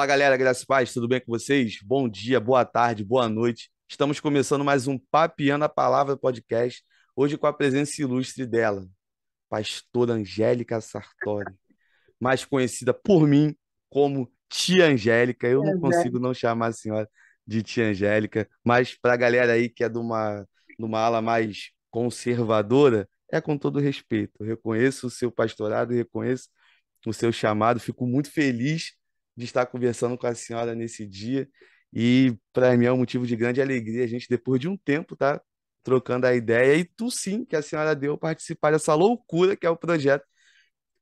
Fala galera, graças a paz, tudo bem com vocês? Bom dia, boa tarde, boa noite. Estamos começando mais um Papiando a Palavra podcast, hoje com a presença ilustre dela, pastora Angélica Sartori, mais conhecida por mim como Tia Angélica. Eu não consigo não chamar a senhora de Tia Angélica, mas para a galera aí que é de uma, de uma ala mais conservadora, é com todo respeito. Eu reconheço o seu pastorado, reconheço o seu chamado, fico muito feliz de estar conversando com a senhora nesse dia. E para mim é um motivo de grande alegria a gente, depois de um tempo, tá trocando a ideia. E tu sim, que a senhora deu participar dessa loucura que é o projeto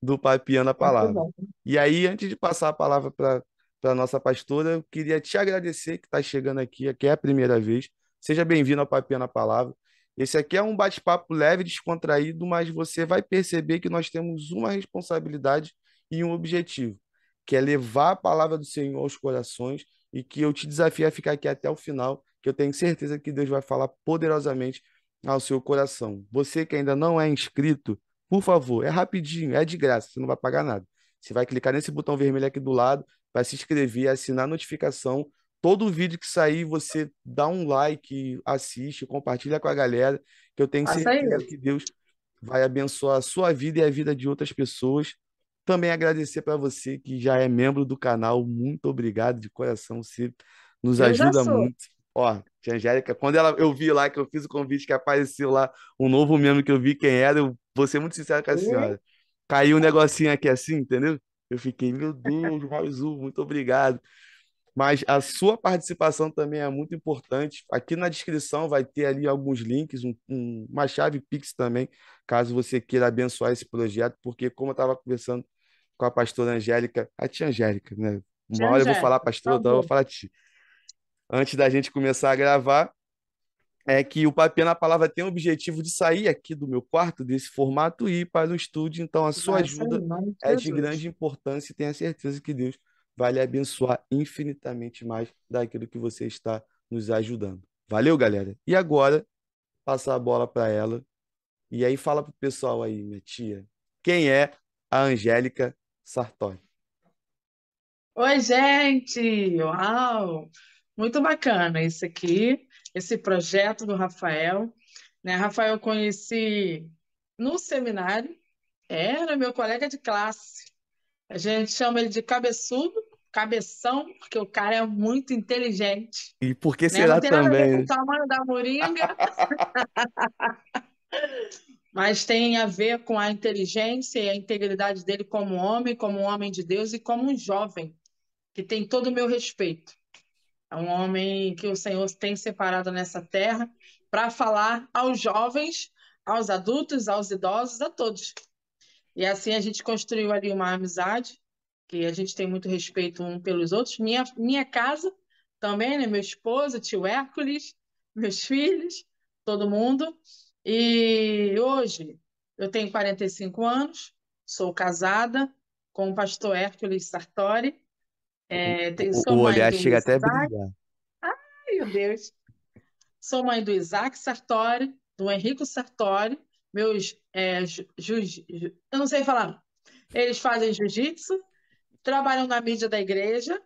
do Papiando a Palavra. E aí, antes de passar a palavra para a nossa pastora, eu queria te agradecer que está chegando aqui, que é a primeira vez. Seja bem-vindo ao Papiando a Palavra. Esse aqui é um bate-papo leve, descontraído, mas você vai perceber que nós temos uma responsabilidade e um objetivo que é levar a palavra do Senhor aos corações e que eu te desafio a ficar aqui até o final, que eu tenho certeza que Deus vai falar poderosamente ao seu coração. Você que ainda não é inscrito, por favor, é rapidinho, é de graça, você não vai pagar nada. Você vai clicar nesse botão vermelho aqui do lado, vai se inscrever, assinar a notificação. Todo vídeo que sair, você dá um like, assiste, compartilha com a galera, que eu tenho certeza que Deus vai abençoar a sua vida e a vida de outras pessoas. Também agradecer para você que já é membro do canal. Muito obrigado de coração. Você nos Eu ajuda muito. Ó, tia Angélica, quando ela, eu vi lá que eu fiz o convite, que apareceu lá um novo membro que eu vi quem era, eu vou ser muito sincero com a senhora. Caiu um negocinho aqui assim, entendeu? Eu fiquei, meu Deus, mais um, muito obrigado. Mas a sua participação também é muito importante. Aqui na descrição vai ter ali alguns links, um- um- uma chave Pix também, caso você queira abençoar esse projeto, porque como eu estava conversando com a pastora Angélica, a tia Angélica, né? Uma tia hora eu vou falar Angélica, pastora, outra hora eu vou favor. falar tia. Antes da gente começar a gravar, é que o Papiando na Palavra tem o objetivo de sair aqui do meu quarto, desse formato, e ir para o estúdio. Então, a sua ajuda é de grande importância e tenha certeza que Deus vai lhe abençoar infinitamente mais daquilo que você está nos ajudando. Valeu, galera? E agora, passar a bola para ela. E aí, fala pro pessoal aí, minha tia, quem é a Angélica Sartori? Oi, gente! Uau! Muito bacana isso aqui, esse projeto do Rafael. Né? Rafael eu conheci no seminário, era meu colega de classe. A gente chama ele de cabeçudo, cabeção, porque o cara é muito inteligente. E por que Né? Não será tem nada a ver com o tamanho da moringa, mas tem a ver com a inteligência e a integridade dele como homem, como homem de Deus e como um jovem, que tem todo o meu respeito. É um homem que o Senhor tem separado nessa terra para falar aos jovens, aos adultos, aos idosos, a todos. E assim a gente construiu ali uma amizade, que a gente tem muito respeito um pelos outros. Minha, minha casa também, né? Meu esposo, tio Hércules, meus filhos, todo mundo. E hoje eu tenho 45 anos, sou casada com o pastor Hércules Sartori, é, tenho- o, olhar chega até a brilhar. ai meu Deus, sou mãe do Isaac Sartori, do Henrico Sartori, meus, é, ju, ju- ju- eu não sei falar, eles fazem jiu-jitsu, trabalham na mídia da igreja,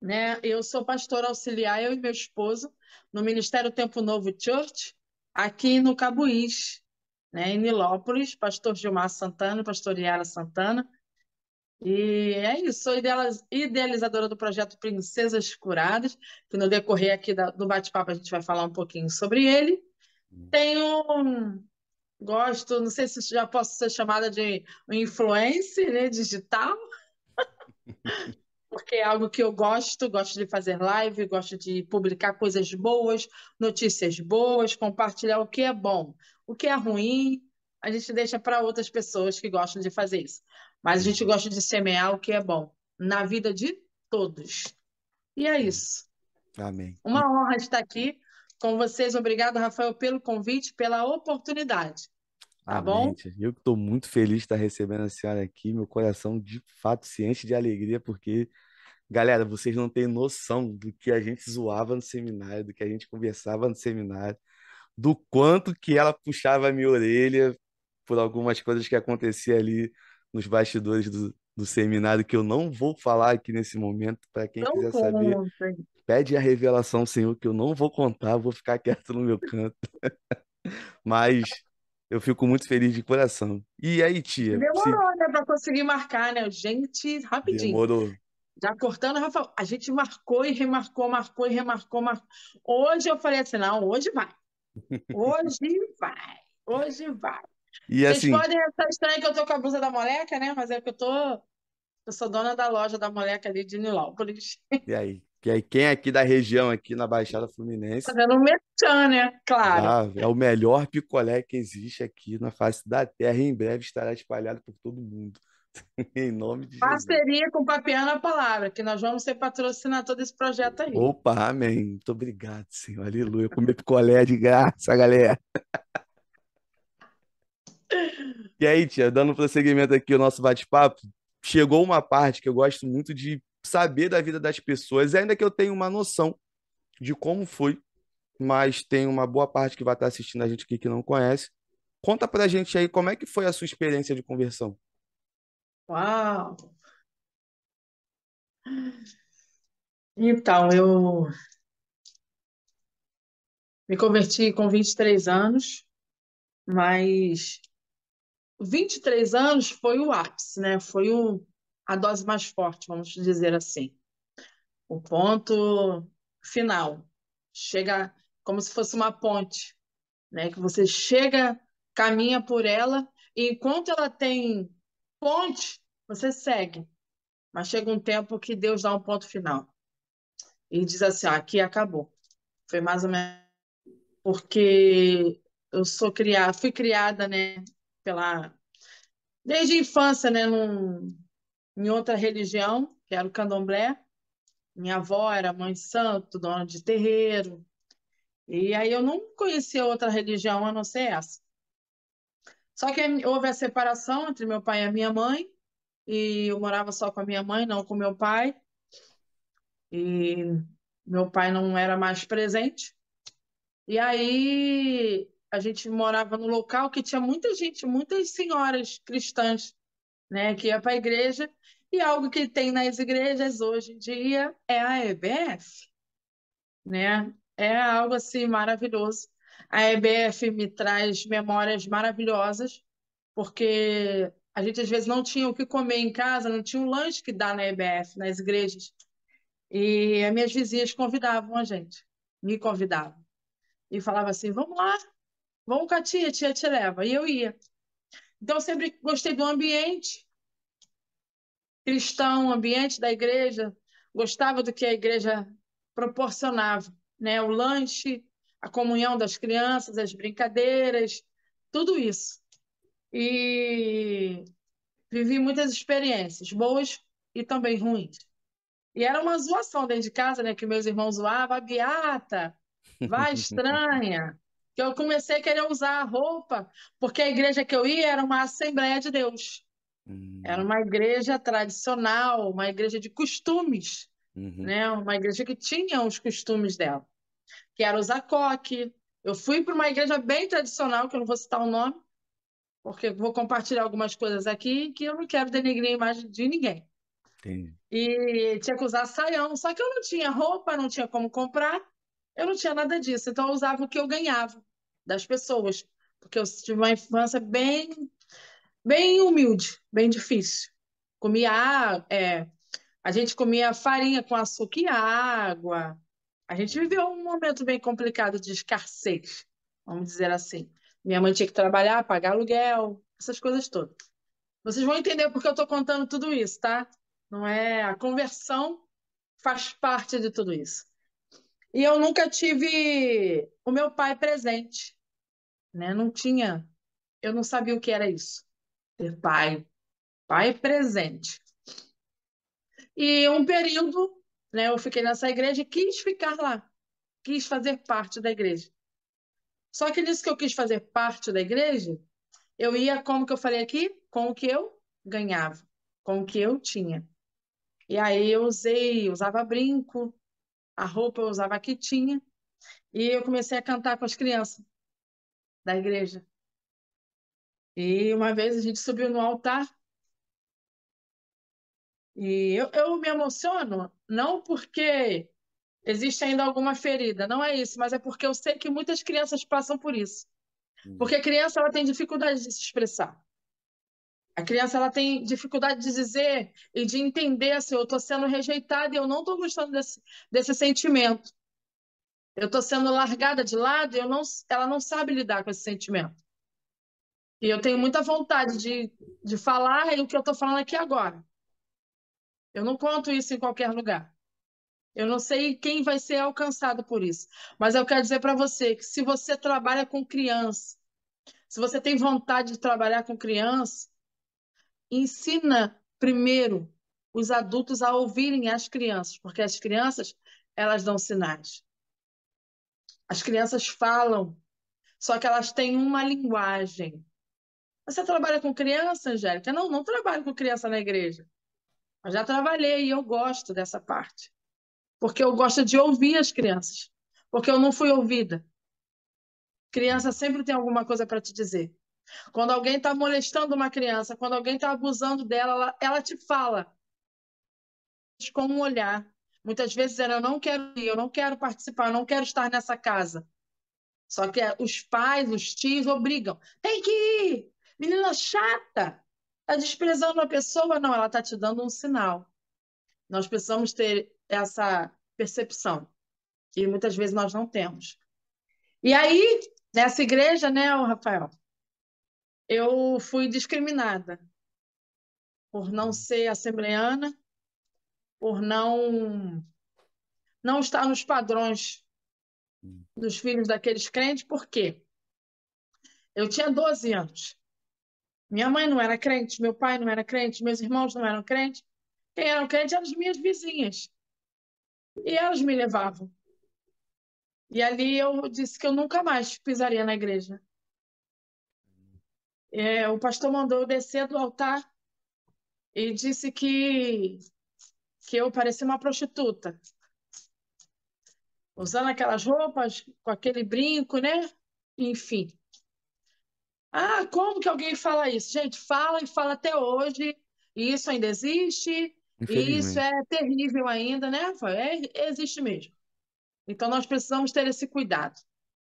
né? Eu sou pastora auxiliar, eu e meu esposo, no Ministério Tempo Novo Church, aqui no Cabuís, né? Em Nilópolis, pastor Gilmar Santana, pastor Yara Santana. E é isso, sou idealiz- idealizadora do projeto Princesas Curadas, que no decorrer aqui do bate-papo a gente vai falar um pouquinho sobre ele. Tenho, gosto, não sei se já posso ser chamada de influencer, né, digital, porque é algo que eu gosto, gosto de fazer live, gosto de publicar coisas boas, notícias boas, compartilhar o que é bom. O que é ruim, a gente deixa para outras pessoas que gostam de fazer isso. Mas a gente gosta de semear o que é bom na vida de todos. E é isso. Amém. Uma honra estar aqui com vocês. Obrigado, Rafael, pelo convite, pela oportunidade. Tá bom? Eu que estou muito feliz de estar recebendo a senhora aqui. Meu coração de fato se enche de alegria, porque, galera, vocês não têm noção do que a gente zoava no seminário, do que a gente conversava no seminário, do quanto que ela puxava a minha orelha por algumas coisas que acontecia ali nos bastidores do, do seminário que eu não vou falar aqui nesse momento. Para quem Não quiser saber, pede a revelação, Senhor, que eu não vou contar, vou ficar quieto no meu canto. Mas eu fico muito feliz de coração. E aí, tia? Se Demorou, né, para conseguir marcar, né? Gente, rapidinho. demorou. Já cortando, Rafael, a gente marcou e remarcou, marcou e remarcou, marcou. Hoje eu falei assim, não, hoje vai. Hoje vai. Hoje vai. E Vocês assim, podem achar estranho que eu tô com a blusa da moleca, né? Mas é que eu tô. Eu sou dona da loja da moleca ali de Nilópolis. e aí? Aí, quem é aqui da região, aqui na Baixada Fluminense, Fazendo um merchan, né? Claro. é o melhor picolé que existe aqui na face da terra e em breve estará espalhado por todo mundo. Em nome de Jesus. Parceria com o Papiano a Palavra, que nós vamos ser patrocinador desse projeto aí. Opa, amém. Muito obrigado, Senhor. Aleluia. Comer picolé de graça, galera. E aí, tia, dando prosseguimento aqui ao nosso bate-papo, chegou uma parte que eu gosto muito de saber da vida das pessoas, ainda que eu tenha uma noção de como foi, mas tem uma boa parte que vai estar assistindo a gente aqui que não conhece. Conta pra gente aí como é que foi a sua experiência de conversão. Uau! Então, eu me converti com 23 anos, mas 23 anos foi o ápice, né? Foi o, a dose mais forte, vamos dizer assim. O ponto final. Chega como se fosse uma ponte, né? Que você chega, caminha por ela, e enquanto ela tem ponte, você segue. Mas chega um tempo que Deus dá um ponto final. E diz assim, ah, aqui acabou. Foi mais ou menos porque eu sou criada, fui criada, né, pela desde a infância, né, num, em outra religião, que era o Candomblé. Minha avó era mãe santo, dona de terreiro. E aí eu não conhecia outra religião a não ser essa. Só que houve a separação entre meu pai e a minha mãe, e eu morava só com a minha mãe, não com meu pai. E meu pai não era mais presente. E aí a gente morava no local que tinha muita gente, muitas senhoras cristãs, né, que ia para a igreja. E algo que tem nas igrejas hoje em dia é a EBF, né? É algo assim maravilhoso. A EBF me traz memórias maravilhosas, porque a gente às vezes não tinha o que comer em casa, não tinha um lanche que dá na EBF, nas igrejas. E as minhas vizinhas convidavam a gente, me convidavam. E falava assim: vamos lá, vamos com a tia, a tia te leva. E eu ia. Então eu sempre gostei do ambiente cristão, ambiente da igreja, gostava do que a igreja proporcionava, né? O lanche, a comunhão das crianças, as brincadeiras, tudo isso. E vivi muitas experiências, boas e também ruins. E era uma zoação dentro de casa, né? Que meus irmãos zoavam, a beata, vai estranha. Que eu comecei a querer usar a roupa, porque a igreja que eu ia era uma Assembleia de Deus. Era Hum, uma igreja tradicional, uma igreja de costumes, uhum, né? Uma igreja que tinha os costumes dela, que era usar coque. Eu fui para uma igreja bem tradicional, que eu não vou citar o nome, porque vou compartilhar algumas coisas aqui que eu não quero denegrir a imagem de ninguém. entendi. E tinha que usar saião, só que eu não tinha roupa, não tinha como comprar, eu não tinha nada disso, então eu usava o que eu ganhava das pessoas, porque eu tive uma infância bem, bem humilde, bem difícil. Comia, é, a gente comia farinha com açúcar e água. A gente viveu um momento bem complicado de escassez, vamos dizer assim. Minha mãe tinha que trabalhar, pagar aluguel, essas coisas todas. Vocês vão entender porque eu estou contando tudo isso, tá? Não é a conversão faz parte de tudo isso. E eu nunca tive o meu pai presente, né? Não tinha, eu não sabia o que era isso, ter pai, pai presente. E um período, né, eu fiquei nessa igreja e quis ficar lá, quis fazer parte da igreja. Só que nisso que eu quis fazer parte da igreja, eu ia, como que eu falei aqui, com o que eu ganhava, com o que eu tinha. E aí eu usei, usava brinco, a roupa eu usava a que tinha, e eu comecei a cantar com as crianças da igreja. E uma vez a gente subiu no altar E eu, eu me emociono não porque existe ainda alguma ferida, não é isso, mas é porque eu sei que muitas crianças passam por isso. Porque a criança ela tem dificuldade de se expressar. A criança ela tem dificuldade de dizer e de entender assim, eu estou sendo rejeitada e eu não estou gostando desse, desse sentimento. Eu estou sendo largada de lado e eu não, ela não sabe lidar com esse sentimento. E eu tenho muita vontade de, de falar o que eu estou falando aqui agora. Eu não conto isso em qualquer lugar. Eu não sei quem vai ser alcançado por isso. Mas eu quero dizer para você que se você trabalha com criança, se você tem vontade de trabalhar com criança, ensina primeiro os adultos a ouvirem as crianças, porque as crianças, elas dão sinais. As crianças falam, só que elas têm uma linguagem. Você trabalha com criança, Angélica? Não, não trabalho com criança na igreja. Eu já trabalhei e eu gosto dessa parte. Porque eu gosto de ouvir as crianças. Porque eu não fui ouvida. Criança sempre tem alguma coisa para te dizer. Quando alguém está molestando uma criança, quando alguém está abusando dela, ela, ela, te fala com um olhar. Muitas vezes ela, eu não quero ir, eu não quero participar, eu não quero estar nessa casa. Só que os pais, os tios obrigam. Tem que ir! Menina chata! Está desprezando a pessoa? Não, ela está te dando um sinal. Nós precisamos ter essa percepção, que muitas vezes nós não temos. E aí, nessa igreja, né, Rafael, eu fui discriminada por não ser assembleana, por não não estar nos padrões dos filhos daqueles crentes, por quê? Eu tinha 12 anos. Minha mãe não era crente, meu pai não era crente, meus irmãos não eram crentes. Quem eram crentes eram as minhas vizinhas. E elas me levavam. E ali eu disse que eu nunca mais pisaria na igreja. É, o pastor mandou eu descer do altar e disse que, que eu parecia uma prostituta. Usando aquelas roupas, com aquele brinco, né? Enfim. Ah, como que alguém fala isso? Gente, fala e fala até hoje. E isso ainda existe. E isso é terrível ainda, né? É, existe mesmo. Então, nós precisamos ter esse cuidado.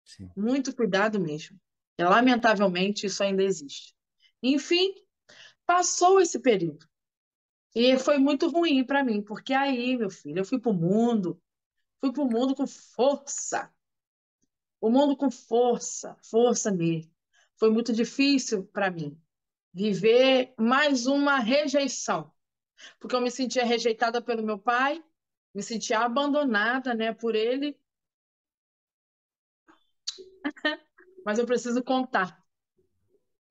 Sim. Muito cuidado mesmo. Lamentavelmente, isso ainda existe. Enfim, passou esse período. E foi muito ruim para mim, porque aí, meu filho, eu fui para o mundo, fui para o mundo com força. O mundo com força, força mesmo. Foi muito difícil para mim viver mais uma rejeição, porque eu me sentia rejeitada pelo meu pai, me sentia abandonada, né, por ele. Mas eu preciso contar.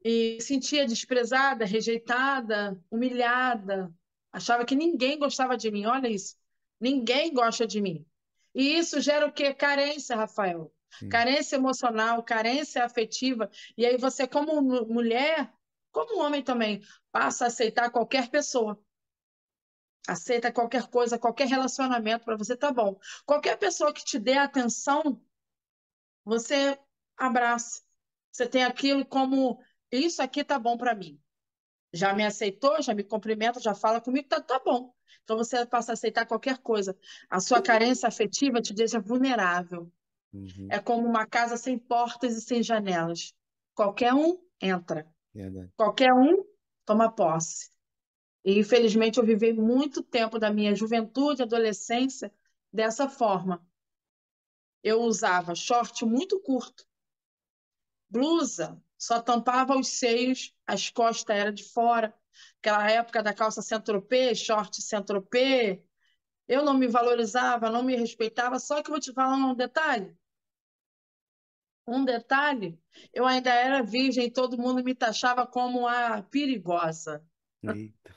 E sentia desprezada, rejeitada, humilhada. Achava que ninguém gostava de mim. Olha isso. Ninguém gosta de mim. E isso gera o quê? Carência, Rafael. Sim. Carência emocional, carência afetiva. E aí você, como mulher, como homem também, passa a aceitar qualquer pessoa. Aceita qualquer coisa, qualquer relacionamento para você, tá bom. Qualquer pessoa que te dê atenção, você abraça. Você tem aquilo como isso aqui tá bom para mim. Já me aceitou, já me cumprimenta, já fala comigo, tá, tá bom. Então você passa a aceitar qualquer coisa. A sua carência afetiva te deixa vulnerável. Uhum. É como uma casa sem portas e sem janelas. Qualquer um entra. Verdade. Qualquer um toma posse. E, infelizmente, eu vivi muito tempo da minha juventude, adolescência, dessa forma. Eu usava short muito curto, blusa, só tampava os seios, as costas eram de fora. Aquela época da calça centropê, short centropê. Eu não me valorizava, não me respeitava, só que eu vou te falar um detalhe. Um detalhe, eu ainda era virgem todo mundo me taxava como a perigosa. Eita.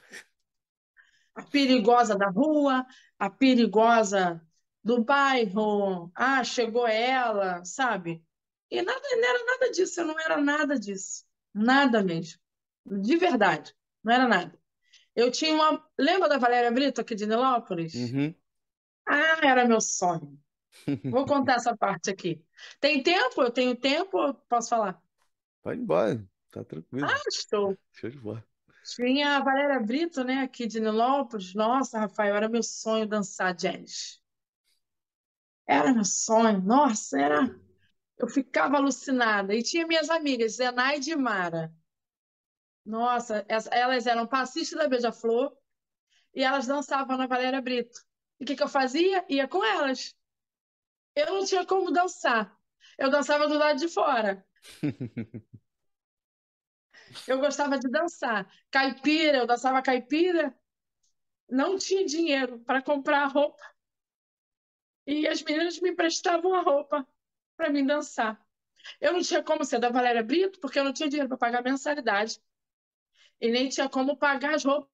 A perigosa da rua, a perigosa do bairro. Ah, chegou ela, sabe? E nada, não era nada disso, eu não era nada disso. Nada mesmo. De verdade, não era nada. Eu tinha uma. Lembra da Valéria Brito aqui de Nilópolis? Uhum. Ah, era meu sonho. Vou contar essa parte aqui. Tem tempo? Eu tenho tempo? Posso falar? Pode ir embora, tá tranquilo. Ah, estou. Show de bola. Tinha a Valéria Brito, né, aqui de Nilópolis. Nossa, Rafael, era meu sonho dançar jazz. Era meu sonho. Nossa, era. Eu ficava alucinada. E tinha minhas amigas, Zenaide e Mara. Nossa, elas eram passistas da Beija-Flor e elas dançavam na Valéria Brito. E o que, que eu fazia? Ia com elas. Eu não tinha como dançar. Eu dançava do lado de fora. Eu gostava de dançar. Caipira, eu dançava caipira. Não tinha dinheiro para comprar roupa. E as meninas me emprestavam a roupa para mim dançar. Eu não tinha como ser da Valéria Brito, porque eu não tinha dinheiro para pagar mensalidade. E nem tinha como pagar as roupas.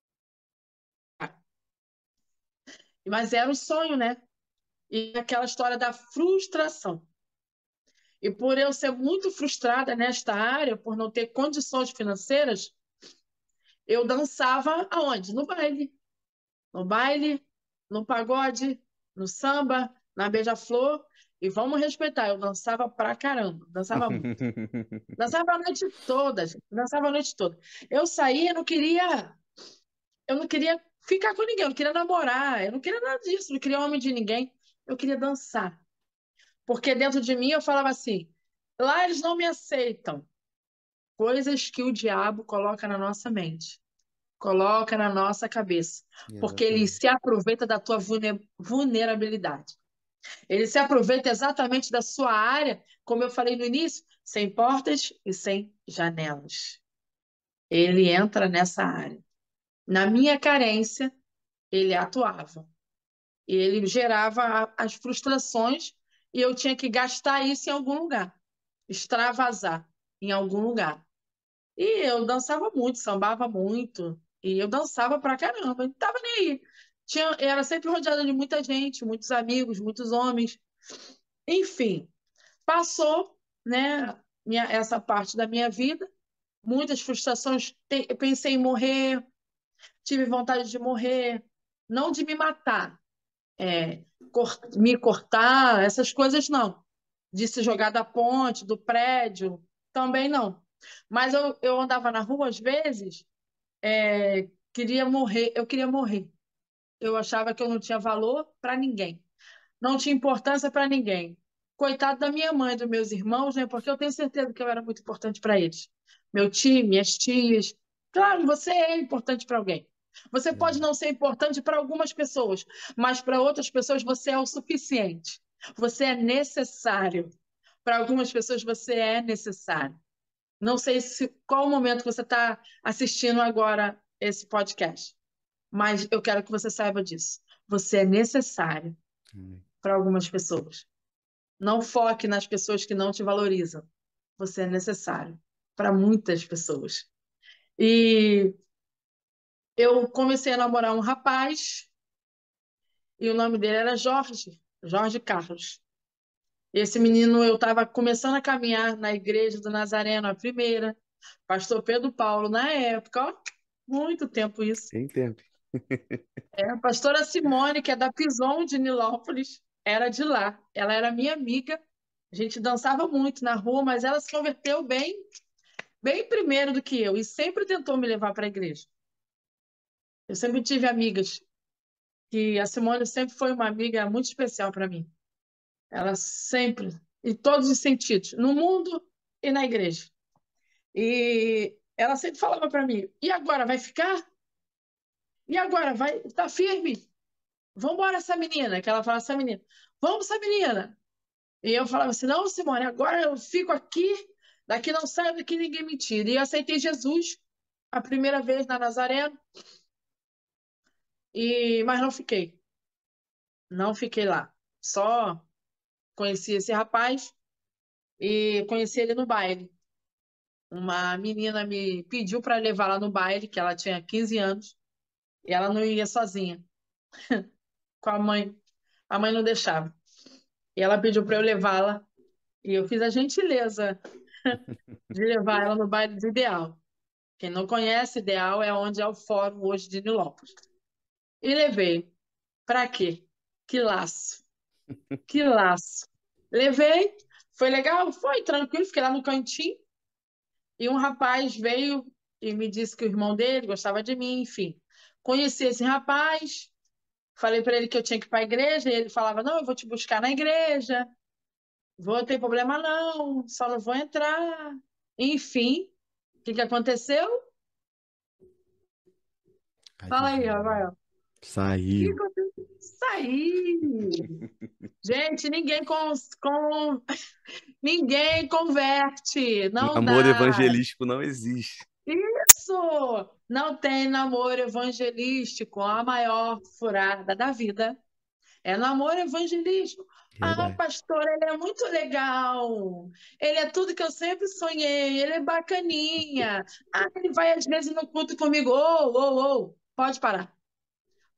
Mas era o sonho, né? E aquela história da frustração. E por eu ser muito frustrada nesta área, por não ter condições financeiras, eu dançava aonde? No baile. No baile, no pagode, no samba, na beija-flor. E vamos respeitar, eu dançava pra caramba, dançava muito. dançava a noite toda, gente, dançava a noite toda. Eu saía, eu não queria, eu não queria ficar com ninguém, eu não queria namorar, eu não queria nada disso, não queria homem de ninguém, eu queria dançar. Porque dentro de mim eu falava assim: lá eles não me aceitam. Coisas que o diabo coloca na nossa mente, coloca na nossa cabeça. Porque ele se aproveita da tua vulnerabilidade. Ele se aproveita exatamente da sua área, como eu falei no início, sem portas e sem janelas. Ele entra nessa área. Na minha carência, ele atuava. Ele gerava as frustrações e eu tinha que gastar isso em algum lugar, extravasar em algum lugar. E eu dançava muito, sambava muito, e eu dançava pra caramba, não tava nem aí. Tinha, era sempre rodeada de muita gente, muitos amigos, muitos homens. Enfim, passou, né, minha, essa parte da minha vida, muitas frustrações, te, pensei em morrer, tive vontade de morrer, não de me matar, é, me cortar, essas coisas não. De se jogar da ponte, do prédio, também não. Mas eu, eu andava na rua, às vezes, é, queria morrer, eu queria morrer. Eu achava que eu não tinha valor para ninguém. Não tinha importância para ninguém. Coitado da minha mãe, dos meus irmãos, né? Porque eu tenho certeza que eu era muito importante para eles. Meu tio, minhas tias. Claro, você é importante para alguém. Você pode não ser importante para algumas pessoas, mas para outras pessoas você é o suficiente. Você é necessário. Para algumas pessoas você é necessário. Não sei se, qual o momento que você está assistindo agora esse podcast, mas eu quero que você saiba disso. Você é necessário para algumas pessoas. Não foque nas pessoas que não te valorizam. Você é necessário para muitas pessoas. E eu comecei a namorar um rapaz e o nome dele era Jorge, Jorge Carlos. Esse menino, eu estava começando a caminhar na igreja do Nazareno, a primeira, pastor Pedro Paulo, na época, ó, muito tempo isso. Tem tempo. É, a pastora Simone, que é da Pison de Nilópolis, era de lá. Ela era minha amiga. A gente dançava muito na rua, mas ela se converteu bem, bem primeiro do que eu e sempre tentou me levar para a igreja. Eu sempre tive amigas que a Simone sempre foi uma amiga muito especial para mim. Ela sempre, em todos os sentidos, no mundo e na igreja. E ela sempre falava para mim: e agora, vai ficar? E agora, vai? Tá firme? Vamos embora, essa menina. Que ela falava, essa menina, vamos, essa menina. E eu falava assim: não, Simone, agora eu fico aqui, daqui não saio, daqui ninguém me tira. E eu aceitei Jesus a primeira vez na Nazareno. E, mas não fiquei. Não fiquei lá. Só conheci esse rapaz e conheci ele no baile. Uma menina me pediu para levar lá no baile, que ela tinha 15 anos, e ela não ia sozinha. Com a mãe. A mãe não deixava. E ela pediu para eu levá-la, e eu fiz a gentileza de levar ela no baile do Ideal. Quem não conhece, Ideal é onde é o fórum hoje de Nilópolis. E levei. Para quê? Que laço. Que laço. Levei. Foi legal? Foi tranquilo. Fiquei lá no cantinho. E um rapaz veio e me disse que o irmão dele gostava de mim, enfim. Conheci esse rapaz, falei para ele que eu tinha que ir para a igreja, e ele falava: Não, eu vou te buscar na igreja, vou, não tem problema não, só não vou entrar. Enfim, o que, que aconteceu? Fala aí, Rafael. Saiu. Saiu. Gente, ninguém com, com... ninguém converte, não Namoro dá. evangelístico não existe. Isso! Não tem namoro evangelístico, a maior furada da vida. É namoro evangelístico. Ah, pastor, ele é muito legal. Ele é tudo que eu sempre sonhei. Ele é bacaninha. Ah, ele vai às vezes no culto comigo. Ô, ô, ô, pode parar.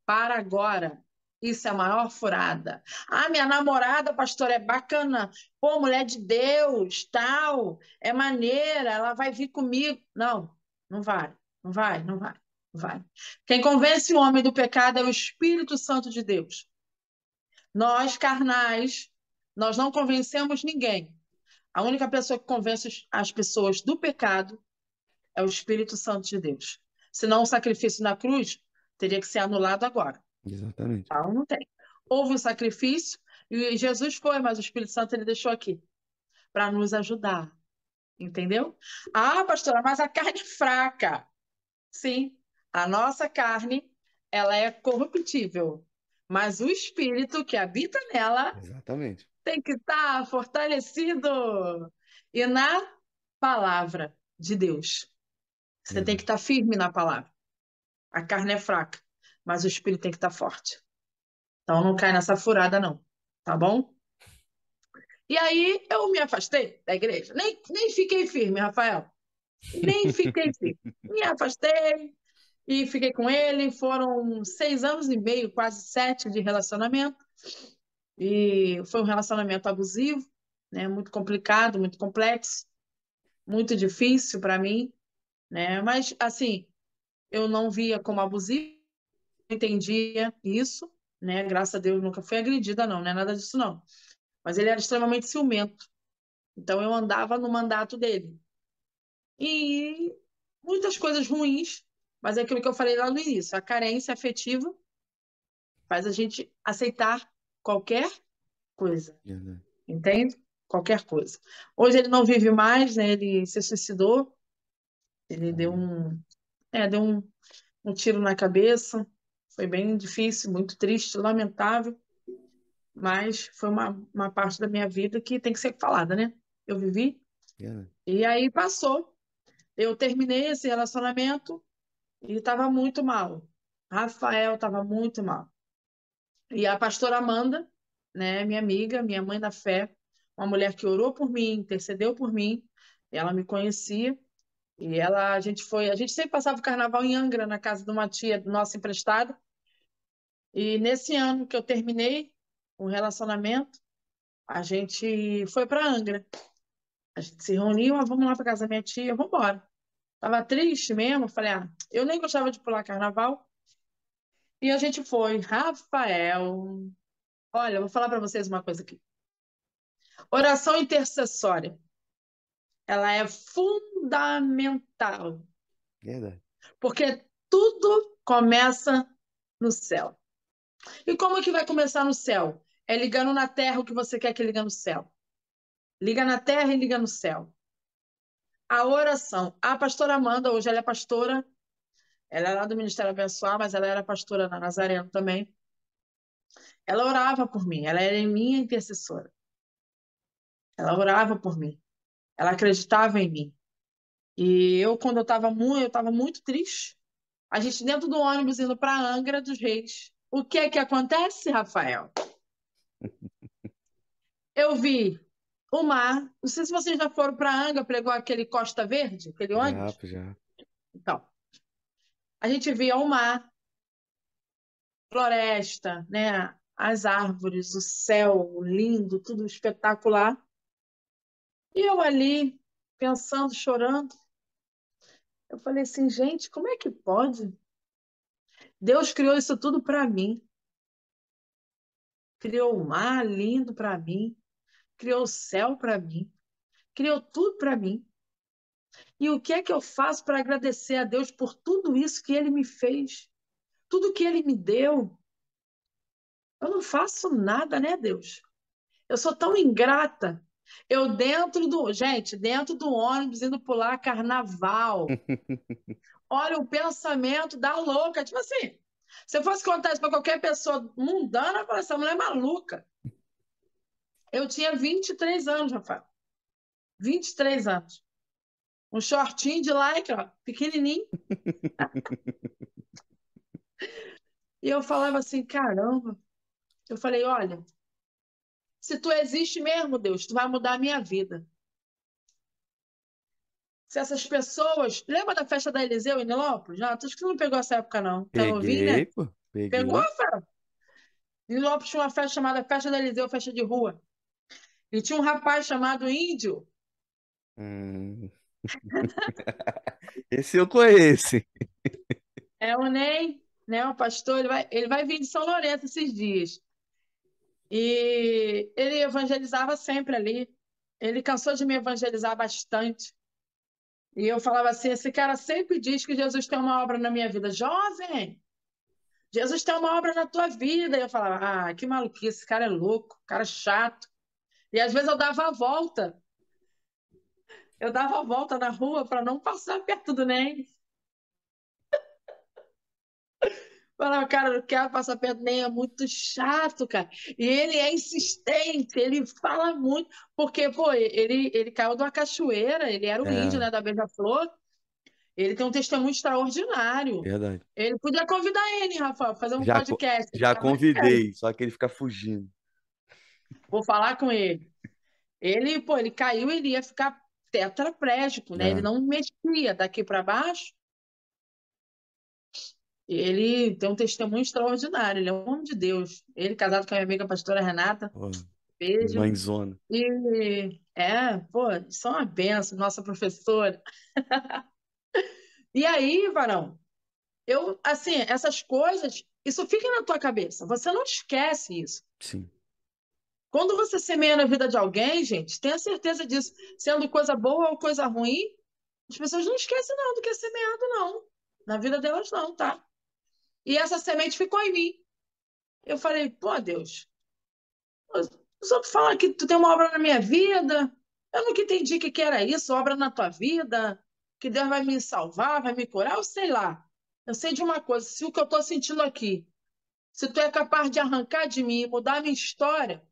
Para agora. Isso é a maior furada. Ah, minha namorada, pastor, é bacana. Pô, mulher de Deus, tal. É maneira, ela vai vir comigo. Não, não vai, não vai, não vai, não vai. Quem convence o homem do pecado é o Espírito Santo de Deus. Nós, carnais, nós não convencemos ninguém. A única pessoa que convence as pessoas do pecado é o Espírito Santo de Deus. Senão o sacrifício na cruz teria que ser anulado agora. Exatamente. Então não tem. Houve o sacrifício e Jesus foi, mas o Espírito Santo ele deixou aqui para nos ajudar. Entendeu? Ah, pastora, mas a carne é fraca. Sim, a nossa carne, ela é corruptível, mas o espírito que habita nela Exatamente. tem que estar fortalecido e na palavra de Deus. Você tem que estar firme na palavra. A carne é fraca, mas o espírito tem que estar forte. Então não cai nessa furada, não. Tá bom? E aí eu me afastei da igreja. Nem, nem fiquei firme, Rafael. Nem fiquei firme. Me afastei e fiquei com ele. Foram seis anos e meio, quase sete de relacionamento. E foi um relacionamento abusivo, né? Muito complicado, muito complexo, muito difícil para mim, né? Mas assim, eu não via como abusivo, entendia isso, né? Graças a Deus nunca fui agredida, não, não é nada disso, não. Mas ele era extremamente ciumento. Então eu andava no mandato dele. E muitas coisas ruins, mas é aquilo que eu falei lá no início, a carência afetiva faz a gente aceitar qualquer coisa, Verdade. entende? Qualquer coisa. Hoje ele não vive mais, né? Ele se suicidou. Ele deu um, é, deu um, um tiro na cabeça. Foi bem difícil, muito triste, lamentável. Mas foi uma, uma parte da minha vida que tem que ser falada, né? Eu vivi Verdade. e aí passou. Eu terminei esse relacionamento e estava muito mal. Rafael estava muito mal. E a pastora Amanda, né, minha amiga, minha mãe da fé, uma mulher que orou por mim, intercedeu por mim, ela me conhecia e ela, a gente foi, a gente sempre passava o carnaval em Angra, na casa de uma tia nossa emprestada. E nesse ano que eu terminei o relacionamento, a gente foi para Angra. A gente se reuniu, ah, vamos lá para casa da minha tia, vamos embora. Tava triste mesmo, falei, ah, eu nem gostava de pular carnaval. E a gente foi, Rafael. Olha, vou falar para vocês uma coisa aqui. Oração intercessória. Ela é fundamental, Verdade. porque tudo começa no céu. E como que vai começar no céu? É ligando na terra o que você quer que liga no céu. Liga na terra e liga no céu. A oração. A pastora Amanda, hoje ela é pastora, ela é lá do Ministério Abençoar, mas ela era pastora na Nazareno também. Ela orava por mim, ela era minha intercessora. Ela orava por mim. Ela acreditava em mim. E eu, quando eu estava muito, eu estava muito triste. A gente dentro do ônibus indo para Angra dos Reis. O que é que acontece, Rafael? Eu vi o mar. Não sei se vocês já foram para Angra, pegou aquele Costa Verde, aquele ônibus. Já, já. Então, a gente via o mar, floresta, né? As árvores, o céu lindo, tudo espetacular. E eu ali, pensando, chorando, eu falei assim, gente, como é que pode? Deus criou isso tudo para mim. Criou o mar lindo para mim, criou o céu para mim, criou tudo para mim. E o que é que eu faço para agradecer a Deus por tudo isso que Ele me fez? Tudo que Ele me deu? Eu não faço nada, né, Deus? Eu sou tão ingrata. Eu dentro do. Gente, dentro do ônibus indo pular carnaval. Olha o pensamento da louca. Tipo assim, se eu fosse contar isso para qualquer pessoa mundana, eu falaria, essa mulher é maluca. Eu tinha 23 anos, Rafael. 23 anos. Um shortinho de like, ó, pequenininho. e eu falava assim, caramba. Eu falei, olha, se tu existe mesmo, Deus, tu vai mudar a minha vida. Se essas pessoas. Lembra da festa da Eliseu em Nilópolis? Não, acho que você não pegou essa época, não. Tá novinho, né? Peguei, pô. Peguei. Pegou, Rafael? Nilópolis tinha uma festa chamada Festa da Eliseu, festa de rua. E tinha um rapaz chamado Índio. Hum. Esse eu conheço. É o Ney, né? O pastor, ele vai, ele vai vir de São Lourenço esses dias. E ele evangelizava sempre ali. Ele cansou de me evangelizar bastante. E eu falava assim: esse cara sempre diz que Jesus tem uma obra na minha vida. Jovem, Jesus tem uma obra na tua vida. E eu falava: ah, que maluquice, esse cara é louco, cara chato. E às vezes eu dava a volta. Eu dava a volta na rua para não passar perto do Ney. Falava, cara, não quero passar perto nem é muito chato, cara. E ele é insistente, ele fala muito, porque, pô, ele, ele caiu de uma cachoeira, ele era o É. índio, né, da Beija-Flor. Ele tem um testemunho extraordinário. Verdade. Ele podia convidar ele, Rafael, fazer um Já co- podcast. Já Tá mais convidei, só que ele fica fugindo. Vou falar com ele. Ele, pô, ele caiu, ele ia ficar tetraplégico, né? É. Ele não mexia daqui para baixo. Ele tem um testemunho extraordinário, ele é um homem de Deus. Ele casado com a minha amiga pastora Renata, Pô, beijo. mãezona. E é, pô, só uma benção, nossa professora. E aí, varão, eu, assim, essas coisas, isso fica na tua cabeça. Você não esquece isso. Sim. Quando você semeia na vida de alguém, gente, tenha certeza disso. Sendo coisa boa ou coisa ruim, as pessoas não esquecem não do que é semeado, não. Na vida delas, não, tá? E essa semente ficou em mim. Eu falei, pô, Deus, os outros falam que tu tem uma obra na minha vida. Eu nunca entendi o que que era isso, obra na tua vida, que Deus vai me salvar, vai me curar, eu sei lá. Eu sei de uma coisa, se o que eu estou sentindo aqui, se tu é capaz de arrancar de mim e mudar a minha história,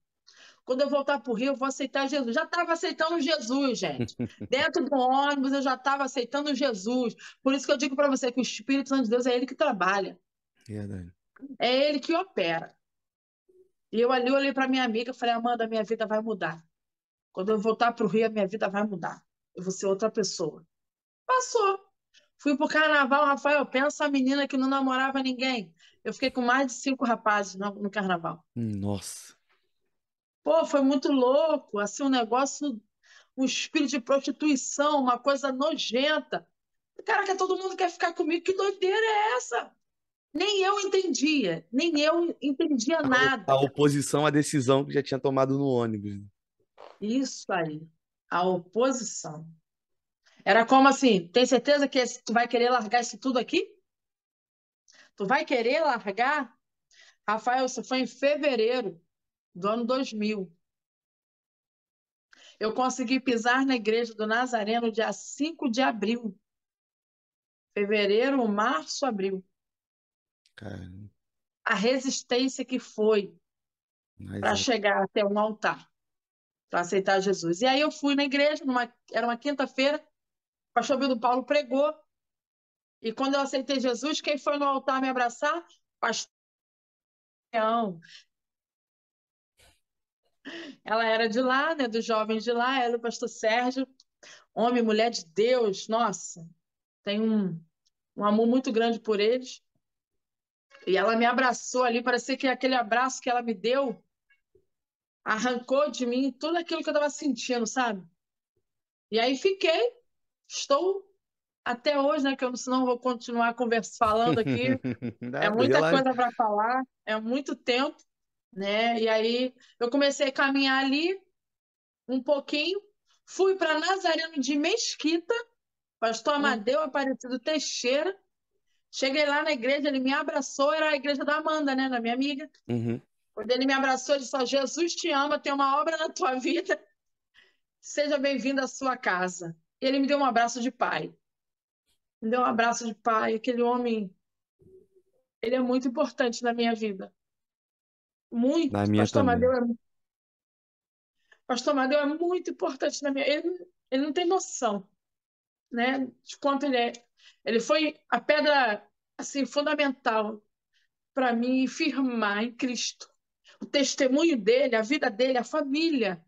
quando eu voltar para o Rio, eu vou aceitar Jesus. Já estava aceitando Jesus, gente. Dentro do ônibus, eu já estava aceitando Jesus. Por isso que eu digo para você que o Espírito Santo de Deus é ele que trabalha. Verdade. É ele que opera. E eu ali olhei para minha amiga e falei, Amanda, minha vida vai mudar. Quando eu voltar para o Rio, a minha vida vai mudar. Eu vou ser outra pessoa. Passou. Fui pro carnaval, Rafael, pensa a menina que não namorava ninguém. Eu fiquei com mais de cinco rapazes no, no carnaval. Nossa. Pô, foi muito louco, assim, um negócio, um espírito de prostituição, uma coisa nojenta. Caraca, todo mundo quer ficar comigo, que doideira é essa? Nem eu entendia, nem eu entendia nada. A oposição à decisão que já tinha tomado no ônibus. Isso aí, a oposição. Era como assim, tem certeza que tu vai querer largar isso tudo aqui? Tu vai querer largar? Rafael, isso foi em fevereiro do ano 2000. Eu consegui pisar na igreja do Nazareno dia 5 de abril. Fevereiro, março, abril. Cara, A resistência que foi para é- chegar até um altar, para aceitar Jesus. E aí eu fui na igreja, numa, era uma quinta-feira, o pastor Bildo Paulo pregou. E quando eu aceitei Jesus, quem foi no altar me abraçar? Pastor Leão. Ela era de lá, né, dos jovens de lá, ela e o pastor Sérgio, homem mulher de Deus, nossa, tem um, um amor muito grande por eles. E ela me abraçou ali, parecia que aquele abraço que ela me deu arrancou de mim tudo aquilo que eu estava sentindo, sabe? E aí fiquei, estou até hoje, né, que eu senão eu vou continuar conversa, falando aqui, é muita coisa para falar, é muito tempo, né? E aí eu comecei a caminhar ali um pouquinho, fui para Nazareno de Mesquita, Pastor Amadeu Aparecido Teixeira. Cheguei lá na igreja, ele me abraçou, era a igreja da Amanda, né, da minha amiga. Uhum. Quando ele me abraçou, ele disse: "Ó, Jesus te ama, tem uma obra na tua vida. Seja bem-vindo à sua casa. E ele me deu um abraço de pai. Me deu um abraço de pai. Aquele homem, ele é muito importante na minha vida. Muito. Na minha Pastor também. Amadeu é, Pastor Amadeu é muito importante na minha. Ele, ele não tem noção, né, de quanto ele é. Ele foi a pedra assim fundamental para mim firmar em Cristo. O testemunho dele, a vida dele, a família,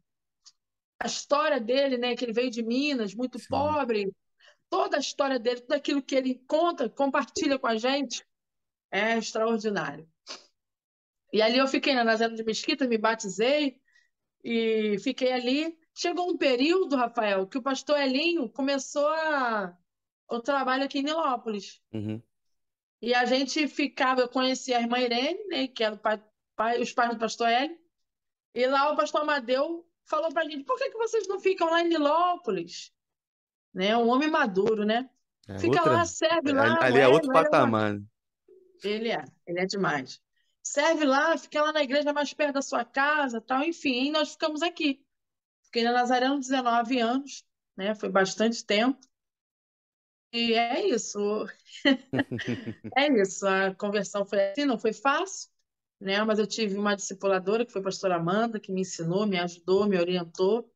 a história dele, né, que ele veio de Minas, muito Sim. pobre, toda a história dele, tudo aquilo que ele conta, compartilha com a gente, é extraordinário. E ali eu fiquei na Nazaré de Mesquita, me batizei e fiquei ali. Chegou um período, Rafael, que o pastor Elinho começou a... o trabalho aqui em Nilópolis. Uhum. E a gente ficava, eu conheci a irmã Irene, né, que era o pai, pai- os pais do pastor Hélio, e lá o pastor Amadeu falou pra gente, por que que vocês não ficam lá em Nilópolis? Né, um homem maduro, né? É Fica outra. lá, serve lá, Ali é outro Hélio é uma- patamar. né? Ele é, ele é demais. Serve lá, fica lá na igreja mais perto da sua casa, tal, enfim, nós ficamos aqui. Fiquei na Nazaré uns 19 anos, né? Foi bastante tempo. E é isso. É isso. A conversão foi assim, não foi fácil, né? Mas eu tive uma discipuladora, que foi a pastora Amanda, que me ensinou, me ajudou, me orientou.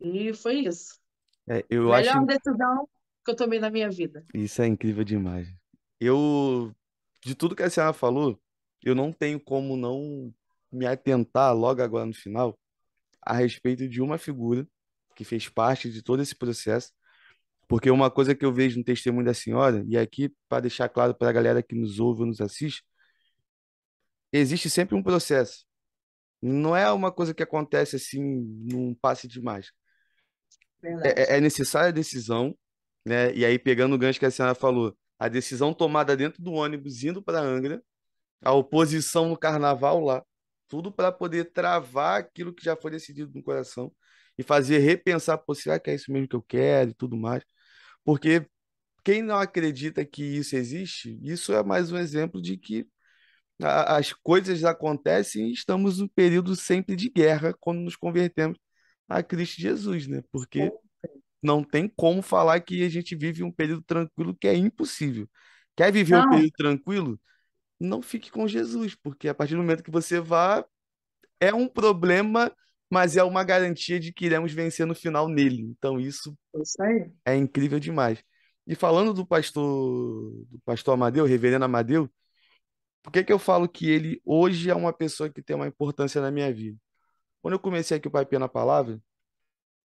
E foi isso. É, eu acho Melhor decisão que eu tomei na minha vida. isso é incrível demais. Eu, de tudo que a senhora falou, eu não tenho como não me atentar logo agora no final a respeito de uma figura que fez parte de todo esse processo, porque uma coisa que eu vejo no testemunho da senhora, e aqui para deixar claro para a galera que nos ouve ou nos assiste, existe sempre um processo. Não é uma coisa que acontece assim num passe de mágica. É, é- é necessária a decisão, né? E aí, pegando o gancho que a senhora falou, a decisão tomada dentro do ônibus, indo para Angra, a oposição no carnaval lá, tudo para poder travar aquilo que já foi decidido no coração e fazer repensar, pô, será que é isso mesmo que eu quero e tudo mais? Porque quem não acredita que isso existe, isso é mais um exemplo de que a- as coisas acontecem e estamos num período sempre de guerra quando nos convertemos a Cristo Jesus, né? Porque não tem como falar que a gente vive um período tranquilo, que é impossível. Quer viver um Não. período tranquilo? Não fique com Jesus, porque a partir do momento que você vá, é um problema, mas é uma garantia de que iremos vencer no final nele. Então isso É Isso é incrível demais. E falando do pastor, do pastor Amadeu, reverendo Amadeu, por que que eu falo que ele hoje é uma pessoa que tem uma importância na minha vida? Quando eu comecei aqui o Pai Pia na Palavra,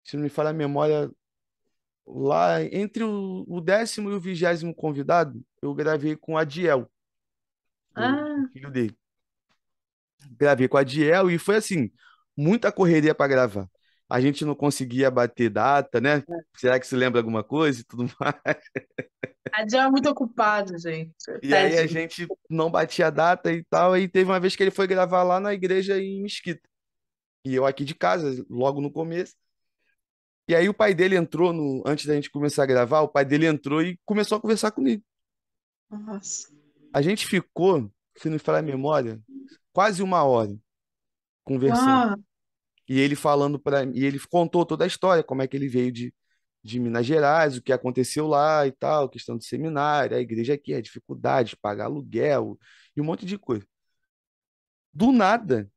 se não me falha a memória, lá entre o, o décimo e o vigésimo convidado, eu gravei com o Adiel, o Ah, filho dele. Gravei com o Adiel e foi assim, muita correria para gravar. A gente não conseguia bater data, né? Será que se lembra alguma coisa e tudo mais? Adiel é muito ocupado, gente. E aí a gente não batia data e tal. Aí teve uma vez que ele foi gravar lá na igreja em Mesquita. E eu aqui de casa, logo no começo. E aí o pai dele entrou no, antes da gente começar a gravar, o pai dele entrou e começou a conversar comigo. Nossa. A gente ficou, se não me falar a memória, quase uma hora conversando. E ele falando para e ele contou toda a história, como é que ele veio de, de Minas Gerais, o que aconteceu lá e tal, questão do seminário, a igreja aqui, a dificuldade de pagar aluguel e um monte de coisa. Do nada,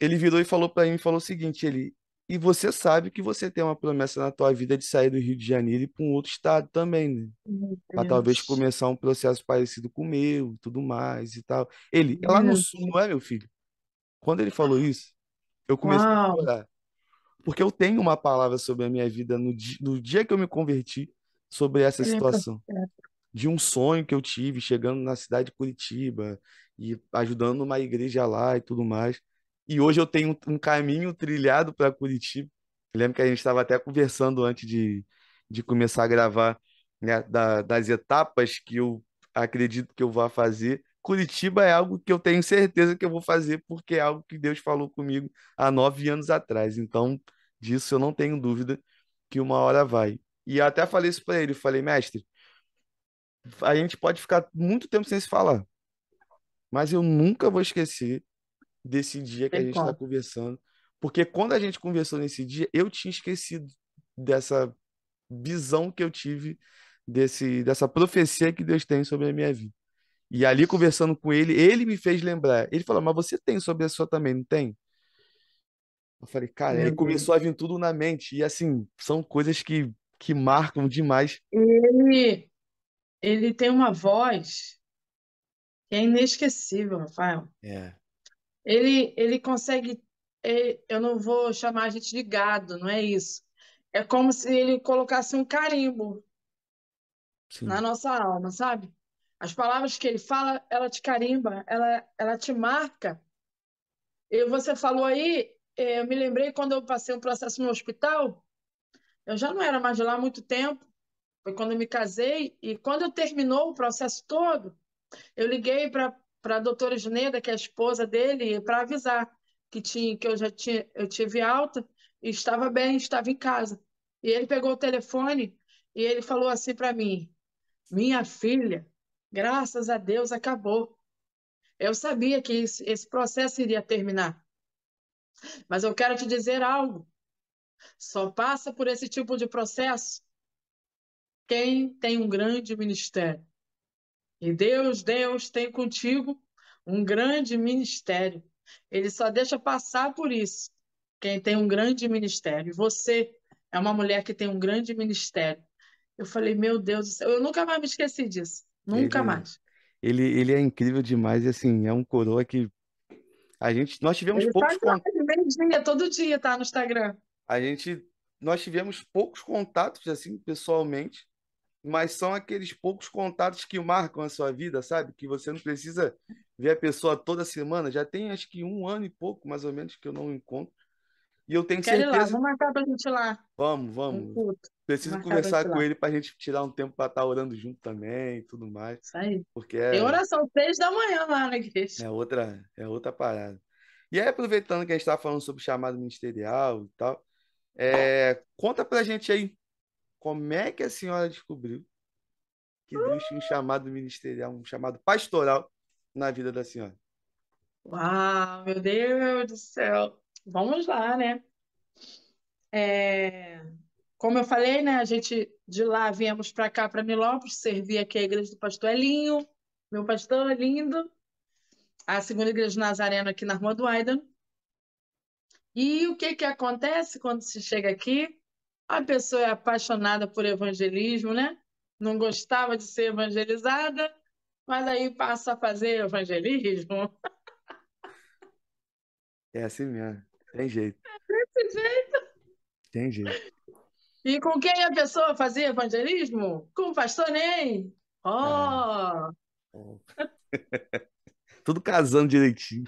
ele virou e falou para mim, falou o seguinte, ele, e você sabe que você tem uma promessa na tua vida de sair do Rio de Janeiro e para um outro estado também, né? Para talvez começar um processo parecido com o meu, e tudo mais e tal. Ele, é lá no sul, não é, meu filho? Quando ele falou isso, eu comecei a Uau. chorar. Porque eu tenho uma palavra sobre a minha vida no dia, no dia que eu me converti, sobre essa situação. De um sonho que eu tive chegando na cidade de Curitiba e ajudando uma igreja lá e tudo mais. E hoje eu tenho um caminho trilhado para Curitiba. Eu lembro que a gente estava até conversando antes de, de começar a gravar, né, da- das etapas que eu acredito que eu vou fazer. Curitiba é algo que eu tenho certeza que eu vou fazer, porque é algo que Deus falou comigo há nove anos atrás. Então, disso eu não tenho dúvida que uma hora vai. E eu até falei isso para ele, falei, mestre, a gente pode ficar muito tempo sem se falar, mas eu nunca vou esquecer desse dia que a gente está conversando, porque quando a gente conversou nesse dia, eu tinha esquecido dessa visão que eu tive desse dessa profecia que Deus tem sobre a minha vida. E ali conversando com ele, ele me fez lembrar. Ele falou: "Mas você tem sobre a sua também, não tem?" Eu falei: "Cara, aí começou a vir tudo na mente e assim, são coisas que que marcam demais. Ele ele tem uma voz que é inesquecível, Rafael. É. Ele ele consegue ele, eu não vou chamar a gente de gado, não é isso. É como se ele colocasse um carimbo Sim. na nossa alma, sabe? As palavras que ele fala, ela te carimba, ela, ela te marca. E você falou aí, eh, eu me lembrei quando eu passei um processo no hospital, eu já não era mais de lá há muito tempo, foi quando eu me casei, e quando terminou o processo todo, eu liguei para a doutora Juneda, que é a esposa dele, para avisar que, tinha, que eu já tinha, eu tive alta e estava bem, estava em casa. E ele pegou o telefone e ele falou assim para mim: Minha filha, graças a Deus acabou. Eu sabia que isso, esse processo iria terminar. Mas eu quero te dizer algo. Só passa por esse tipo de processo quem tem um grande ministério. E Deus, Deus tem contigo um grande ministério. Ele só deixa passar por isso quem tem um grande ministério. Você é uma mulher que tem um grande ministério. Eu falei, meu Deus do céu, eu nunca mais me esqueci disso. Nunca Ele, mais. ele, ele é incrível demais e assim, é um coroa que a gente, nós tivemos Ele poucos contatos. meio-dia, todo dia, tá no Instagram. A gente, nós tivemos poucos contatos assim, pessoalmente, mas são aqueles poucos contatos que marcam a sua vida, sabe? Que você não precisa ver a pessoa toda semana. Já tem acho que um ano e pouco, mais ou menos, que eu não encontro. E eu tenho Quero certeza. vamos marcar pra gente ir lá. Vamos, vamos. Preciso pra conversar com ele para a gente tirar um tempo para estar orando junto também e tudo mais. Isso aí. Porque Tem é, oração seis da manhã lá na igreja. é outra, é outra parada. E aí, aproveitando que a gente está falando sobre chamado ministerial e tal, é, conta pra gente aí, como é que a senhora descobriu que Deus tinha um chamado ministerial, um chamado pastoral na vida da senhora? Uau, meu Deus do céu. Vamos lá, né? É, Como eu falei, né? A gente de lá viemos para cá, para Milópolis, servir aqui a igreja do pastor Elinho, meu pastor lindo, a segunda igreja Nazareno aqui na Rua do Aidan. E o que que acontece quando se chega aqui? A pessoa é apaixonada por evangelismo, né? Não gostava de ser evangelizada, mas aí passa a fazer evangelismo. É assim mesmo. Tem jeito, Desse jeito. tem jeito. E com quem a pessoa fazia evangelismo? Com o pastor Ney. Ah, Oh. Tudo casando direitinho.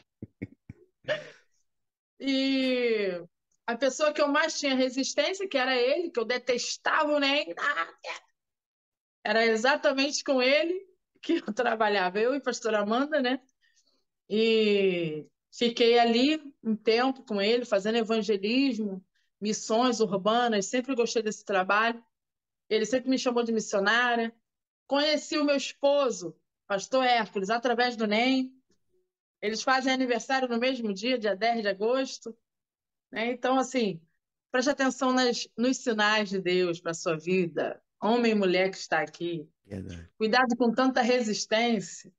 e a pessoa que eu mais tinha resistência, que era ele, que eu detestava o Ney, era exatamente com ele que eu trabalhava, eu e a pastora Amanda, né? E fiquei ali um tempo com ele, fazendo evangelismo, missões urbanas, sempre gostei desse trabalho. Ele sempre me chamou de missionária. Conheci o meu esposo, pastor Hércules, através do NEM. Eles fazem aniversário no mesmo dia, dia 10 de agosto. né? Então, assim, preste atenção nas, nos sinais de Deus para a sua vida, homem e mulher que está aqui. Verdade. Cuidado com tanta resistência.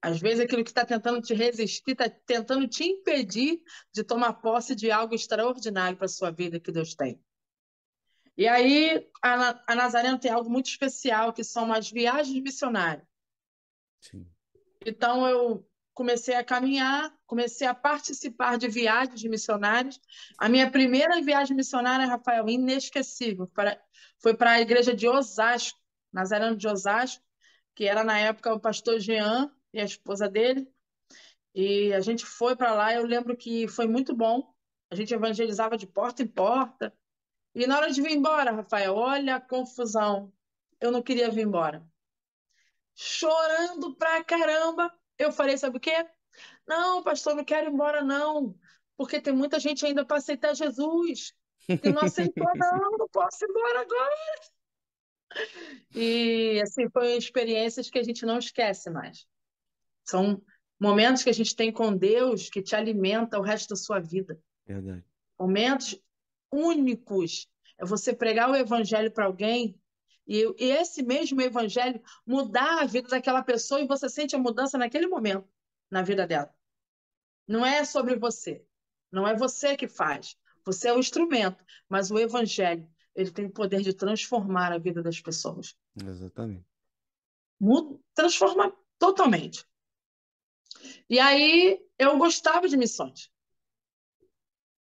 Às vezes aquilo que está tentando te resistir, está tentando te impedir de tomar posse de algo extraordinário para a sua vida que Deus tem. E aí, a, a Nazareno tem algo muito especial, que são as viagens missionárias. Sim. Então, eu comecei a caminhar, comecei a participar de viagens de missionários. A minha primeira viagem missionária, Rafael, inesquecível, para- foi para a igreja de Osasco, Nazareno de Osasco, que era na época o pastor Jean e a esposa dele. E a gente foi para lá, eu lembro que foi muito bom. A gente evangelizava de porta em porta. E na hora de vir embora, Rafael, olha a confusão. Eu não queria vir embora. Chorando pra caramba. Eu falei, sabe o quê? Não, pastor, não quero ir embora, não. Porque tem muita gente ainda para aceitar Jesus. E não aceitou, não, não posso ir embora agora. E assim, foram experiências que a gente não esquece mais. São momentos que a gente tem com Deus que te alimenta o resto da sua vida. Verdade. Momentos únicos. É você pregar o evangelho para alguém e, e esse mesmo evangelho mudar a vida daquela pessoa e você sente a mudança naquele momento na vida dela. Não é sobre você. Não é você que faz. Você é o instrumento, mas o evangelho, ele tem o poder de transformar a vida das pessoas. Exatamente. Muda, transforma totalmente. E aí eu gostava de missões.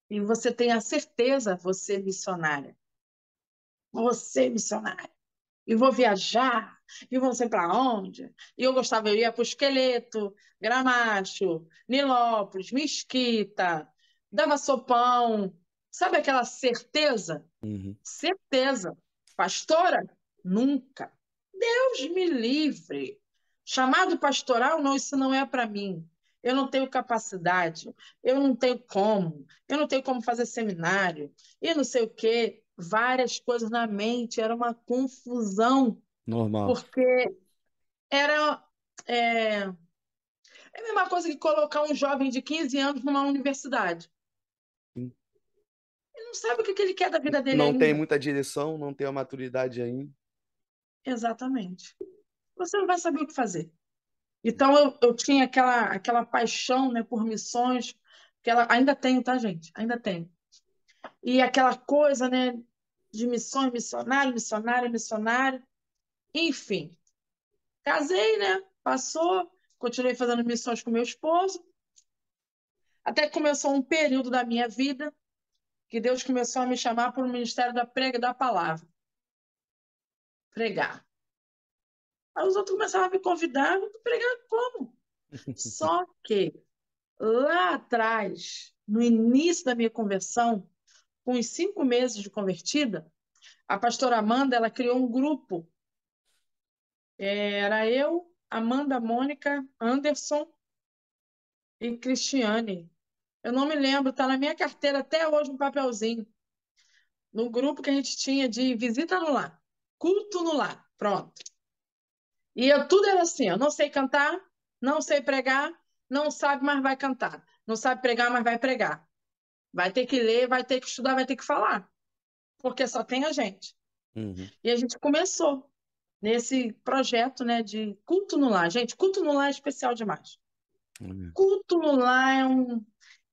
E você tem a certeza, você missionária. Você missionária e vou viajar, e vou não sei para onde. E eu gostava, eu ia para o Esqueleto, Gramacho, Nilópolis, Mesquita, dava sopão. Sabe aquela certeza? Uhum. Certeza. Pastora? Nunca. Deus me livre. Chamado pastoral, não, isso não é para mim. Eu não tenho capacidade, eu não tenho como, eu não tenho como fazer seminário, e não sei o quê várias coisas na mente, era uma confusão, Normal. porque era é, é a mesma coisa que colocar um jovem de 15 anos numa universidade. Sim. Ele não sabe o que ele quer da vida dele Não ainda. tem muita direção, não tem a maturidade ainda. Exatamente. Você não vai saber o que fazer. Então eu, eu tinha aquela, aquela paixão né, por missões, que ela ainda tenho, tá, gente? Ainda tenho. E aquela coisa, né, de missões, missionário, missionário, missionário. Enfim, casei, né? Passou, continuei fazendo missões com meu esposo. Até que começou um período da minha vida que Deus começou a me chamar para o ministério da prega da palavra. Pregar. Aí os outros começaram a me convidar, pregar como? Só que lá atrás, no início da minha conversão, com os cinco meses de convertida, a pastora Amanda ela criou um grupo. Era eu, Amanda, Mônica, Anderson e Cristiane. Eu não me lembro, está na minha carteira até hoje um papelzinho. No grupo que a gente tinha de visita no lar, culto no lar, pronto. E eu, tudo era assim, eu não sei cantar, não sei pregar, não sabe, mas vai cantar. Não sabe pregar, mas vai pregar. Vai ter que ler, vai ter que estudar, vai ter que falar. Porque só tem a gente. Uhum. E a gente começou nesse projeto né, de culto no lar. Gente, culto no lar é especial demais. Uhum. Culto no lar é, um,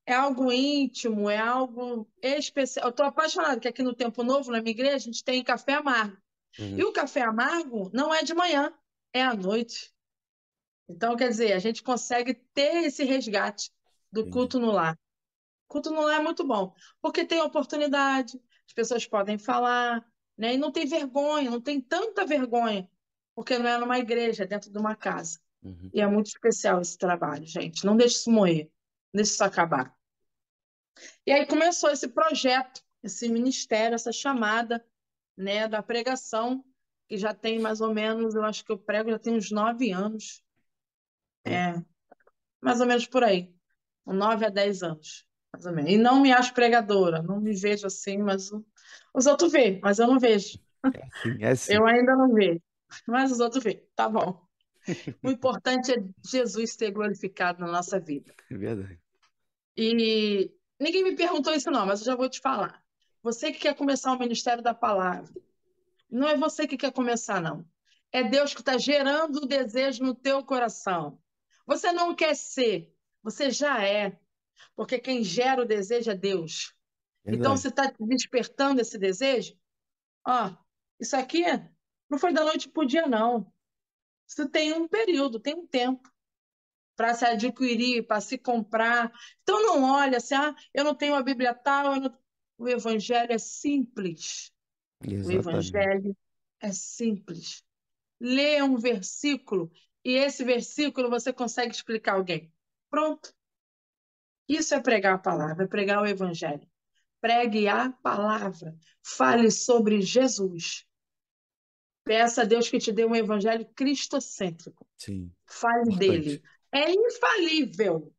é algo íntimo, é algo especial. Eu estou apaixonada, que aqui no Tempo Novo, na minha igreja, a gente tem café amargo. Uhum. E o café amargo não é de manhã, é à noite. Então, quer dizer, a gente consegue ter esse resgate do culto no lar. Culto no lar é muito bom, porque tem oportunidade, as pessoas podem falar, né? E não tem vergonha, não tem tanta vergonha, porque não é numa igreja, é dentro de uma casa. Uhum. E é muito especial esse trabalho, gente. Não deixe isso morrer, não deixe isso acabar. E aí começou esse projeto, esse ministério, essa chamada, né, da pregação, que já tem mais ou menos, eu acho que eu prego já tem uns nove anos. É, mais ou menos por aí. Nove a dez anos, mais ou menos. E não me acho pregadora, não me vejo assim, mas os outros veem, mas eu não vejo. Sim, é sim. Eu ainda não vejo, mas os outros veem. Tá bom. O importante é Jesus ser glorificado na nossa vida. É verdade. E ninguém me perguntou isso, não, mas eu já vou te falar. Você que quer começar o ministério da palavra, não é você que quer começar, não. É Deus que está gerando o desejo no teu coração. Você não quer ser, você já é. Porque quem gera o desejo é Deus. Então, Verdade. você está despertando esse desejo? Ó, isso aqui não foi da noite para o dia, não. Isso tem um período, tem um tempo para se adquirir, para se comprar. Então, não olha assim, ah, eu não tenho a Bíblia tal. não- O Evangelho é simples. O Exatamente. Evangelho é simples. Lê um versículo e esse versículo você consegue explicar a alguém. Pronto. Isso é pregar a palavra, é pregar o Evangelho. Pregue a palavra. Fale sobre Jesus. Peça a Deus que te dê um Evangelho cristocêntrico. Sim. Fale Importante. dele. É infalível.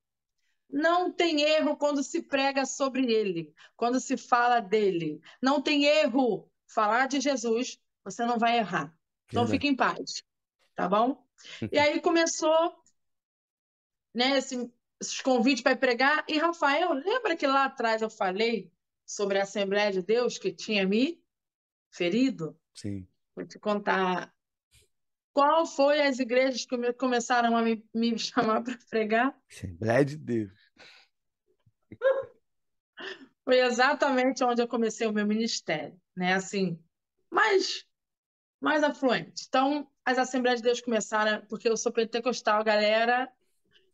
Não tem erro quando se prega sobre ele, quando se fala dele. Não tem erro. Falar de Jesus, Você não vai errar. Então Verdade. fique em paz, tá bom? E aí começou, né, esse- esses convites para pregar. E Rafael, lembra que lá atrás eu falei sobre a Assembleia de Deus que tinha me ferido? Sim. Vou te contar. Qual foi as igrejas que me- começaram a me, me chamar para pregar? Assembleia de Deus. Foi exatamente onde eu comecei o meu ministério, né? Assim, mais, mais afluente. Então, as Assembleias de Deus começaram, porque eu sou pentecostal, galera.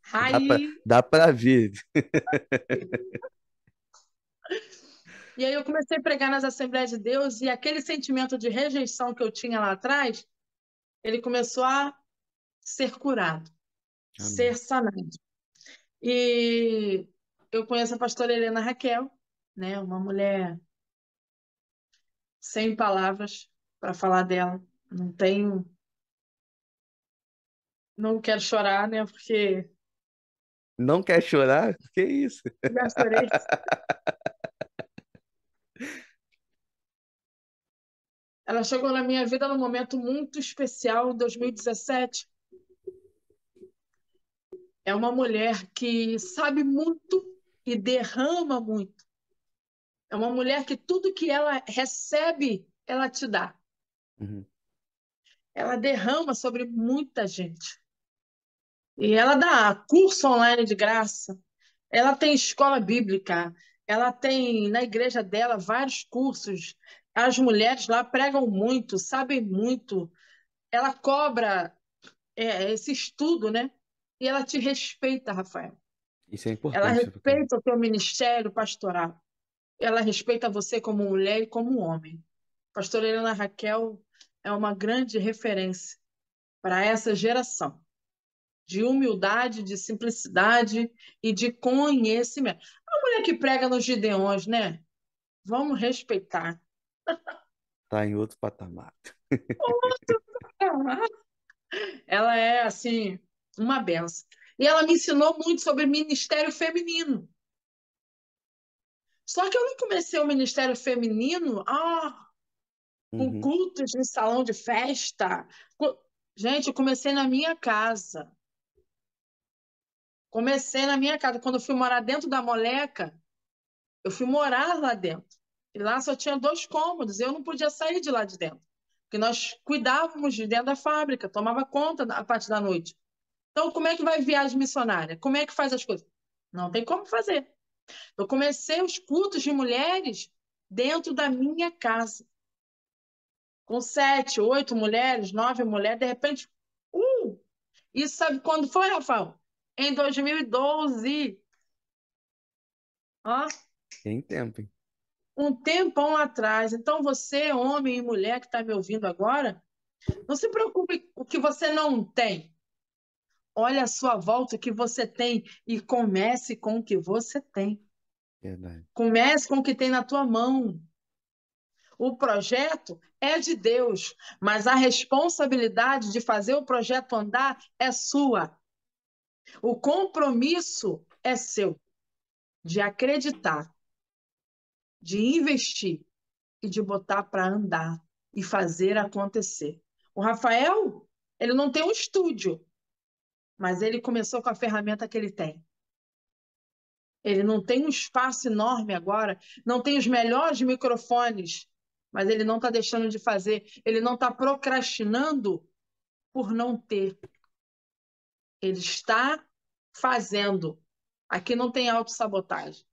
Raiz. dá pra ver. E aí eu comecei a pregar nas Assembleias de Deus e aquele sentimento de rejeição que eu tinha lá atrás, ele começou a ser curado, Amém. ser sanado. E eu conheço a pastora Helena Raquel, né? Uma mulher sem palavras para falar dela. Não tenho. Não quero chorar, né? Porque Não quer chorar? Que isso? já chorei. Ela chegou na minha vida num momento muito especial, em 2017. É uma mulher que sabe muito e derrama muito. É uma mulher que tudo que ela recebe, ela te dá. Uhum. Ela derrama sobre muita gente. E ela dá curso online de graça. Ela tem escola bíblica. Ela tem na igreja dela vários cursos. As mulheres lá pregam muito, sabem muito. Ela cobra é, esse estudo, né? E ela te respeita, Rafael. Isso é Ela importante. porque- respeita o teu ministério pastoral. Ela respeita você como mulher e como homem. Pastora Helena Raquel é uma grande referência para essa geração de humildade, de simplicidade e de conhecimento. A mulher que prega nos Gideões, né? Vamos respeitar. Tá em outro patamar. Ela é, assim, uma benção. E ela me ensinou muito sobre ministério feminino. Só que eu não comecei o ministério feminino ah, com Uhum. cultos em salão de festa. Gente, eu comecei na minha casa. Comecei na minha casa. Quando eu fui morar dentro da moleca, eu fui morar lá dentro. E lá só tinha dois cômodos. Eu não podia sair de lá de dentro. Porque nós cuidávamos de dentro da fábrica, tomava conta a parte da noite. Então, como é que vai viagem missionária? Como é que faz as coisas? Não tem como fazer. Eu comecei os cultos de mulheres dentro da minha casa. Com sete, oito mulheres, nove mulheres, de repente, uh! E sabe quando foi, Rafael? Em 2012. Ó, Tem tempo, hein? um tempão atrás. Então, você, homem e mulher que está me ouvindo agora, não se preocupe com o que você não tem. Olha à sua volta o que você tem e comece com o que você tem. Verdade. Comece com o que tem na tua mão. O projeto é de Deus, mas a responsabilidade de fazer o projeto andar é sua. O compromisso é seu de acreditar, de investir e de botar para andar e fazer acontecer. O Rafael, ele não tem um estúdio, mas ele começou com a ferramenta que ele tem. Ele não tem um espaço enorme agora, não tem os melhores microfones, mas ele não está deixando de fazer, ele não está procrastinando por não ter. Ele está fazendo. Aqui não tem autossabotagem.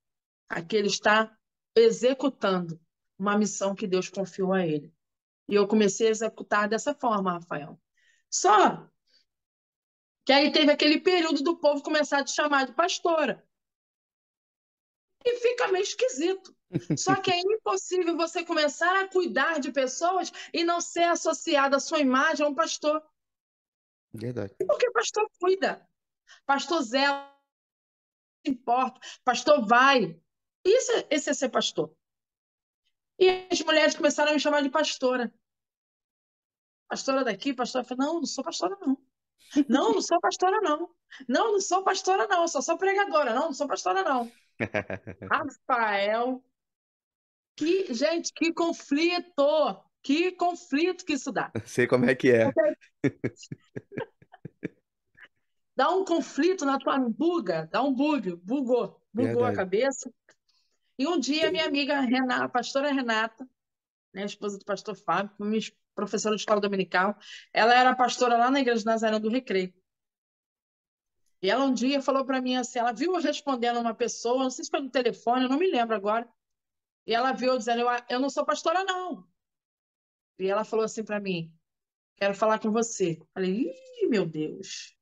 Aqui ele está executando uma missão que Deus confiou a ele. E eu comecei a executar dessa forma, Rafael. Só que aí teve aquele período do povo começar a te chamar de pastora. E fica meio esquisito. Só que é impossível você começar a cuidar de pessoas e não ser associado à sua imagem a um pastor. Verdade. Porque pastor cuida, pastor zela, se importa, pastor vai. Isso, é- esse é ser pastor. E as mulheres começaram a me chamar de pastora. Pastora daqui, pastora. Eu falei, não, não sou pastora, não. Não, não sou pastora, não. Não, não sou pastora, não. Eu só sou pregadora. Não, não sou pastora, não. Rafael. Que, gente, que conflito! Que conflito que isso dá. Sei como é que é. Dá um conflito na tua buga, dá um bug, bugou, bugou a Verdade. cabeça. E um dia minha amiga Renata, a pastora Renata, né, esposa do pastor Fábio, minha es- professora de escola dominical, ela era pastora lá na igreja de Nazaré do Recreio. E ela um dia falou para mim assim, ela viu eu respondendo uma pessoa, não sei se foi no telefone, eu não me lembro agora. E ela viu eu dizendo, eu, eu não sou pastora não. E ela falou assim para mim, quero falar com você. Falei, ih, meu Deus.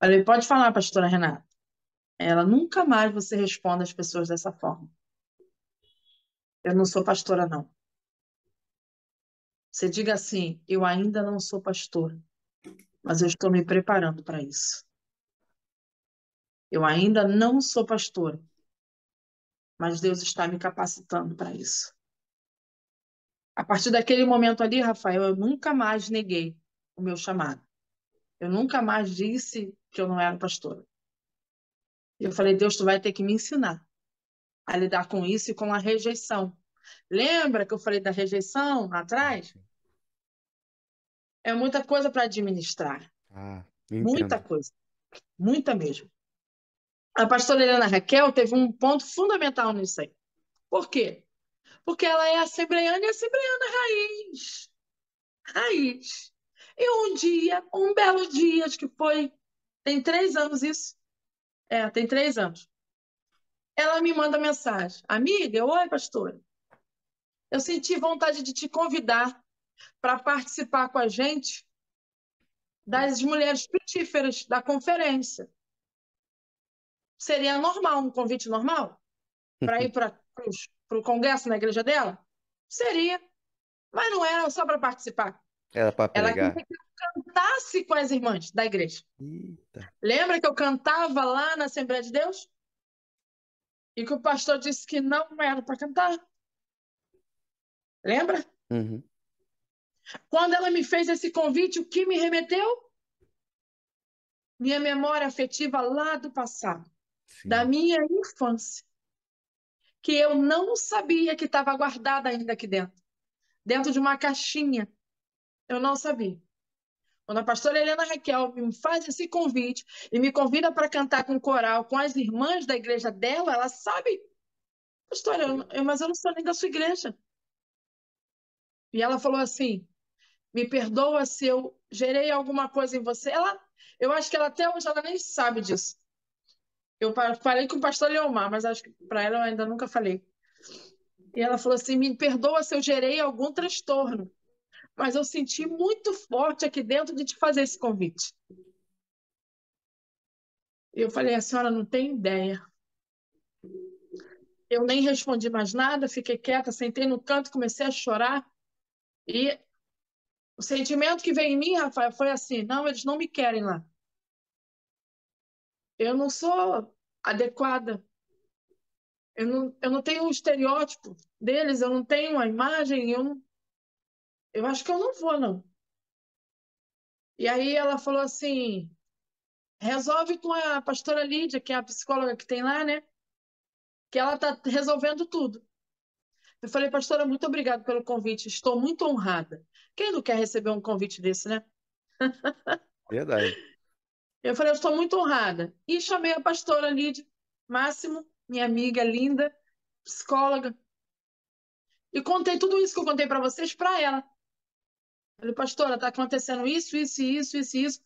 Falei, pode falar, pastora Renata. Ela nunca mais você responde às pessoas dessa forma. Eu não sou pastora, não. Você diga assim: eu ainda não sou pastora, mas eu estou me preparando para isso. Eu ainda não sou pastora, mas Deus está me capacitando para isso. A partir daquele momento ali, Rafael, eu nunca mais neguei o meu chamado. Eu nunca mais disse que eu não era pastora. Eu falei, Deus, tu vai ter que me ensinar a lidar com isso e com a rejeição. Lembra que eu falei da rejeição lá atrás? É muita coisa para administrar. Ah, Muita coisa. Muita mesmo. A pastora Helena Raquel teve um ponto fundamental nisso aí. Por quê? Porque ela é assembleiana e assembleiana raiz. Raiz. E um dia, um belo dia, acho que foi, tem três anos isso. É, tem três anos. Ela me manda mensagem. Amiga, oi, pastora. Eu senti vontade de te convidar para participar com a gente das mulheres frutíferas da conferência. Seria normal, um convite normal? Para ir para o congresso na igreja dela? Seria. Mas não era só para participar. Era para Ela pregar. queria que eu cantasse com as irmãs da igreja. Eita. Lembra que eu cantava lá na Assembleia de Deus? E que o pastor disse que não era para cantar. Lembra? Uhum. Quando ela me fez esse convite, o que me remeteu? Minha memória afetiva lá do passado, Sim. da minha infância, que eu não sabia que estava guardada ainda aqui dentro, dentro de uma caixinha. Eu não sabia. Quando a pastora Helena Raquel me faz esse convite e me convida para cantar com coral com as irmãs da igreja dela, ela sabe, pastora, eu- mas eu não sou nem da sua igreja. E ela falou assim: me perdoa se eu gerei alguma coisa em você. Ela, eu acho que ela até hoje ela nem sabe disso. Eu falei com o pastor Leomar, mas acho que para ela eu ainda nunca falei. E ela falou assim: me perdoa se eu gerei algum transtorno, mas eu senti muito forte aqui dentro de te fazer esse convite. Eu falei: a senhora não tem ideia. Eu nem respondi mais nada, fiquei quieta, sentei no canto, comecei a chorar. E o sentimento que veio em mim, Rafael, foi assim: não, eles não me querem lá. Eu não sou adequada. Eu não, eu não tenho o estereótipo deles, eu não tenho a imagem, eu, não- eu acho que eu não vou, não. E aí ela falou assim: resolve com a pastora Lídia, que é a psicóloga que tem lá, né? Que ela está resolvendo tudo. Eu falei, pastora, muito obrigada pelo convite, estou muito honrada. Quem não quer receber um convite desse, né? Verdade. Eu falei, eu estou muito honrada. E chamei a pastora Lídia Máximo, minha amiga linda, psicóloga. E contei tudo isso que eu contei para vocês para ela. Falei, pastora, está acontecendo isso, isso, isso, isso, isso.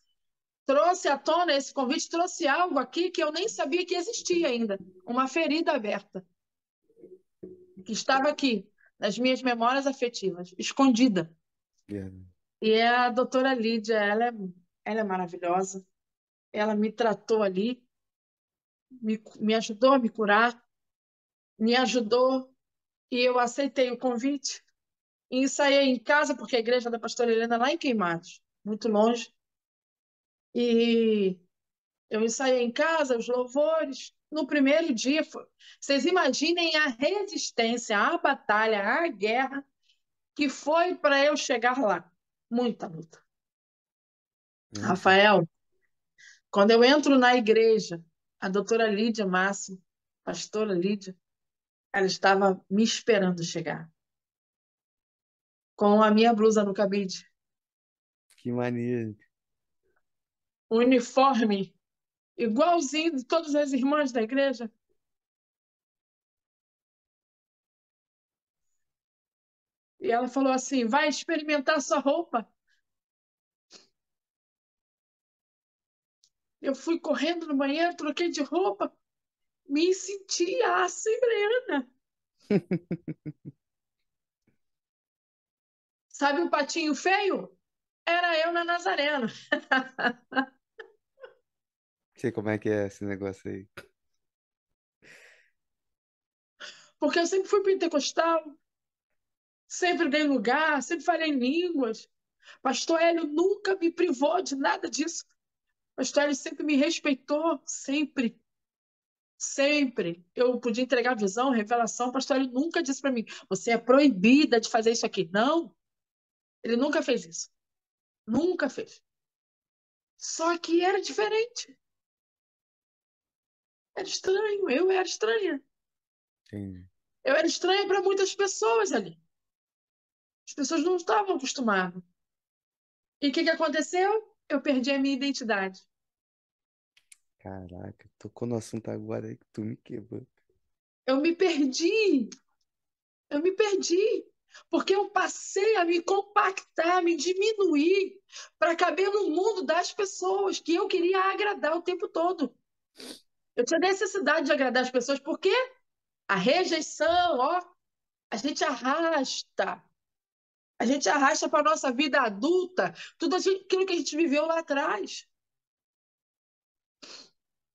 Trouxe à tona esse convite, trouxe algo aqui que eu nem sabia que existia ainda. Uma ferida aberta. Que estava aqui, nas minhas memórias afetivas, escondida. E é a doutora Lídia, ela é, ela é maravilhosa. Ela me tratou ali, me, me ajudou a me curar, me ajudou e eu aceitei o convite. E ensaiei em casa, porque a igreja da pastora Helena é lá em Queimados, muito longe. E eu ensaiei em casa os louvores. No primeiro dia, vocês imaginem a resistência, a batalha, a guerra que foi para eu chegar lá. Muita luta. Uhum. Rafael, quando eu entro na igreja, a doutora Lídia Máximo, pastora Lídia, ela estava me esperando chegar. com a minha blusa no cabide. Que maneiro. uniforme igualzinho de todas as irmãs da igreja. E ela falou assim: vai experimentar sua roupa. Eu fui correndo no banheiro, troquei de roupa, me senti a assembleana. Sabe um patinho feio? Era eu na Nazarena. Sei como é que é esse negócio aí. Porque eu sempre fui pentecostal, sempre dei lugar, sempre falei em línguas. Pastor Hélio nunca me privou de nada disso. Pastor Hélio sempre me respeitou, sempre. Sempre. Eu podia entregar visão, revelação. Pastor Hélio nunca disse para mim: você é proibida de fazer isso aqui. Não. Ele nunca fez isso. Nunca fez. Só que era diferente. Era estranho. Eu era estranha. Entendi. Eu era estranha para muitas pessoas ali. As pessoas não estavam acostumadas. E o que, que aconteceu? Eu perdi a minha identidade. Caraca, tocou no assunto agora aí que tu me quebrou. Eu me perdi. Eu me perdi. Porque eu passei a me compactar, a me diminuir para caber no mundo das pessoas que eu queria agradar o tempo todo. Eu tinha necessidade de agradar as pessoas, porque a rejeição, ó, a gente arrasta. A gente arrasta para a nossa vida adulta tudo aquilo que a gente viveu lá atrás.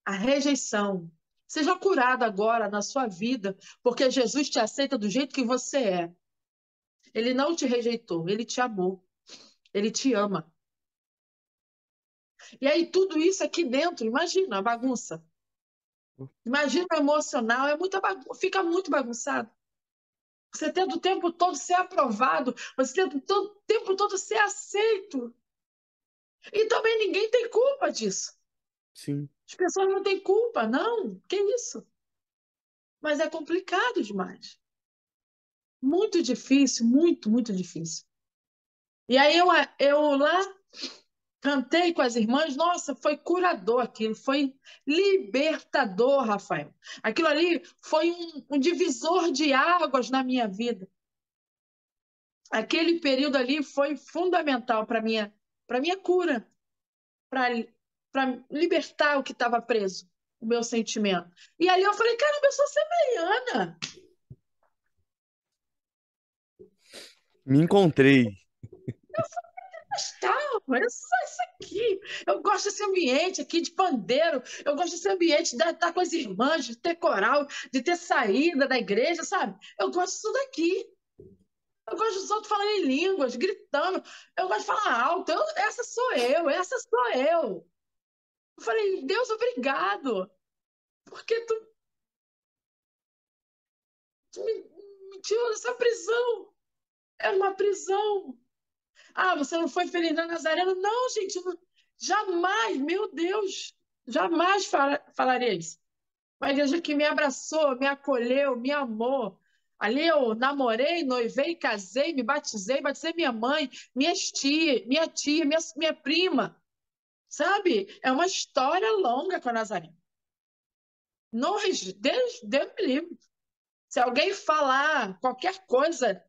A rejeição. Seja curado agora na sua vida, porque Jesus te aceita do jeito que você é. Ele não te rejeitou, ele te amou. Ele te ama. E aí, tudo isso aqui dentro, imagina a bagunça. Imagina o emocional, é muita bagun fica muito bagunçado. Você tenta o tempo todo ser aprovado, você tenta o tempo todo ser aceito. E também ninguém tem culpa disso. Sim. As pessoas não têm culpa, não. Que isso? Mas é complicado demais. Muito difícil, muito, muito difícil. E aí eu, eu lá cantei com as irmãs, nossa, foi curador aquilo, foi libertador, Rafael. Aquilo ali foi um, um divisor de águas na minha vida. Aquele período ali foi fundamental para minha para minha cura, para libertar o que estava preso, o meu sentimento. E ali eu falei, caramba, eu sou semelhana. Me encontrei. Eu gostava, é só isso aqui. Eu gosto desse ambiente aqui de pandeiro, eu gosto desse ambiente de estar com as irmãs, de ter coral, de ter saída da igreja, sabe? Eu gosto disso daqui. Eu gosto dos outros falando em línguas, gritando. Eu gosto de falar alto. Eu, essa sou eu, essa sou eu. Eu falei, Deus, obrigado. Porque tu, tu me, me tirou dessa prisão. Era uma prisão. Ah, você não foi feliz na Nazareno? Não, gente, não, jamais, meu Deus, jamais fala, falaria isso. Uma igreja que me abraçou, me acolheu, me amou. Ali eu namorei, noivei, casei, me batizei, batizei minha mãe, minha tia, minha tia, minha, minha prima. Sabe? É uma história longa com a Nazareno. Não, Deus, Deus me livre. Se alguém falar qualquer coisa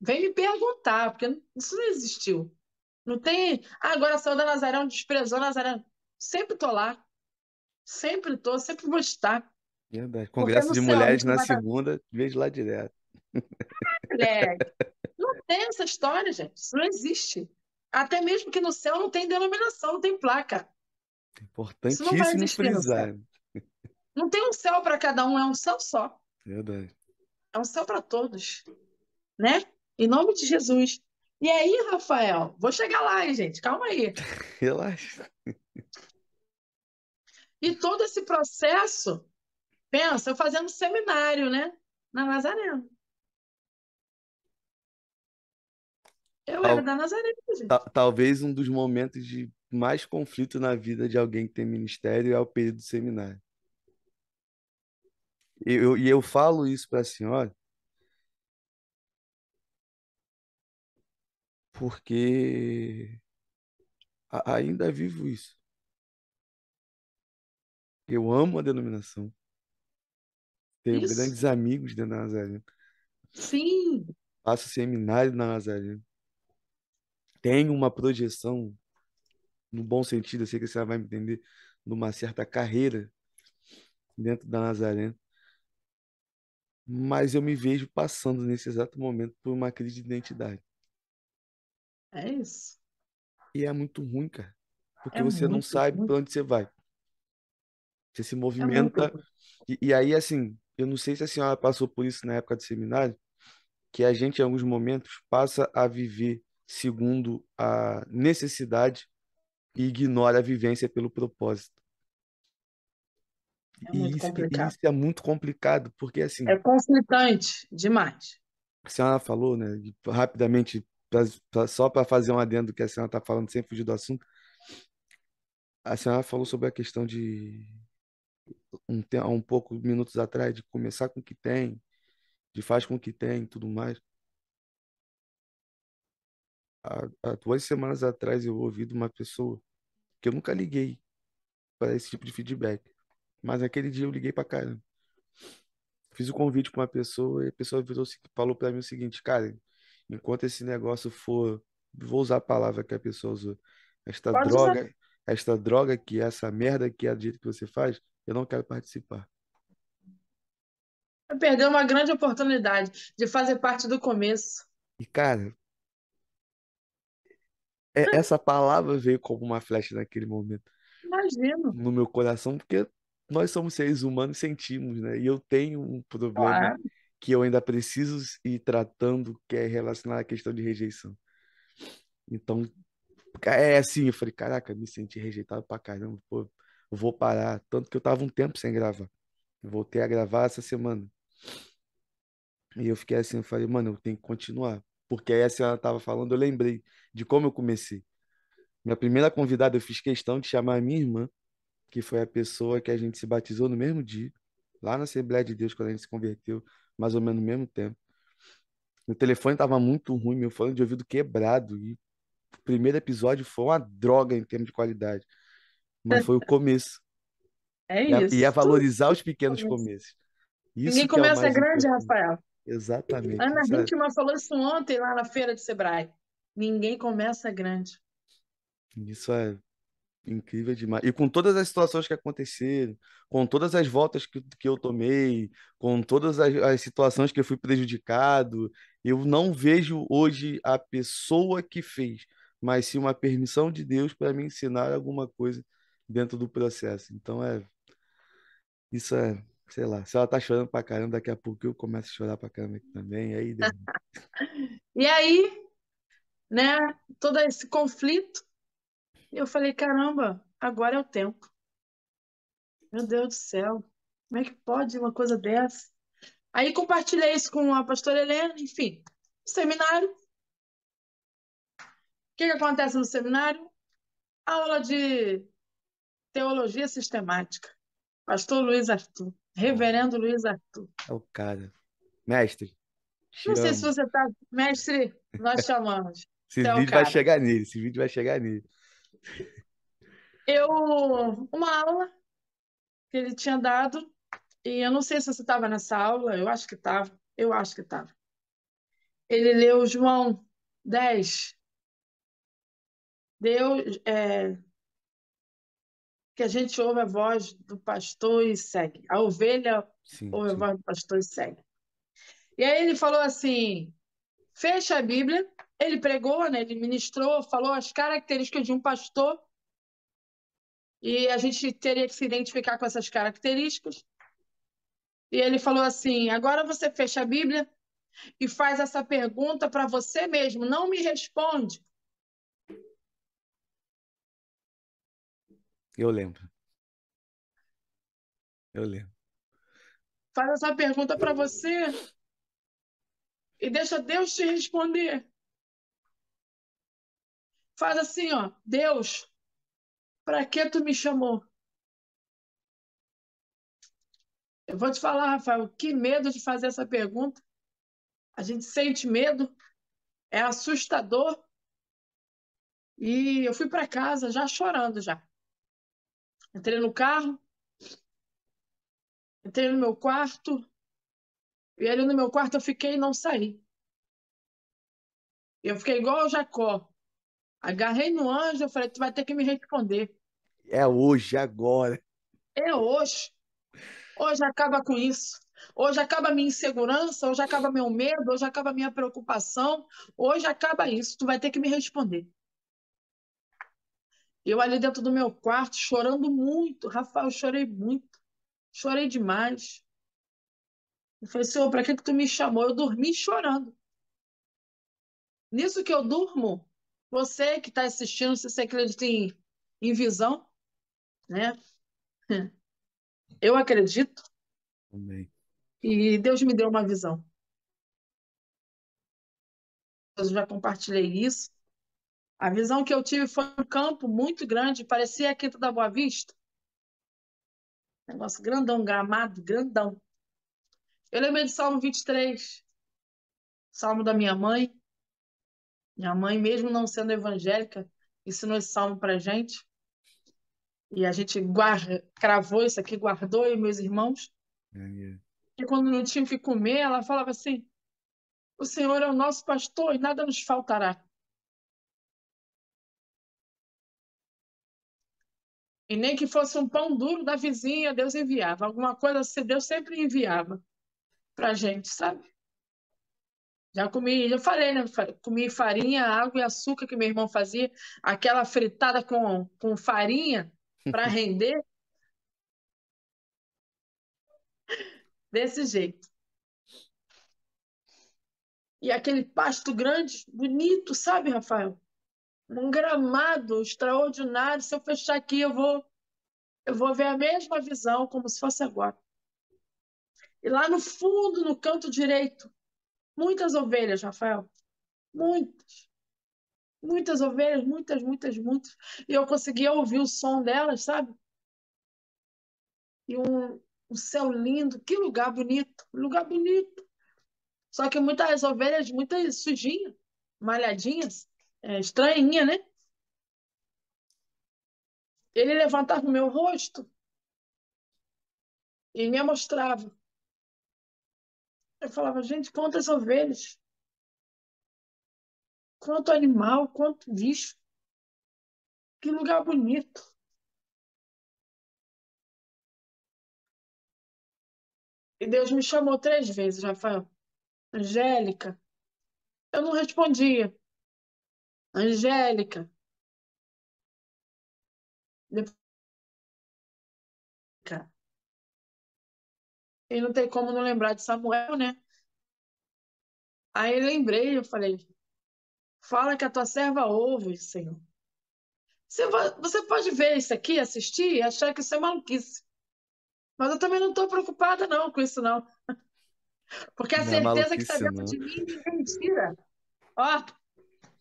Vem me perguntar, porque isso não existiu. Não tem. Ah, agora saiu da Nazaré, desprezou Nazaré. Sempre tô lá. Sempre tô, sempre vou estar. Verdade. Congresso de mulheres na segunda, vejo lá direto. É, não tem essa história, gente. Isso não existe. Até mesmo que no céu não tem denominação, não tem placa. Importantíssimo não frisar. Não tem um céu para cada um, é um céu só. Verdade. É um céu para todos. Né? Em nome de Jesus. E aí, Rafael, vou chegar lá, hein, gente? Calma aí. Relaxa. E todo esse processo, pensa, eu fazendo seminário, né? Na Nazareno. Eu Tal, era da Nazareno, gente. Talvez um dos momentos de mais conflito na vida de alguém que tem ministério é o período do seminário. E eu, eu, eu falo isso para a senhora porque ainda vivo isso. Eu amo a denominação. Tenho Isso. grandes amigos dentro da Nazaré. Sim. Faço seminário na Nazaré. Tenho uma projeção, no bom sentido, eu sei que você vai me entender, numa certa carreira dentro da Nazaré. Mas eu me vejo passando nesse exato momento por uma crise de identidade. É isso. E é muito ruim, cara. Porque É você não sabe ruim. para onde você vai. Você se É movimenta. ruim. E, e aí, assim, eu não sei se a senhora passou por isso na época do seminário, que a gente, em alguns momentos, passa a viver segundo a necessidade e ignora a vivência pelo propósito. É E muito isso, complicado. isso é muito complicado, porque, assim, É conflitante demais. a senhora falou, né, rapidamente, pra- só para fazer um adendo do que a senhora está falando, sem fugir do assunto, a senhora falou sobre a questão de um, um pouco minutos atrás de começar com o que tem, de faz com o que tem, e tudo mais. Há, há duas semanas atrás eu ouvi de uma pessoa que eu nunca liguei para esse tipo de feedback, mas naquele dia eu liguei para caramba. Fiz o convite para uma pessoa e a pessoa virou, falou para mim o seguinte, cara, enquanto esse negócio for, vou usar a palavra que a pessoa usou, esta Pode usar. droga, esta droga que é essa merda que é do jeito que você faz, eu não quero participar. Vai perder uma grande oportunidade de fazer parte do começo. E cara, é- essa palavra veio como uma flecha naquele momento Imagino. no meu coração, porque nós somos seres humanos e sentimos, né? E eu tenho um problema Claro. Que eu ainda preciso ir tratando, que é relacionado à questão de rejeição. Então, é assim, eu falei, caraca, me senti rejeitado pra caramba, pô, vou parar. Tanto que eu tava um tempo sem gravar. Voltei a gravar essa semana. E eu fiquei assim, eu falei, mano, eu tenho que continuar. Porque aí a senhora tava falando, eu lembrei de como eu comecei. Minha primeira convidada, eu fiz questão de chamar a minha irmã, que foi a pessoa que a gente se batizou no mesmo dia, lá na Assembleia de Deus, quando a gente se converteu, mais ou menos no mesmo tempo. Meu telefone estava muito ruim, meu fone de ouvido quebrado, e o primeiro episódio foi uma droga em termos de qualidade, mas foi o começo. É E é, e é isso. Tudo valorizar os pequenos começa. começos. Ninguém Isso que é começa mais grande. Rafael. Exatamente. Ana Isso é, falou isso ontem lá na feira de Sebrae. Ninguém começa grande. isso é incrível demais. E com todas as situações que aconteceram, com todas as voltas que, que eu tomei, com todas as, as situações que eu fui prejudicado, eu não vejo hoje a pessoa que fez, mas sim uma permissão de Deus para me ensinar alguma coisa dentro do processo. Então é isso é, sei lá, se ela tá chorando pra caramba, daqui a pouco eu começo a chorar pra caramba aqui também, aí. E aí, né, todo esse conflito, eu falei, caramba, agora é o tempo. Meu Deus do céu, como é que pode uma coisa dessa? Aí compartilhei isso com a pastora Helena, enfim, seminário. O que que acontece no seminário? Aula de teologia sistemática. Pastor Luiz Arthur, reverendo Luiz Arthur. É o cara. Mestre, Não sei se você tá, mestre, nós chamamos. Esse Você é o vídeo vai chegar nele, esse vídeo vai chegar nele. Eu, uma aula que ele tinha dado, e eu não sei se você estava nessa aula, eu acho que estava, eu acho que estava. Ele leu João 10, Deus, é, que a gente ouve a voz do pastor e segue. A ovelha Sim, ouve a sim. voz do pastor e segue. E aí ele falou assim: fecha a Bíblia. Ele pregou, né? Ele ministrou, falou as características de um pastor, e a gente teria que se identificar com essas características. E ele falou assim: agora você fecha a Bíblia e faz essa pergunta para você mesmo, não me responde. Eu lembro. Eu lembro. Faz essa pergunta para você e deixa Deus te responder. Faz assim, ó, Deus, para que tu me chamou? Eu vou te falar, Rafael, que medo de fazer essa pergunta. A gente sente medo, é assustador, E eu fui para casa já chorando já. Entrei no carro, entrei no meu quarto, e ali no meu quarto eu fiquei e não saí. Eu fiquei igual o Jacó. Agarrei no anjo, eu falei, tu vai ter que me responder. É hoje, agora. É hoje. Hoje acaba com isso. Hoje acaba a minha insegurança, hoje acaba meu medo, hoje acaba a minha preocupação, hoje acaba isso. Tu vai ter que me responder. Eu ali dentro do meu quarto, chorando muito. Rafael, eu chorei muito. Chorei demais. Eu falei, Senhor, para que, que tu me chamou? Eu dormi chorando. Nisso que eu durmo, você que está assistindo, se você acredita em, em visão, né? Eu acredito. Amém. E Deus me deu uma visão. Eu já compartilhei isso. A visão que eu tive foi um campo muito grande, parecia a Quinta da Boa Vista. Negócio grandão, gramado, grandão. Eu lembrei de Salmo 23, Salmo da minha mãe. Minha mãe, mesmo não sendo evangélica, ensinou esse salmo pra gente. E a gente guarda, cravou isso aqui, guardou, e meus irmãos. E quando não tinha o que comer, ela falava assim: O Senhor é o nosso pastor e nada nos faltará. E nem que fosse um pão duro da vizinha, Deus enviava. Alguma coisa assim, Deus sempre enviava pra gente, sabe? Já comi, já falei, né? Comi farinha, água e açúcar que meu irmão fazia, aquela fritada com, com farinha para render, desse jeito. E aquele pasto grande, bonito, sabe, Rafael? Um gramado extraordinário. Se eu fechar aqui, eu vou, eu vou ver a mesma visão, como se fosse agora. E lá no fundo, no canto direito, muitas ovelhas, Rafael. Muitas. Muitas ovelhas, muitas, muitas, muitas. E eu conseguia ouvir o som delas, sabe? E um, um céu lindo. Que lugar bonito. Lugar bonito. Só que muitas ovelhas, muitas sujinhas, malhadinhas, é, estranhinha, né? Ele levantava o meu rosto e me mostrava. Eu falava, gente, quantas ovelhas, quanto animal, quanto bicho, que lugar bonito. E Deus me chamou três vezes, Rafael. Angélica. Eu não respondia. Angélica. Depois, E não tem como não lembrar de Samuel, né? Aí lembrei, eu falei, fala que a tua serva ouve, Senhor. Você, vai- você pode ver isso aqui, assistir e achar que isso é maluquice. Mas eu também não estou preocupada não com isso não. Porque a Não é certeza que está dentro de mim ninguém tira. Ó,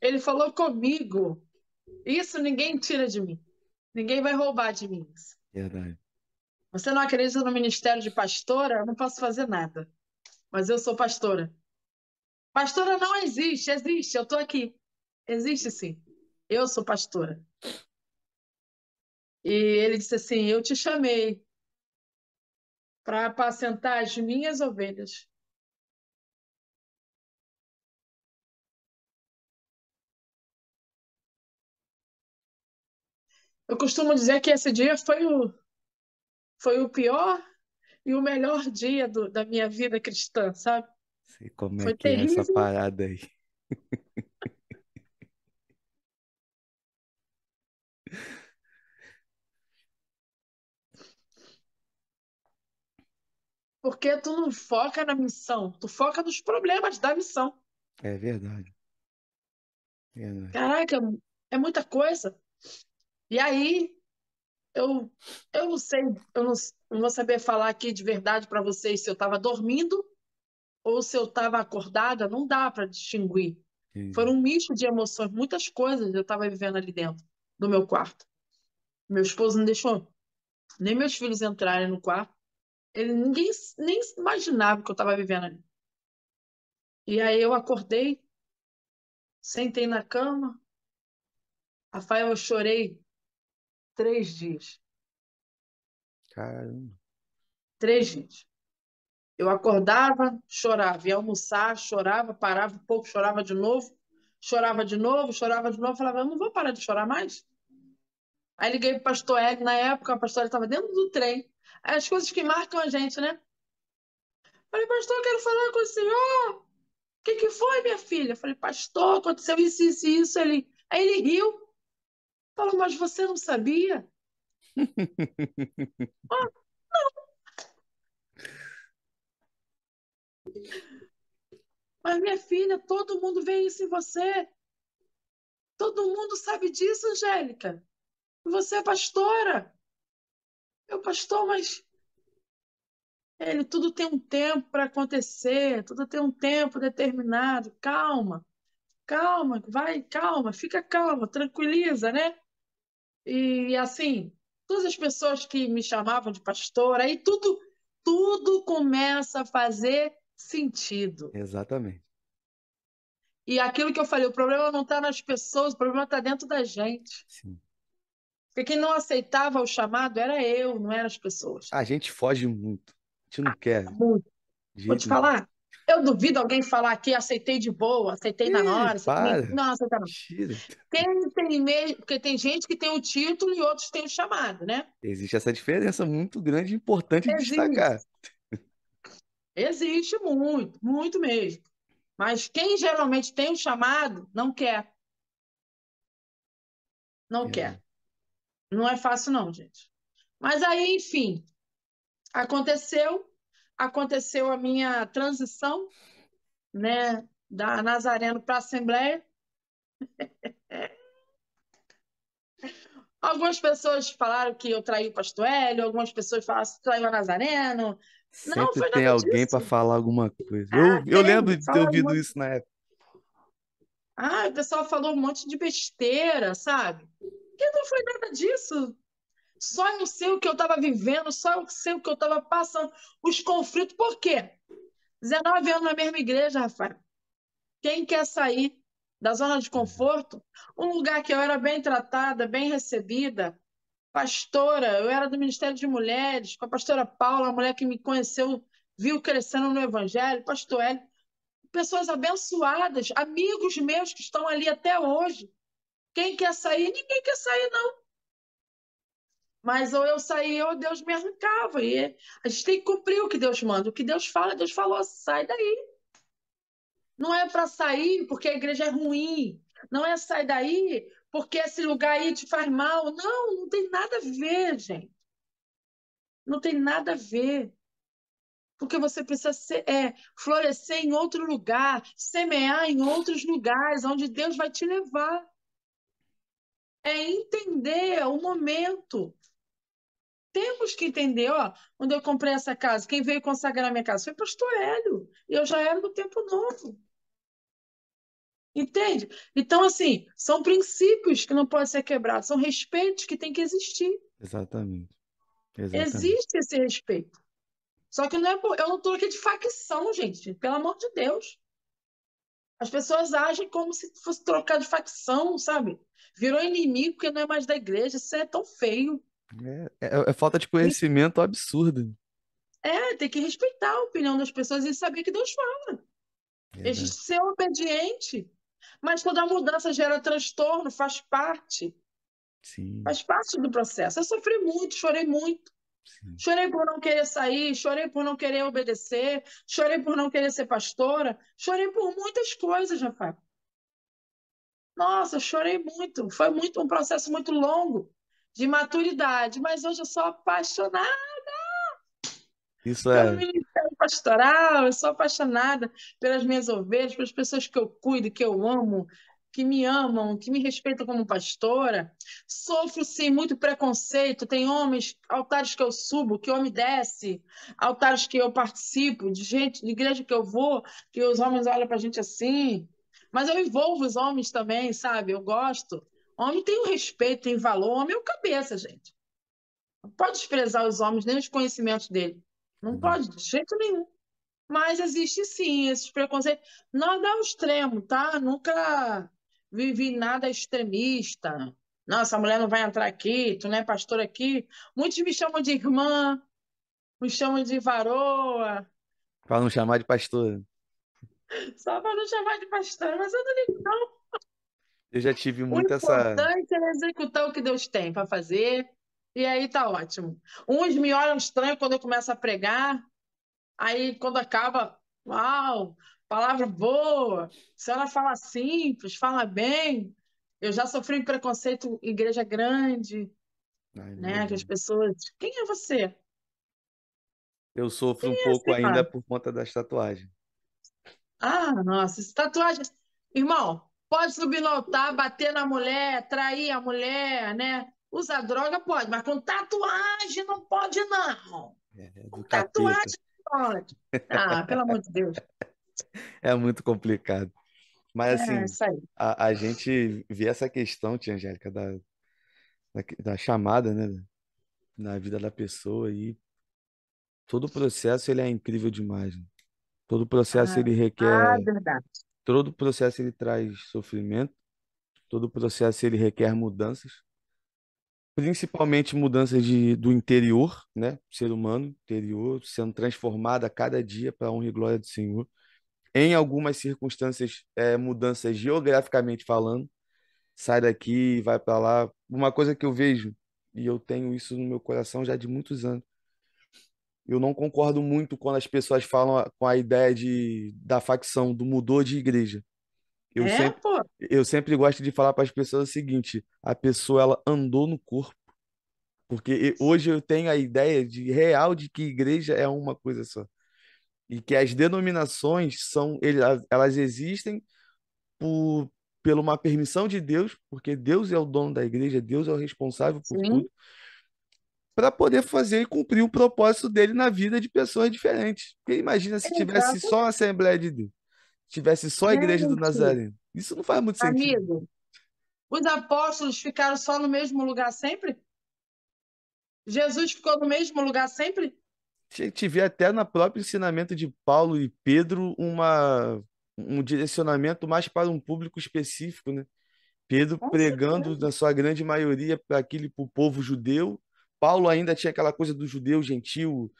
ele falou comigo. Isso ninguém tira de mim. Ninguém vai roubar de mim. Verdade. Você não acredita no ministério de pastora? Eu não posso fazer nada. Mas eu sou pastora. Pastora não existe, existe. Eu estou aqui. Existe sim. Eu sou pastora. E ele disse assim: Eu te chamei para apacentar as minhas ovelhas. Eu costumo dizer que esse dia foi o, foi o pior e o melhor dia do- da minha vida cristã, sabe? Sei como é Foi que é essa parada aí. Porque tu não foca na missão, tu foca nos problemas da missão. É verdade. Verdade. Caraca, é muita coisa. E aí, eu, eu não sei, eu não, não vou saber falar aqui de verdade para vocês se eu estava dormindo ou se eu estava acordada, não dá para distinguir. Entendi. Foram um misto de emoções, muitas coisas eu estava vivendo ali dentro do meu quarto. Meu esposo não deixou nem meus filhos entrarem no quarto. Ele ninguém nem imaginava o que eu estava vivendo ali. E aí eu acordei, sentei na cama, Rafael, eu chorei três dias. Caramba. Três dias. Eu acordava, chorava, ia almoçar, chorava, parava um pouco, chorava de novo, chorava de novo, chorava de novo, falava, eu não vou parar de chorar mais. Aí liguei para o pastor Ed, na época, o pastor estava dentro do trem. As coisas que marcam a gente, né? Falei, pastor, eu quero falar com o senhor. O que, que foi, minha filha? Falei, pastor, aconteceu isso, isso, isso. Ele... Aí ele riu. Falou, mas você não sabia? oh, não. Mas, minha filha, todo mundo vê isso em você. Todo mundo sabe disso, Angélica. Você é pastora. Eu, pastor, mas ele tudo tem um tempo para acontecer, tudo tem um tempo determinado. Calma, calma, vai, calma, fica calma, tranquiliza, né? E assim, todas as pessoas que me chamavam de pastora, aí tudo, tudo começa a fazer sentido. Exatamente. E aquilo que eu falei, o problema não está nas pessoas, o problema está dentro da gente. Sim. Porque quem não aceitava o chamado era eu, não eram as pessoas. A gente foge muito. A gente não ah, quer. Muito. Vou te falar, eu duvido alguém falar que aceitei de boa, aceitei na hora. Para. Não, aceita não. Tem, tem mesmo, porque tem gente que tem o título e outros têm o chamado, né? Existe essa diferença muito grande e importante de Existe. destacar. Existe muito, muito mesmo. Mas quem geralmente tem o chamado não quer. Não É. quer. Não é fácil, não, gente. Mas aí, enfim, aconteceu, aconteceu a minha transição, né, da Nazareno para a Assembleia. Algumas pessoas falaram que eu traí o pastor Hélio, algumas pessoas falaram que traiu a Nazareno. Não, Sempre foi tem alguém para falar alguma coisa. Ah, Eu, eu lembro de ter ouvido isso na época. Ah, o pessoal falou um monte de besteira, sabe? Que não foi nada disso. Só eu sei o que eu estava vivendo, só eu sei o que eu estava passando, os conflitos. Por quê? 19 anos na mesma igreja, Rafael. Quem quer sair da zona de conforto? Um lugar que eu era bem tratada, bem recebida, pastora, eu era do Ministério de Mulheres, com a pastora Paula, a mulher que me conheceu, viu crescendo no Evangelho, pastor Hélio, pessoas abençoadas, amigos meus que estão ali até hoje. Quem quer sair? Ninguém quer sair, não. Mas ou eu saía ou Deus me arrancava. E a gente tem que cumprir o que Deus manda. O que Deus fala, Deus falou, sai daí. Não é para sair porque a igreja é ruim. Não é sair daí porque esse lugar aí te faz mal. Não, não tem nada a ver, gente. Não tem nada a ver. Porque você precisa ser, é, florescer em outro lugar, semear em outros lugares, onde Deus vai te levar. É entender o momento. Temos que entender, ó, quando eu comprei essa casa, quem veio consagrar minha casa foi o pastor Hélio, e eu já era do tempo novo. Entende? Então, assim, são princípios que não podem ser quebrados, são respeitos que têm que existir. Exatamente. Exatamente. Existe esse respeito. Só que não é por... eu não estou aqui de facção, gente, pelo amor de Deus. As pessoas agem como se fosse trocar de facção, sabe? Virou inimigo porque não é mais da igreja. Isso é tão feio. É, é- é falta de conhecimento absurda. É, tem que respeitar a opinião das pessoas e saber que Deus fala. Gente ser obediente. Mas toda mudança gera transtorno, faz parte. Sim, Faz parte do processo. Eu sofri muito, chorei muito. sim. Chorei por não querer sair, chorei por não querer obedecer, chorei por não querer ser pastora, chorei por muitas coisas, Rafael. Nossa, chorei muito. Foi muito um processo muito longo de maturidade, mas hoje eu sou apaixonada Isso pelo é, ministério pastoral, eu sou apaixonada pelas minhas ovelhas, pelas pessoas que eu cuido, que eu amo, que me amam, que me respeitam como pastora. Sofro, sim, muito preconceito. Tem homens, altares que eu subo, que homem desce, altares que eu participo, de gente, de igreja que eu vou, que os homens olham pra gente assim. Mas eu envolvo os homens também, sabe? Eu gosto. Homem tem um respeito, tem valor. Homem é o cabeça, gente. Não pode desprezar os homens, nem os conhecimentos dele. Não Verdade. pode, de jeito nenhum. Mas existe sim esses preconceitos. Nada ao extremo, tá? Nunca vivi nada extremista. Não, essa mulher não vai entrar aqui, tu não é pastor aqui. Muitos me chamam de irmã, me chamam de varoa, Para não chamar de pastor. só para não chamar de pastor, mas eu não ligo, não. Eu já tive O muito essa. importante é executar o que Deus tem para fazer, e aí tá ótimo. Uns me olham estranho quando eu começo a pregar, aí quando acaba, uau, palavra boa, a senhora fala simples, fala bem. Eu já sofri preconceito em igreja grande, Ai, né? Que as pessoas, quem é você? Eu sofro um Quem é pouco ainda cara? por conta das tatuagens. Ah, nossa, tatuagem. Irmão, pode subir no altar, bater na mulher, trair a mulher, né? Usar droga pode, mas com tatuagem não pode, não. É, é Com tatuagem não pode. Ah, pelo amor de Deus. É muito complicado. Mas É assim, aí. a, a gente vê essa questão, tia Angélica, da, da, da chamada, né? Na vida da pessoa e todo o processo ele é incrível demais. né? Todo o processo Ah, ele ah, requer, verdade. Todo processo ele traz sofrimento, todo processo ele requer mudanças, principalmente mudanças de, do interior, né? Ser humano interior sendo transformado a cada dia para a honra e glória do Senhor. Em algumas circunstâncias, é, mudanças geograficamente falando, sai daqui, vai para lá. Uma coisa que eu vejo, e eu tenho isso no meu coração já de muitos anos, eu não concordo muito quando as pessoas falam com a ideia de, da facção, do mudou de igreja. Eu É, sempre, pô. eu sempre gosto de falar para as pessoas o seguinte: a pessoa ela andou no corpo, porque hoje eu tenho a ideia de real de que igreja é uma coisa só e que as denominações são elas existem por pela uma permissão de Deus, porque Deus é o dono da igreja, Deus é o responsável por Sim, tudo, para poder fazer e cumprir o propósito dele na vida de pessoas diferentes. Porque imagina se tivesse exato. só a Assembleia de Deus, tivesse só a Igreja do Nazareno. Isso não faz muito sentido. amigo, os apóstolos ficaram só no mesmo lugar sempre? Jesus ficou no mesmo lugar sempre? Vê até no próprio ensinamento de Paulo e Pedro uma, um direcionamento mais para um público específico, né? Pedro pregando, na sua grande maioria, para aquele para o povo judeu. Paulo ainda tinha aquela coisa do judeu gentil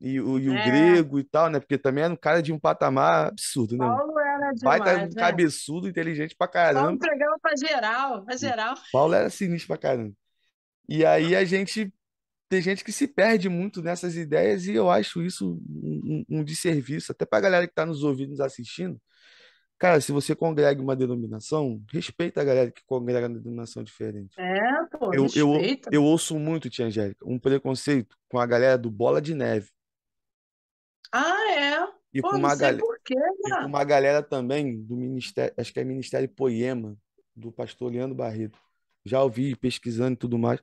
e o, e o É, grego e tal, né? Porque também era um cara de um patamar absurdo, né? Paulo era baita um demais, né? cabeçudo, inteligente pra Paulo caramba. pregava para geral, para E geral. Paulo era sinistro pra caramba. E aí a gente tem gente que se perde muito nessas ideias e eu acho isso um, um, um desserviço, até pra galera que tá nos ouvindo, nos assistindo. Cara, se você congrega uma denominação, respeita a galera que congrega uma denominação diferente. É, pô, Eu, respeita. eu ouço muito, tia Angélica, um preconceito com a galera do Bola de Neve Ah, é? e Pô, com não uma, sei gal- por quê, e com uma galera também do Ministério, acho que é Ministério Poema, do pastor Leandro Barreto. Já ouvi pesquisando e tudo mais.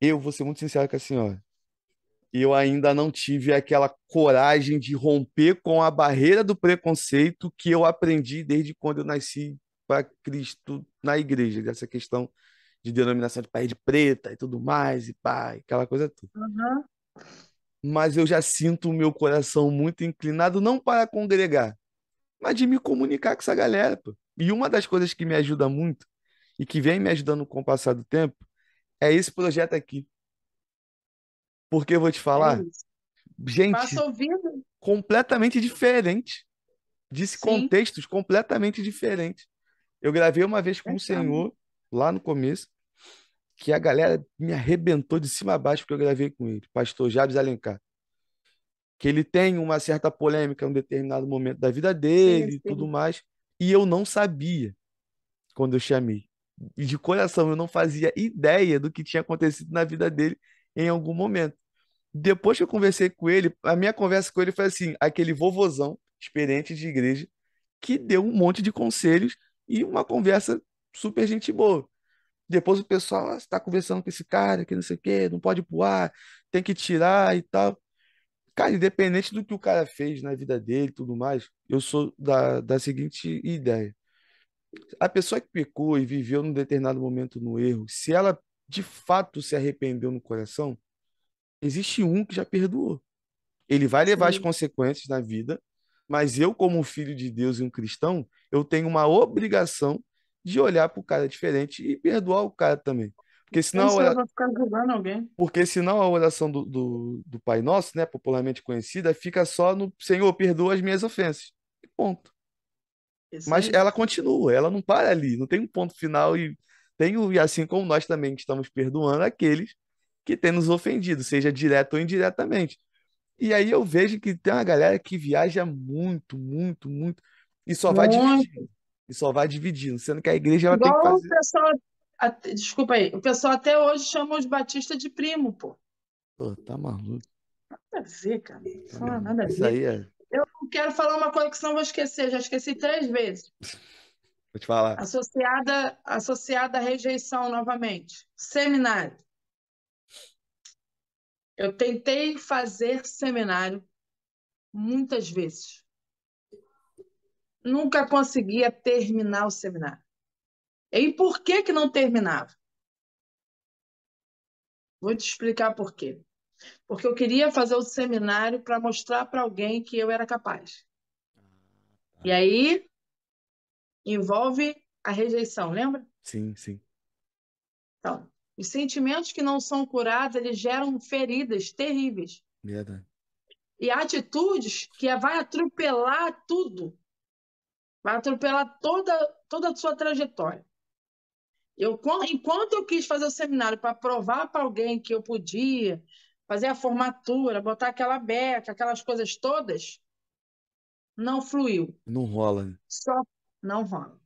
Eu vou ser muito sincero com a senhora. Eu ainda não tive aquela coragem de romper com a barreira do preconceito que eu aprendi desde quando eu nasci para Cristo na igreja, dessa questão de denominação de parede preta e tudo mais, e pá, aquela coisa toda. Uhum. Mas eu já sinto o meu coração muito inclinado não para congregar, mas de me comunicar com essa galera, pô. E uma das coisas que me ajuda muito e que vem me ajudando com o passar do tempo é esse projeto aqui. Porque eu vou te É falar, isso. gente, completamente diferente, de Sim, contextos completamente diferentes. Eu gravei uma vez com o verdade. Senhor, lá no começo, que a galera me arrebentou de cima a baixo porque eu gravei com ele, pastor Jabes Alencar. Que ele tem uma certa polêmica em um determinado momento da vida Sim, dele e tudo sim. mais, e eu não sabia quando eu chamei. De coração, eu não fazia ideia do que tinha acontecido na vida dele em algum momento. Depois que eu conversei com ele, a minha conversa com ele foi assim, aquele vovozão, experiente de igreja, que deu um monte de conselhos e uma conversa super gente boa. Depois o pessoal, ah, você tá conversando com esse cara, que não sei o quê, não pode voar, tem que tirar e tal. Cara, independente do que o cara fez na vida dele e tudo mais, eu sou da, da seguinte ideia. A pessoa que pecou e viveu num determinado momento no erro, se ela de fato se arrependeu no coração, existe um que já perdoou. Ele vai levar as Sim. consequências na vida, mas eu, como um filho de Deus e um cristão, eu tenho uma obrigação de olhar para o cara diferente e perdoar o cara também. Porque senão, a Você ora- vai ficar julgando alguém. porque senão a oração do, do, do Pai Nosso, né, popularmente conhecida, fica só no Senhor, perdoa as minhas ofensas. E ponto. Isso Mas aí. ela continua, ela não para ali, não tem um ponto final e tem e assim como nós também estamos perdoando aqueles que têm nos ofendido, seja direto ou indiretamente. E aí eu vejo que tem uma galera que viaja muito, muito, muito e só vai Muito. dividindo, e só vai dividindo, sendo que a igreja ela tem que Igual o fazer. pessoal. Desculpa aí. O pessoal até hoje chama os batistas de primo, pô. Pô, tá maluco, Nada a ver, cara. tá Fala nada a Isso ver. aí é, Eu não quero falar uma coisa que senão vou esquecer. Já esqueci três vezes. vou te falar. Associada, associada à rejeição novamente. Seminário. Eu tentei fazer seminário muitas vezes. Nunca conseguia terminar o seminário. E por que que não terminava? Vou te explicar por quê. Porque eu queria fazer o seminário para mostrar para alguém que eu era capaz. E aí envolve a rejeição, lembra? Sim, sim, Então, os sentimentos que não são curados, eles geram feridas terríveis. verdade. E atitudes que vai atropelar tudo. Vai atropelar toda, toda a sua trajetória. Eu, quan- enquanto eu quis fazer o seminário para provar para alguém que eu podia fazer a formatura, botar aquela beca, aquelas coisas todas, não fluiu. Não rola, né? Só não rola.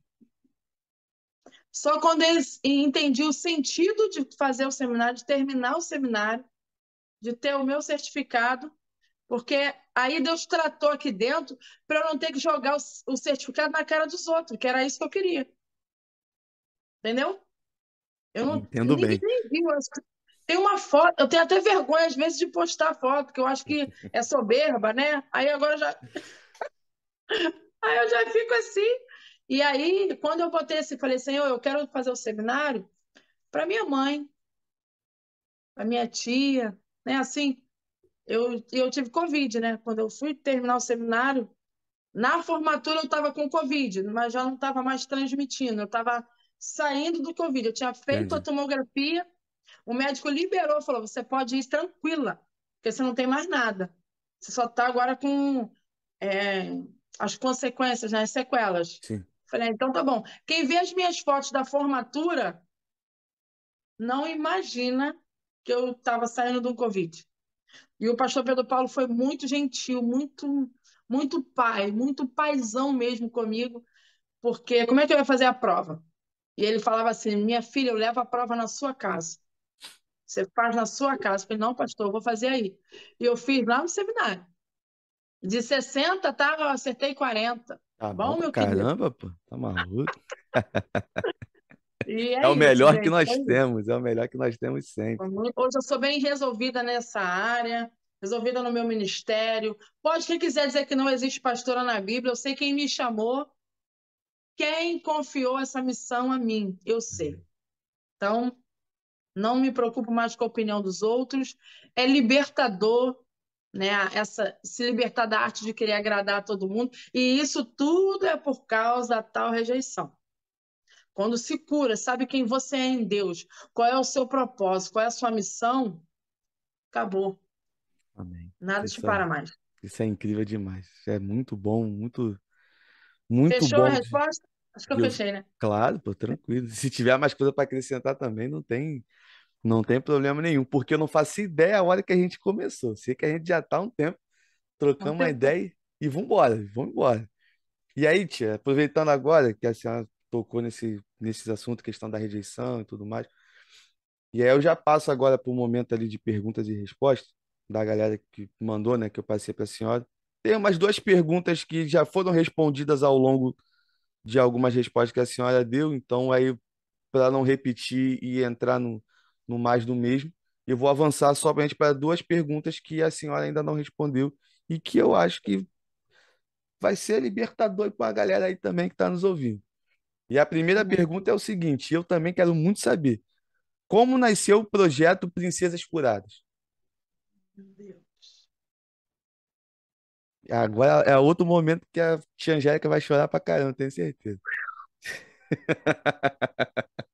Só quando eu entendi o sentido de fazer o seminário, de terminar o seminário, de ter o meu certificado, porque aí Deus tratou aqui dentro para eu não ter que jogar o, certificado na cara dos outros, que era isso que eu queria. Entendeu? Eu não, Entendo ninguém bem. viu. Tem uma foto, eu tenho até vergonha às vezes de postar foto, porque eu acho que é soberba, né? Aí agora já, aí eu já fico assim. E aí, quando eu botei assim, falei, Senhor, eu quero fazer o seminário para minha mãe, para minha tia, né? Assim, eu, eu tive Covid, né? Quando eu fui terminar o seminário, na formatura eu estava com Covid, mas já não estava mais transmitindo, eu estava saindo do Covid. Eu tinha feito a Entendi. tomografia, o médico liberou, falou: você pode ir tranquila, porque você não tem mais nada. Você só está agora com é, as consequências, né? As sequelas. Sim. Falei, então tá bom. Quem vê as minhas fotos da formatura não imagina que eu estava saindo do Covid. E o pastor Pedro Paulo foi muito gentil, muito, muito pai, muito paizão mesmo comigo, porque como é que eu ia fazer a prova? E ele falava assim: minha filha, eu levo a prova na sua casa. Você faz na sua casa. Eu falei, não, pastor, eu vou fazer aí. E eu fiz lá no seminário. De 60, tá, eu acertei 40. Tá Bom, bom meu querido? caramba, pô. Tá maluco. E É o é isso, melhor que nós isso. temos, é o melhor que nós temos sempre. Hoje eu sou bem resolvida nessa área, resolvida no meu ministério. Pode quem quiser dizer que não existe pastora na Bíblia, eu sei quem me chamou, quem confiou essa missão a mim, eu sei. Então, não me preocupo mais com a opinião dos outros. É libertador, né? Essa, se libertar da arte de querer agradar a todo mundo. E isso tudo é por causa da tal rejeição. Quando se cura, sabe quem você é em Deus, qual é o seu propósito, qual é a sua missão, acabou. Amém. Nada te Isso para é, mais. isso é incrível demais. Isso é muito bom, muito, muito Fechou a bom de, resposta? Acho que eu de fechei, né? Claro, pô, tranquilo. Se tiver mais coisa para acrescentar também, não tem, não tem problema nenhum, porque eu não faço ideia a hora que a gente começou. Sei que a gente já tá há um tempo trocando Um uma tempo. ideia e vambora, vamos embora. E aí, tia, aproveitando agora que a senhora tocou nesse, nesses assuntos, questão da rejeição e tudo mais, e aí eu já passo agora para o momento ali de perguntas e respostas da galera que mandou, né, que eu passei para a senhora. Tem umas duas perguntas que já foram respondidas ao longo de algumas respostas que a senhora deu, então aí para não repetir e entrar no, no mais do mesmo, eu vou avançar somente para duas perguntas que a senhora ainda não respondeu e que eu acho que vai ser libertador para a galera aí também que está nos ouvindo. E a primeira Uhum. pergunta é o seguinte, eu também quero muito saber, como nasceu o projeto Princesas Curadas? Meu Deus. Agora é outro momento que a tia Angélica vai chorar pra caramba, tenho certeza.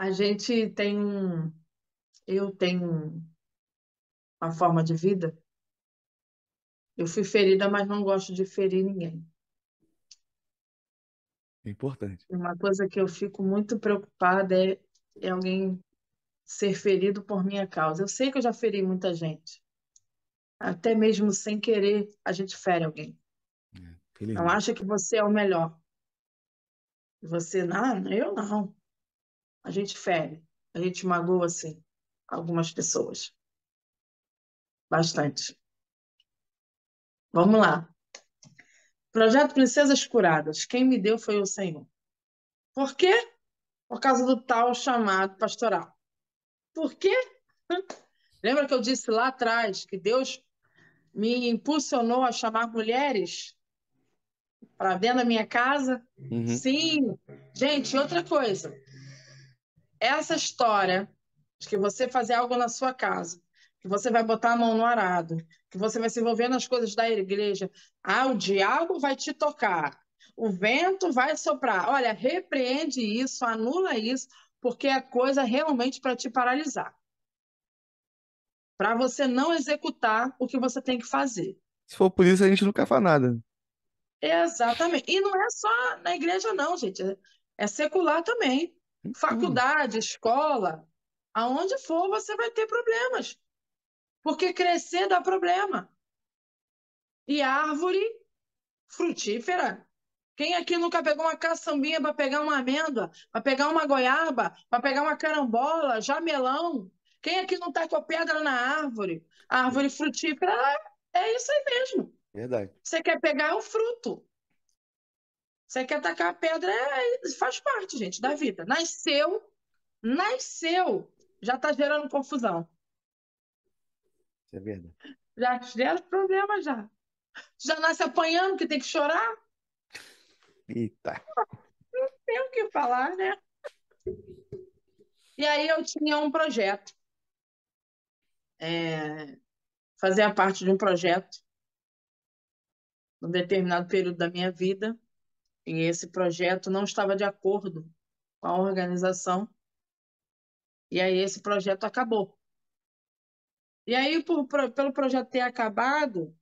A gente tem um. Eu tenho uma forma de vida. Eu fui ferida, mas não gosto de ferir ninguém. É importante. Uma coisa que eu fico muito preocupada é, é alguém ser ferido por minha causa. Eu sei que eu já feri muita gente. Até mesmo sem querer, a gente fere alguém. É, Não acha que você é o melhor. Você, não, eu não. A gente fere, a gente magoa, assim, algumas pessoas. Bastante. Vamos lá. Projeto Princesas Curadas. Quem me deu foi o Senhor. Por quê? Por causa do tal chamado pastoral. Por quê? Lembra que eu disse lá atrás que Deus me impulsionou a chamar mulheres para dentro da minha casa? Uhum. Sim. Gente, outra coisa. Essa história de que você fazer algo na sua casa, que você vai botar a mão no arado, que você vai se envolver nas coisas da igreja, ah, o diabo vai te tocar, o vento vai soprar. Olha, repreende isso, anula isso, porque é coisa realmente para te paralisar. Para você não executar o que você tem que fazer. Se for por isso, a gente nunca faz nada. Exatamente. E não é só na igreja, não, gente. É secular também. Faculdade, escola, aonde for, você vai ter problemas. Porque crescer dá problema. E árvore frutífera. Quem aqui nunca pegou uma caçambinha para pegar uma amêndoa, para pegar uma goiaba, para pegar uma carambola, jamelão? Quem aqui não tacou pedra na árvore? A árvore frutífera é isso aí mesmo. Verdade. Você quer pegar o fruto. Você quer tacar a pedra, é, faz parte, gente, da vida. Nasceu, nasceu, já está gerando confusão. Isso é verdade. Já gera problema já. Já nasce apanhando que tem que chorar. Eita. Não tem o que falar, né? E aí eu tinha um projeto. É, fazia parte de um projeto num determinado período da minha vida, e esse projeto não estava de acordo com a organização, e aí esse projeto acabou. E aí, por, por, pelo projeto ter acabado,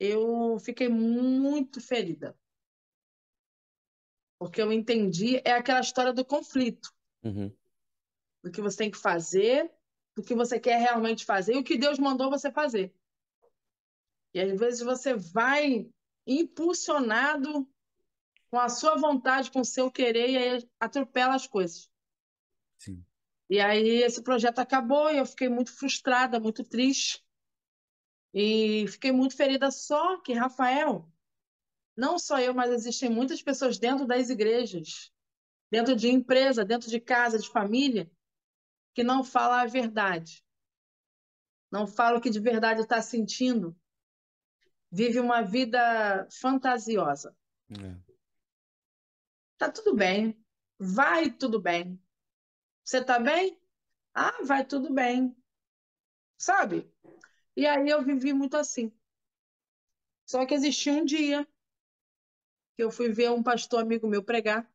eu fiquei muito ferida. Porque eu entendi, é aquela história do conflito. Uhum. Do que você tem que fazer, do que você quer realmente fazer e o que Deus mandou você fazer. E às vezes você vai impulsionado com a sua vontade, com o seu querer, e aí atropela as coisas. Sim. E aí esse projeto acabou e eu fiquei muito frustrada, muito triste. E fiquei muito ferida. Só que, Rafael, não só eu, mas existem muitas pessoas dentro das igrejas, dentro de empresa, dentro de casa, de família, que não falam a verdade. Não falam o que de verdade está sentindo. Vive uma vida fantasiosa. É. Tá tudo bem. Vai tudo bem. Você tá bem? Ah, vai tudo bem. Sabe? E aí eu vivi muito assim. Só que existia um dia que eu fui ver um pastor amigo meu pregar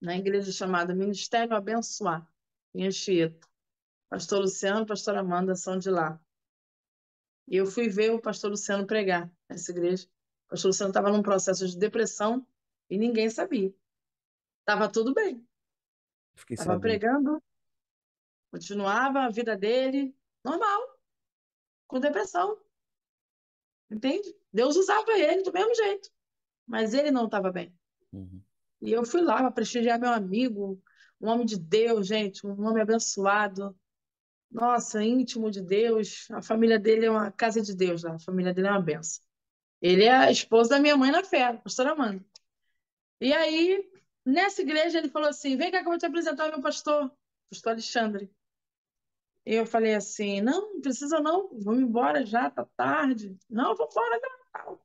na igreja chamada Ministério Abençoar, em Anchieta. Pastor Luciano e pastor Amanda são de lá. E eu fui ver o pastor Luciano pregar nessa igreja. O pastor Luciano estava num processo de depressão e ninguém sabia. Tava tudo bem. Fiquei Tava sabendo. pregando, continuava a vida dele, normal, com depressão. Entende? Deus usava ele do mesmo jeito, mas ele não estava bem. Uhum. E eu fui lá para prestigiar meu amigo, um homem de Deus, gente, um homem abençoado. Nossa, íntimo de Deus. A família dele é uma casa de Deus, lá. a família dele é uma benção. Ele é a esposa da minha mãe na fé, a pastora Amanda. E aí, nessa igreja, ele falou assim: Vem cá que eu vou te apresentar o meu pastor, pastor Alexandre. E eu falei assim: Não, não precisa não, vamos embora já, tá tarde. Não, vamos embora já.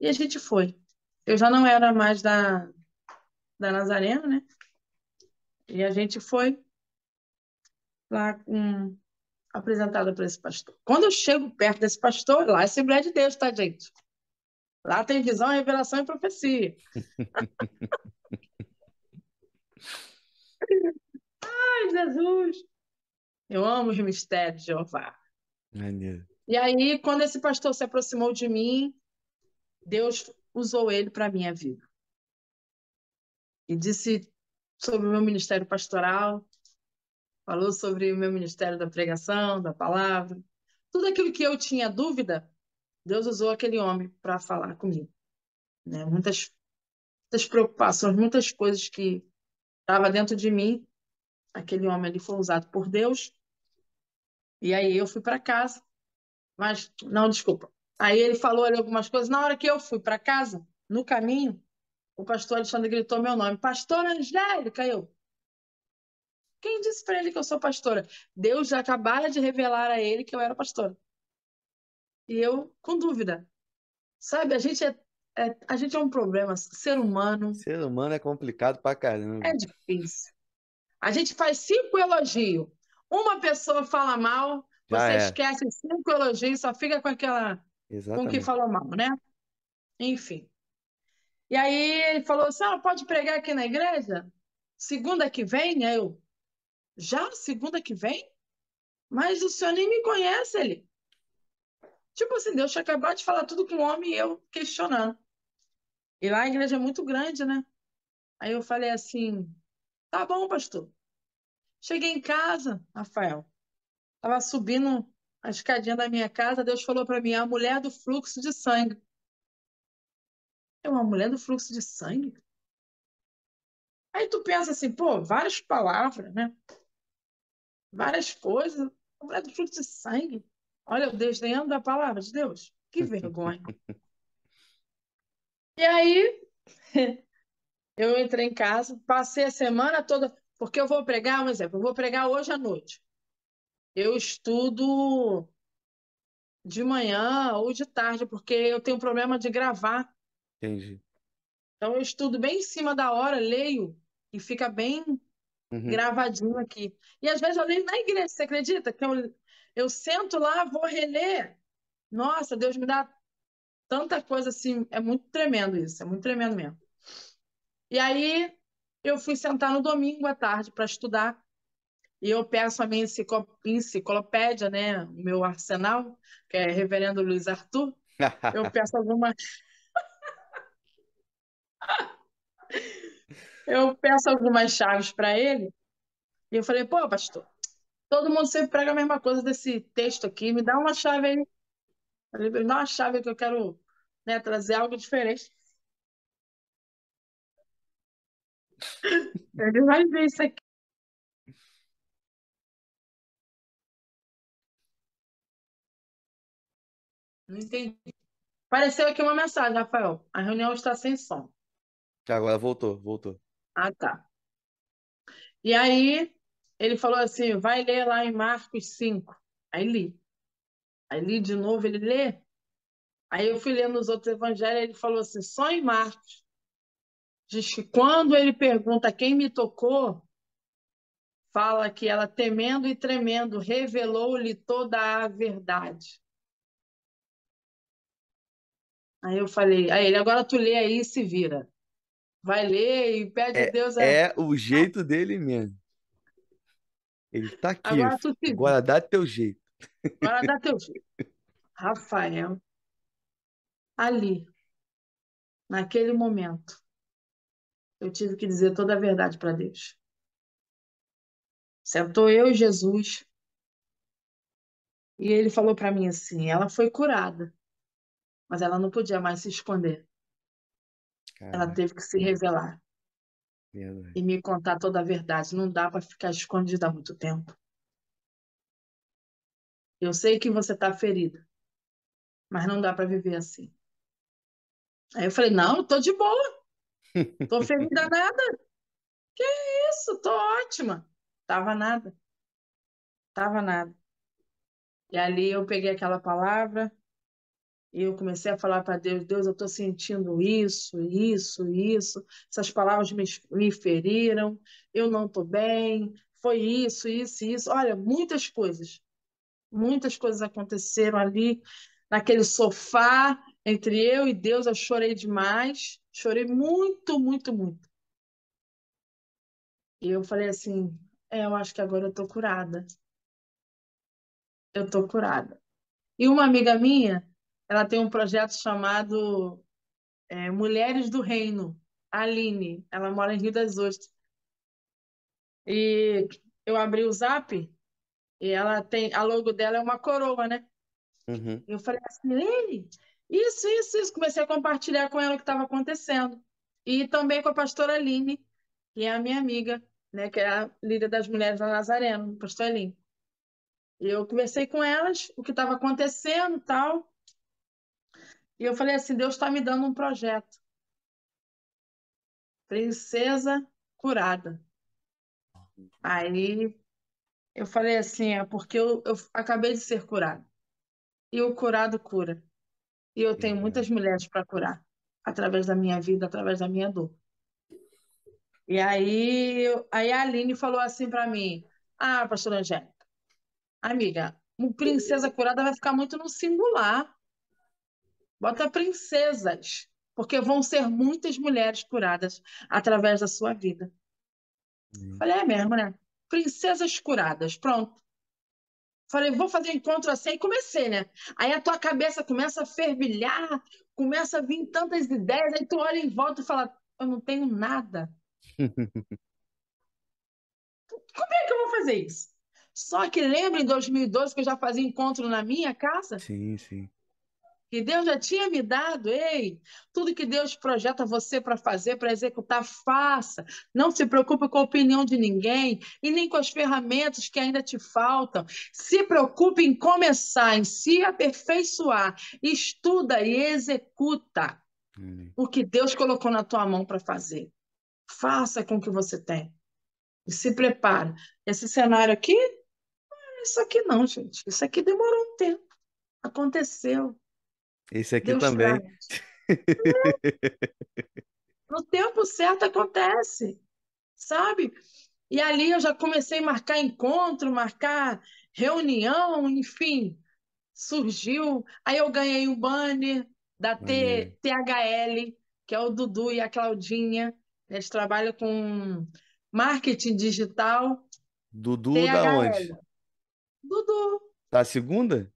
E a gente foi. Eu já não era mais da, da Nazarena, né? E a gente foi lá com apresentada para esse pastor. Quando eu chego perto desse pastor, lá é Assembleia de Deus, tá, gente? Lá tem visão, revelação e profecia. Ai, Jesus! Eu amo os mistérios de Jeová. Maneiro. E aí, quando esse pastor se aproximou de mim, Deus usou ele para a minha vida. E disse sobre o meu ministério pastoral, falou sobre o meu ministério da pregação, da palavra. Tudo aquilo que eu tinha dúvida, Deus usou aquele homem para falar comigo. Né? Muitas, muitas preocupações, muitas coisas que estavam dentro de mim, aquele homem ali foi usado por Deus. E aí eu fui para casa. Mas, não, desculpa. Aí ele falou ali algumas coisas. Na hora que eu fui para casa, no caminho, o pastor Alexandre gritou meu nome. Pastor Angélica, eu. Quem disse para ele que eu sou pastora? Deus já acabara de revelar a ele que eu era pastora. E eu, com dúvida. Sabe, a gente é, é, a gente é um problema. Ser humano. Ser humano é complicado pra caramba. É difícil. A gente faz cinco elogios. Uma pessoa fala mal, Já você é. esquece cinco elogios, só fica com aquela. com que Exatamente. falou mal, né? Enfim. E aí ele falou assim: ah, pode pregar aqui na igreja? Segunda que vem? Aí eu, já? Segunda que vem? Mas o senhor nem me conhece, ele. Tipo assim, Deus tinha acabado de falar tudo com o homem e eu questionando. E lá a igreja é muito grande, né? Aí eu falei assim: tá bom, pastor. Cheguei em casa, Rafael. Tava subindo a escadinha da minha casa, Deus falou para mim: a mulher do fluxo de sangue. É uma mulher do fluxo de sangue? Aí tu pensa assim, pô, várias palavras, né? Várias coisas. A mulher do fluxo de sangue. Olha, o desdenhando da palavra de Deus. Que vergonha. E aí, eu entrei em casa, passei a semana toda, porque eu vou pregar, um exemplo, eu vou pregar hoje à noite. Eu estudo de manhã ou de tarde, porque eu tenho problema de gravar. Entendi. Então eu estudo bem em cima da hora, leio e fica bem Uhum. gravadinho aqui. E às vezes eu leio na igreja, você acredita? Que eu, eu sento lá, vou reler. Nossa, Deus me dá tanta coisa assim, é muito tremendo isso, é muito tremendo mesmo. E aí eu fui sentar no domingo à tarde para estudar. E eu peço a minha enciclo- enciclopédia, né, o meu arsenal, que é Reverendo Luiz Arthur. Eu peço alguma eu peço algumas chaves para ele. E eu falei, pô, pastor, todo mundo sempre prega a mesma coisa desse texto aqui, me dá uma chave aí. Me dá uma chave que eu quero, né, trazer algo diferente. Ele vai ver isso aqui. Não entendi. Apareceu aqui uma mensagem, Rafael. A reunião está sem som. Agora voltou, voltou. Ah, tá. E aí ele falou assim: vai ler lá em Marcos 5. Aí li. Aí li de novo, ele lê. Aí eu fui lendo os outros evangelhos, ele falou assim: só em Marcos. Diz que quando ele pergunta quem me tocou, fala que ela, temendo e tremendo, revelou-lhe toda a verdade. Aí eu falei, aí ele, agora tu lê aí e se vira. Vai ler e pede a Deus. a- É o jeito dele mesmo. Ele tá aqui, Agora tu agora dá teu jeito. Agora dá teu jeito. Rafael, ali, naquele momento, eu tive que dizer toda a verdade para Deus. Sentou eu e Jesus, e ele falou para mim assim: ela foi curada, mas ela não podia mais se esconder. Ela teve que se revelar verdade. e me contar toda a verdade. Não dá para ficar escondida há muito tempo. Eu sei que você está ferida, mas não dá para viver assim. Aí eu falei: não, eu tô de boa, tô ferida nada. Que isso, tô ótima. Tava nada, tava nada. E ali eu peguei aquela palavra e eu comecei a falar para Deus: Deus, eu estou sentindo isso, isso, isso. Essas palavras me, me feriram, eu não estou bem. Foi isso, isso, isso. Olha, muitas coisas. Muitas coisas aconteceram ali naquele sofá. Entre eu e Deus, eu chorei demais. Chorei muito, muito, muito. E eu falei assim: é, eu acho que agora eu tô curada. Eu tô curada. E uma amiga minha, ela tem um projeto chamado é, Mulheres do Reino, Aline. Ela mora em Rio das Ostras. E eu abri o Zap e ela tem, a logo dela é uma coroa, né? Uhum. Eu falei assim, Lene, isso, isso, isso. Comecei a compartilhar com ela o que estava acontecendo. E também com a pastora Aline, que é a minha amiga, né? Que é a líder das mulheres da Nazareno, pastor Aline. Eu conversei com elas, o que estava acontecendo tal. E eu falei assim, Deus está me dando um projeto. Princesa curada. Aí eu falei assim, é porque eu, eu acabei de ser curada. E o curado cura. E eu tenho muitas mulheres para curar, através da minha vida, através da minha dor. E aí, aí a Aline falou assim para mim: Ah, pastora Angélica, amiga, uma princesa curada vai ficar muito no singular. Bota princesas, porque vão ser muitas mulheres curadas através da sua vida. Hum. Falei, é mesmo, né? Princesas curadas, pronto. Falei, vou fazer um encontro assim, e comecei, né? Aí a tua cabeça começa a fervilhar, começa a vir tantas ideias, aí tu olha em volta e fala, eu não tenho nada. Como é que eu vou fazer isso? Só que lembra em 2012 que eu já fazia encontro na minha casa? Sim, sim. Que Deus já tinha me dado, ei, tudo que Deus projeta você para fazer, para executar, faça. Não se preocupe com a opinião de ninguém e nem com as ferramentas que ainda te faltam. Se preocupe em começar, em se aperfeiçoar. Estuda e executa Amém. o que Deus colocou na tua mão para fazer. Faça com o que você tem. E se prepare. Esse cenário aqui, isso aqui não, gente. Isso aqui demorou um tempo. Aconteceu. Esse aqui Deus também. No tempo certo acontece, sabe? E ali eu já comecei a marcar encontro, marcar reunião, enfim, surgiu. Aí eu ganhei um banner da T. THL, que é o Dudu e a Claudinha. Eles trabalham com marketing digital. Dudu da onde? Dudu, Da segunda?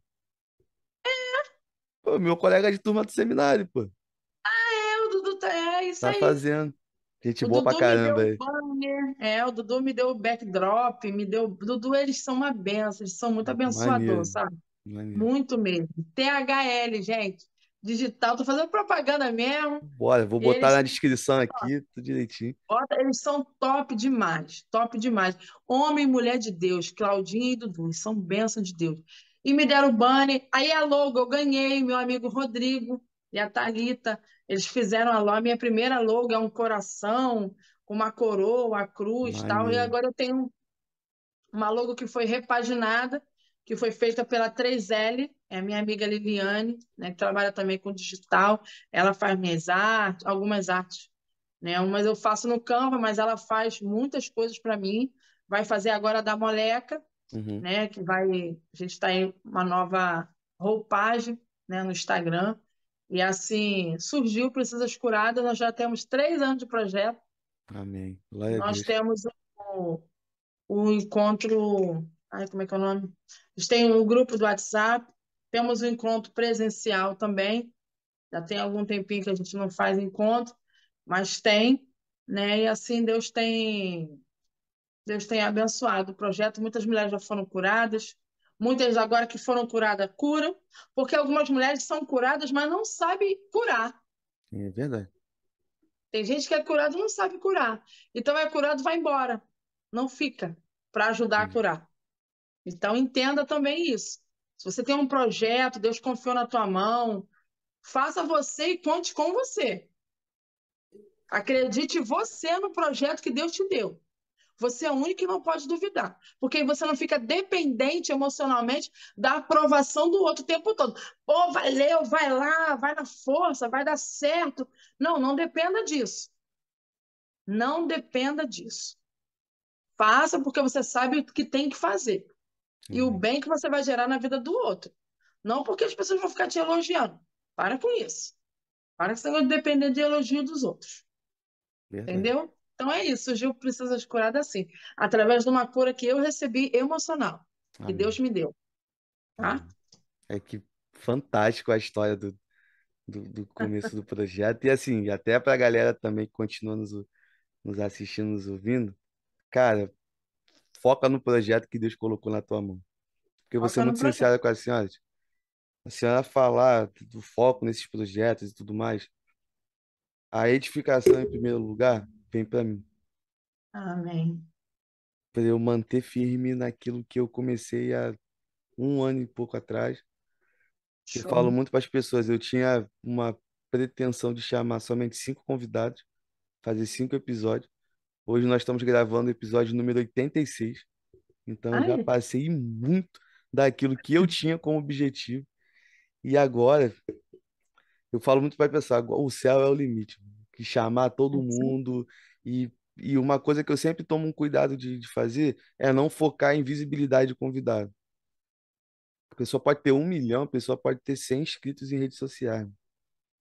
Pô, meu colega de turma do seminário, pô. é, o Dudu tá, é isso Tá aí. fazendo. Gente O boa pra Dudu me deu caramba o aí. banner, é, o Dudu me deu o backdrop, me deu. Dudu, eles são uma benção, eles são muito abençoadores, sabe? maneiro. Muito mesmo. THL, gente, digital, tô fazendo propaganda mesmo. Bora, vou botar Eles na descrição aqui, tudo direitinho. Eles são top demais, top demais. Homem e mulher de Deus, Claudinha e Dudu, eles são bênção de Deus. E me deram o banner, aí a logo eu ganhei, meu amigo Rodrigo e a Thalita, eles fizeram a logo, a minha primeira logo é um coração, uma coroa, a cruz, tal, e agora eu tenho uma logo que foi repaginada, que foi feita pela 3L, é a minha amiga Liliane, né, que trabalha também com digital, ela faz minhas artes, algumas artes né? Umas eu faço no Canva, mas ela faz muitas coisas para mim. Vai fazer agora da Moleca, Uhum. né? Que vai, a gente está em uma nova roupagem, né? No Instagram. E assim, surgiu Precisas Curadas, nós já temos três anos de projeto. Amém. Glória Nós temos o, o encontro. Ai, como é que é o nome? A gente tem um grupo do WhatsApp, temos um encontro presencial também. Já tem algum tempinho que a gente não faz encontro, mas tem, né? E assim Deus tem Deus tem abençoado o projeto. Muitas mulheres já foram curadas, muitas agora que foram curadas curam, porque algumas mulheres são curadas, mas não sabem curar. É verdade. Tem gente que é curado e não sabe curar. Então é curado, vai embora. Não fica para ajudar a Hum. curar. Então entenda também isso. Se você tem um projeto, Deus confiou na tua mão, faça você e conte com você. Acredite você no projeto que Deus te deu. Você é o único que não pode duvidar, porque você não fica dependente emocionalmente da aprovação do outro o tempo todo. Pô, valeu, vai lá, vai na força, vai dar certo. Não, não dependa disso. Não dependa disso. Faça porque você sabe o que tem que fazer e o Amém. bem que você vai gerar na vida do outro. Não porque as pessoas vão ficar te elogiando. Para com isso. Para com isso de depender de elogio dos outros. Verdade. Entendeu? Então é isso. O Gil precisa de curada assim. Através de uma cura que eu recebi emocional. Que Amém. Deus me deu. Tá? É que fantástico a história do, do, do começo do projeto. E assim, até para a galera também que continua nos, nos assistindo, nos ouvindo, cara, foca no projeto que Deus colocou na tua mão. Porque Foca no muito projeto. sincero com a senhora. A senhora falar do foco nesses projetos e tudo mais, a edificação em primeiro lugar vem para mim. Amém. Para eu manter firme naquilo que eu comecei há um ano e pouco atrás. Eu Show. falo muito para as pessoas, eu tinha uma pretensão de chamar somente cinco convidados, fazer cinco episódios. Hoje nós estamos gravando o episódio número 86, então eu já Ai. passei muito daquilo que eu tinha como objetivo. E agora, eu falo muito para pessoal, agora o céu é o limite, que chamar todo mundo e, e uma coisa que eu sempre tomo um cuidado de, de fazer é não focar em visibilidade de convidado. A pessoa pode ter um milhão, a pessoa pode ter 100 inscritos em redes sociais.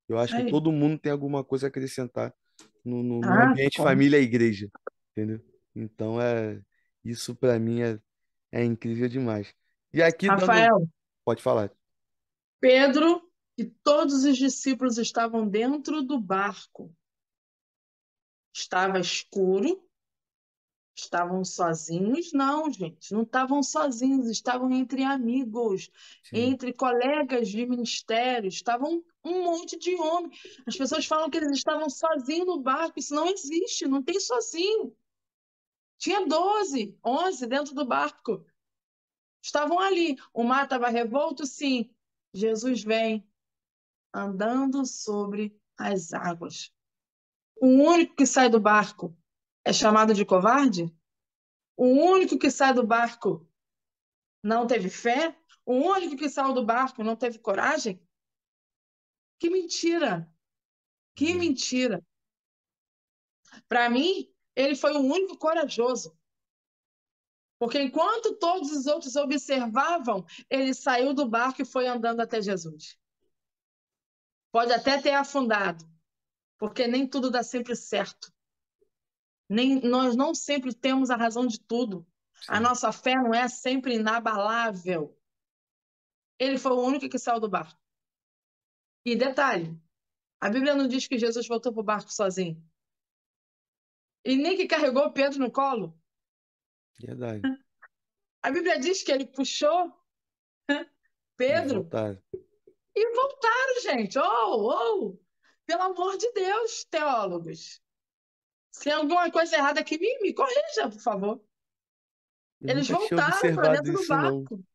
Eu acho que Aí. todo mundo tem alguma coisa a acrescentar no, no, no Ah, ambiente com- família e igreja, entendeu? Então é isso para mim é, é incrível demais. E aqui dando, Rafael, pode falar. Pedro e todos os discípulos estavam dentro do barco. Estava escuro, estavam sozinhos? Não, gente, não estavam sozinhos, estavam entre amigos, Sim, entre colegas de ministério, estavam um monte de homens. As pessoas falam que eles estavam sozinhos no barco, isso não existe, não tem sozinho. Tinha 12, 11 dentro do barco. Estavam ali. O mar estava revolto, sim. Jesus vem andando sobre as águas. O único que sai do barco é chamado de covarde? O único que sai do barco não teve fé? O único que saiu do barco não teve coragem? Que mentira! Que Uhum. mentira! Para mim, ele foi o único corajoso. Porque enquanto todos os outros observavam, ele saiu do barco e foi andando até Jesus. Pode até ter afundado, porque nem tudo dá sempre certo. Nem, nós não sempre temos a razão de tudo. A sim, nossa fé não é sempre inabalável. Ele foi o único que saiu do barco. E detalhe, a Bíblia não diz que Jesus voltou para o barco sozinho. E nem que carregou Pedro no colo. verdade. A Bíblia diz que ele puxou E Pedro voltaram. e voltaram, gente. Oh, oh! Pelo amor de Deus, teólogos. Se tem alguma coisa errada aqui, me, me corrija, por favor. Eu Eles voltaram para dentro do barco.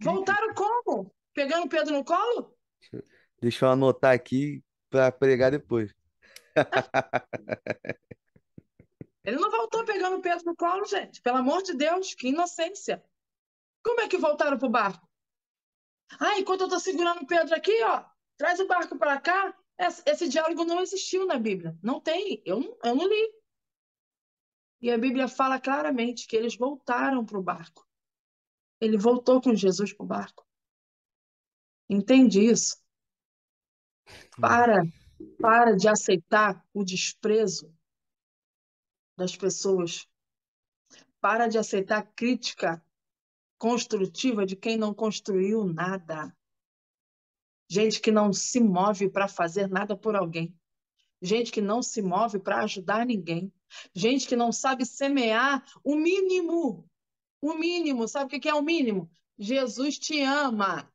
Voltaram como? Pegando Pedro no colo? Deixa eu anotar aqui para pregar depois. Ele não voltou pegando Pedro no colo, gente. Pelo amor de Deus, que inocência. Como é que voltaram pro barco? Ah, enquanto eu tô segurando o Pedro aqui, ó, traz o barco para cá. Esse, diálogo não existiu na Bíblia. Não tem. Eu, não- eu não li. E a Bíblia fala claramente que eles voltaram pro barco. Ele voltou com Jesus pro barco. Entende isso? Para, para de aceitar o desprezo das pessoas. Para de aceitar a crítica construtiva de quem não construiu nada. Gente que não se move para fazer nada por alguém. Gente que não se move para ajudar ninguém. Gente que não sabe semear o mínimo. O mínimo. Sabe o que é o mínimo? Jesus te ama.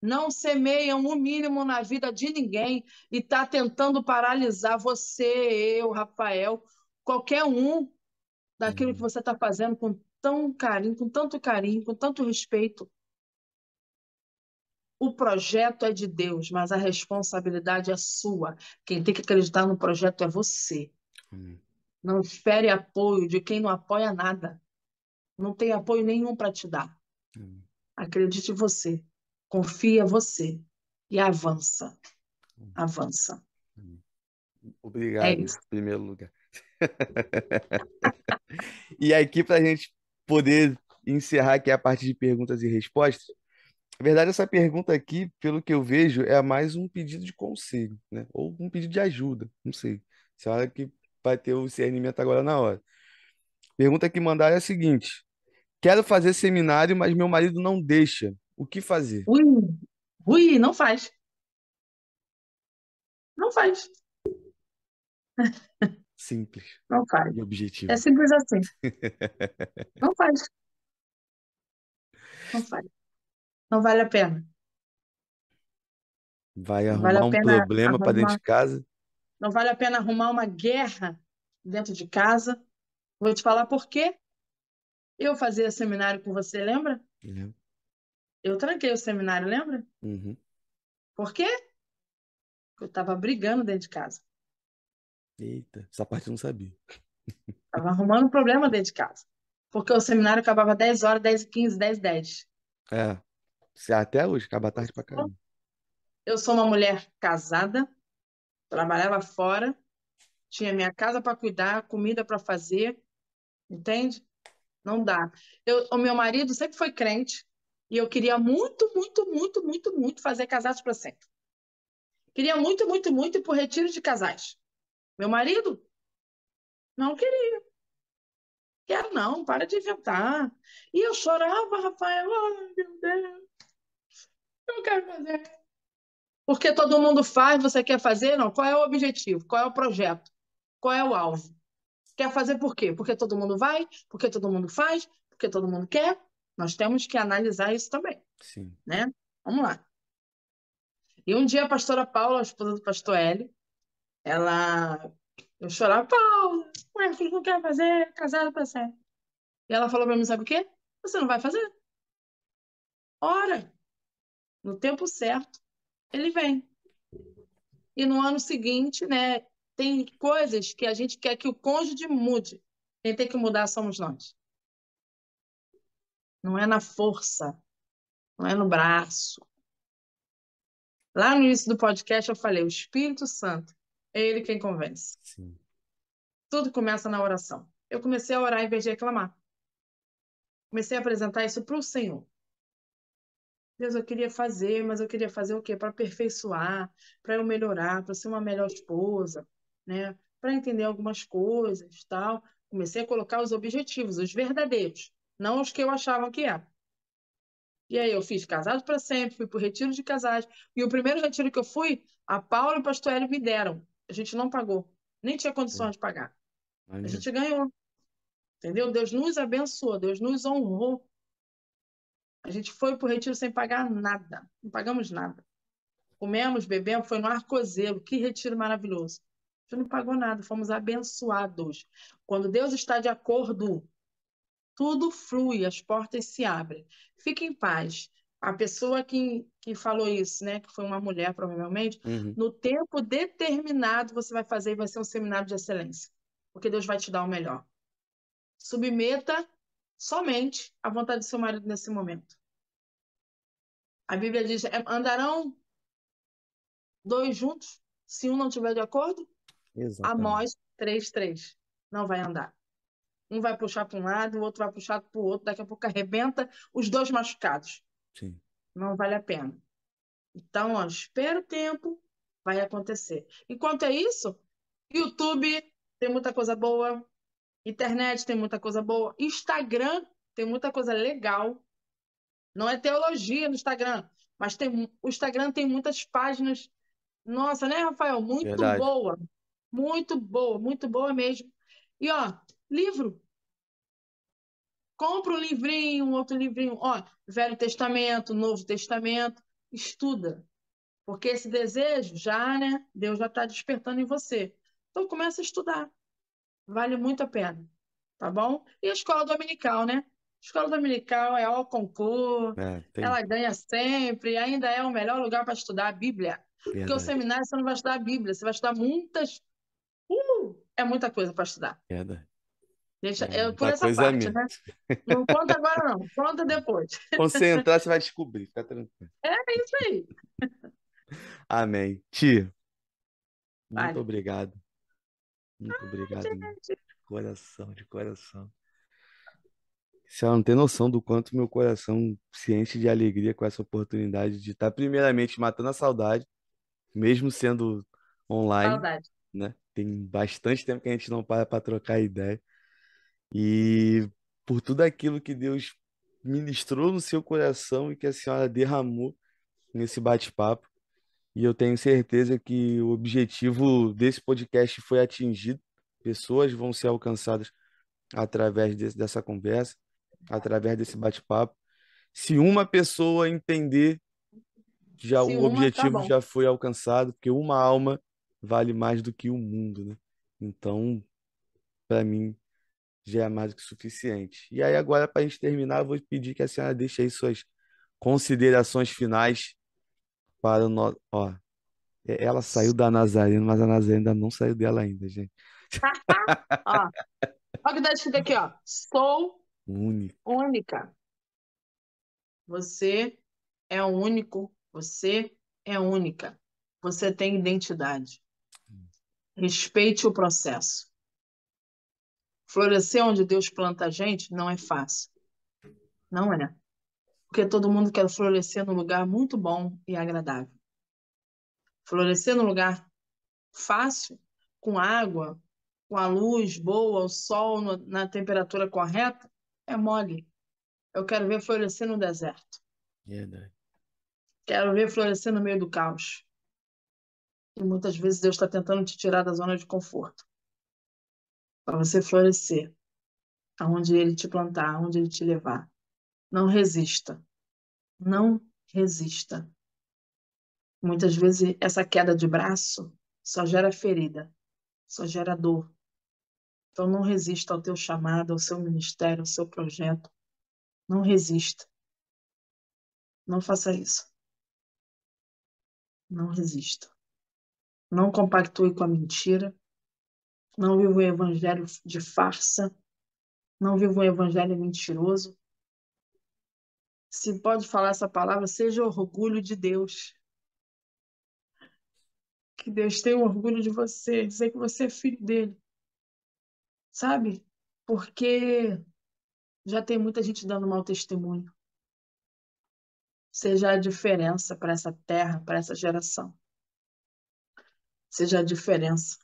Não semeiam o mínimo na vida de ninguém e está tentando paralisar você, eu, Rafael, qualquer um daquilo que Uhum. você está fazendo com tão carinho, com tanto carinho, com tanto respeito. O projeto é de Deus, mas a responsabilidade é sua. Quem tem que acreditar no projeto é você. Amém. Não espere apoio de quem não apoia nada. Não tem apoio nenhum para te dar. Amém. Acredite em você. Confia em você. E avança. Avança. É Obrigado, isso. em primeiro lugar. E aqui, para a gente poder encerrar aqui a parte de perguntas e respostas, Na verdade, essa pergunta aqui, pelo que eu vejo, é mais um pedido de conselho, né? Ou um pedido de ajuda, não sei. Você olha que vai ter o discernimento agora na hora. Pergunta que mandaram é a seguinte: Quero fazer seminário, mas meu marido não deixa. O que fazer? Ui, ui, não faz. Não faz. Simples Não faz. e objetivo. É simples assim. Não faz. Não faz. Não vale a pena. Vai Não vale arrumar a um pena problema para dentro arrumar, de casa? não vale a pena arrumar uma guerra dentro de casa. Vou te falar por quê. Eu fazia seminário com você, lembra? Lembra? Eu tranquei o seminário, lembra? Uhum. Por quê? Porque eu estava brigando dentro de casa. Eita, essa parte eu não sabia. Estava arrumando problema dentro de casa. Porque o seminário acabava 10 horas, 10 e 15, 10 e 10. É, até hoje, acaba tarde pra caramba. Eu sou uma mulher casada, trabalhava fora, tinha minha casa para cuidar, comida para fazer, entende? Não dá. Eu, o meu marido sempre foi crente e eu queria muito, muito, muito, muito, muito fazer casados para sempre. Queria muito, muito, muito ir para retiro de casais. Meu marido não queria. Quero não, para de inventar. E eu chorava, Rafael, ai meu Deus, eu não quero fazer. Porque todo mundo faz, você quer fazer? Não. Qual é o objetivo? Qual é o projeto? Qual é o alvo? Quer fazer por quê? Porque todo mundo vai? Porque todo mundo faz? Porque todo mundo quer? Nós temos que analisar isso também, Sim. né? Vamos lá. E um dia a pastora Paula, a esposa do pastor Hélio, ela... Eu chorava, Paula, o Marcos não quer fazer casado para sempre. E ela falou para mim, sabe o quê? Você não vai fazer. Ora, no tempo certo, ele vem. E no ano seguinte, né, tem coisas que a gente quer que o cônjuge mude. Quem tem que mudar somos nós. Não é na força, não é no braço. Lá no início do podcast eu falei, o Espírito Santo é ele quem convence. Sim. Tudo começa na oração. Eu comecei a orar em vez de reclamar. Comecei a apresentar isso para o Senhor. Deus, eu queria fazer, mas eu queria fazer o quê? Para aperfeiçoar, para eu melhorar, para ser uma melhor esposa, né? Para entender algumas coisas, tal. Comecei a colocar os objetivos, os verdadeiros, não os que eu achava que era. E aí eu fiz casado para sempre, fui para o retiro de casais. E o primeiro retiro que eu fui, a Paula e o pastor Hélio me deram. A gente não pagou, nem tinha condições de pagar. A gente ganhou. Entendeu? Deus nos abençoou, Deus nos honrou. A gente foi para o retiro sem pagar nada. Não pagamos nada. Comemos, bebemos, foi no Arcozeiro. Que retiro maravilhoso. A gente não pagou nada, fomos abençoados. Quando Deus está de acordo, tudo flui, as portas se abrem. Fique em paz. A pessoa que, que falou isso, né, que foi uma mulher, provavelmente, Uhum. no tempo determinado você vai fazer e vai ser um seminário de excelência. Porque Deus vai te dar o melhor. Submeta somente à vontade do seu marido nesse momento. A Bíblia diz: é, andarão dois juntos, se um não estiver de acordo? Exatamente. Amós 3:3. Não vai andar. Um vai puxar para um lado, o outro vai puxar para o outro, daqui a pouco arrebenta os dois machucados. Sim. Não vale a pena. Então, ó, espera o tempo, vai acontecer. Enquanto é isso, YouTube tem muita coisa boa, internet tem muita coisa boa, Instagram tem muita coisa legal. Não é teologia no Instagram, mas tem, o Instagram tem muitas páginas. Nossa, né, Rafael? Muito Verdade. boa. Muito boa, muito boa mesmo. E ó, livro. Compra um livrinho, um outro livrinho. Ó, Velho Testamento, Novo Testamento. Estuda. Porque esse desejo já, né? Deus já está despertando em você. Então começa a estudar. Vale muito a pena. Tá bom? E a escola dominical, né? Escola dominical é ao concurso, É, tem. ela ganha sempre, ainda é o melhor lugar para estudar a Bíblia. Porque o Verdade. seminário você não vai estudar a Bíblia, você vai estudar muitas. Uh, é muita coisa para estudar. Verdade. Deixa, É, eu, por muita essa coisa parte, mesmo. né? Não conta agora, não. Conta depois. Quando você entrar, você vai descobrir. Fica tranquilo. É isso aí. Amém. Tia, muito Vale. obrigado. Muito obrigado mesmo. Gente, De coração, de coração. Você não tem noção do quanto meu coração se enche de alegria com essa oportunidade de estar, primeiramente, matando a saudade, mesmo sendo online, Saudade. né? Tem bastante tempo que a gente não para para trocar ideia. E por tudo aquilo que Deus ministrou no seu coração e que a senhora derramou nesse bate-papo. E eu tenho certeza que o objetivo desse podcast foi atingido. Pessoas vão ser alcançadas através desse- dessa conversa, através desse bate-papo. Se uma pessoa entender, já Se o uma, tá objetivo bom. já foi alcançado, porque uma alma vale mais do que o mundo, né? Então, para mim, já é mais do que suficiente. E aí, agora, para a gente terminar, eu vou pedir que a senhora deixe aí suas considerações finais para o nosso. Ó, ela saiu da Nazareno, mas a Nazareno ainda não saiu dela ainda, gente. Ó, olha o que tá escrito aqui, ó. Sou Único. única. Você é único. Você é única. Você tem identidade. Respeite o processo. Florescer onde Deus planta a gente não é fácil. Não é. Porque todo mundo quer florescer num lugar muito bom e agradável. Florescer num lugar fácil, com água, com a luz boa, o sol no- na temperatura correta, é mole. Eu quero ver florescer no deserto. Verdade. Quero ver florescer no meio do caos. E muitas vezes Deus está tentando te tirar da zona de conforto. Para você florescer. Aonde Ele te plantar, aonde Ele te levar. Não resista. Não resista. Muitas vezes essa queda de braço só gera ferida, só gera dor. Então não resista ao teu chamado, ao seu ministério, ao seu projeto. Não resista. Não faça isso. Não resista. Não compactue com a mentira. Não viva um evangelho de farsa. Não viva um evangelho mentiroso. Se pode falar essa palavra, seja orgulho de Deus. Que Deus tenha orgulho de você, dizer que você é filho dele. Sabe? Porque já tem muita gente dando mau testemunho. Seja a diferença para essa terra, para essa geração. Seja a diferença.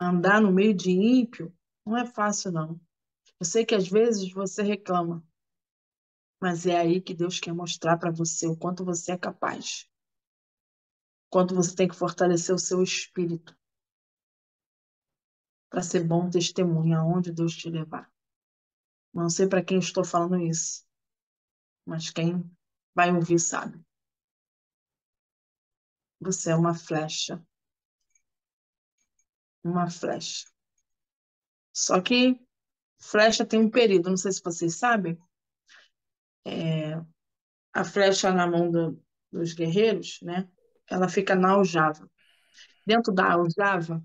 Andar no meio de ímpio não é fácil, não. Eu sei que às vezes você reclama, mas é aí que Deus quer mostrar para você o quanto você é capaz. O quanto você tem que fortalecer o seu espírito para ser bom testemunho aonde Deus te levar. Não sei para quem estou falando isso, mas quem vai ouvir sabe. Você é uma flecha. Uma flecha. Só que flecha tem um período, não sei se vocês sabem. É, a flecha na mão do- dos guerreiros, né? Ela fica na aljava. Dentro da aljava,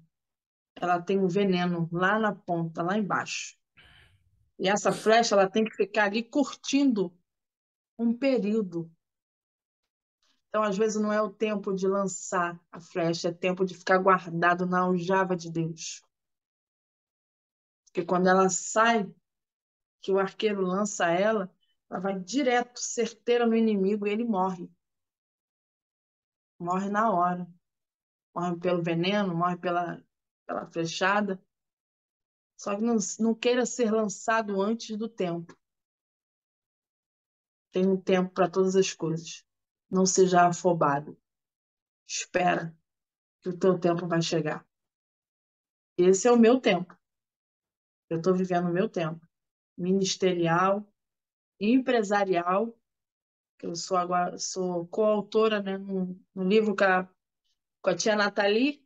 ela tem um veneno lá na ponta, lá embaixo. E essa flecha, ela tem que ficar ali curtindo um período. Então, às vezes, não é o tempo de lançar a flecha, é tempo de ficar guardado na aljava de Deus. Porque quando ela sai, que o arqueiro lança ela, ela vai direto, certeira no inimigo e ele morre. Morre na hora. Morre pelo veneno, morre pela, pela flechada. Só que não, não queira ser lançado antes do tempo. Tem um tempo para todas as coisas. Não seja afobado. Espera que o teu tempo vai chegar. Esse é o meu tempo. Eu estou vivendo o meu tempo. Ministerial, empresarial. Eu sou agora sou coautora, né, no, livro com a, com a tia Nathalie,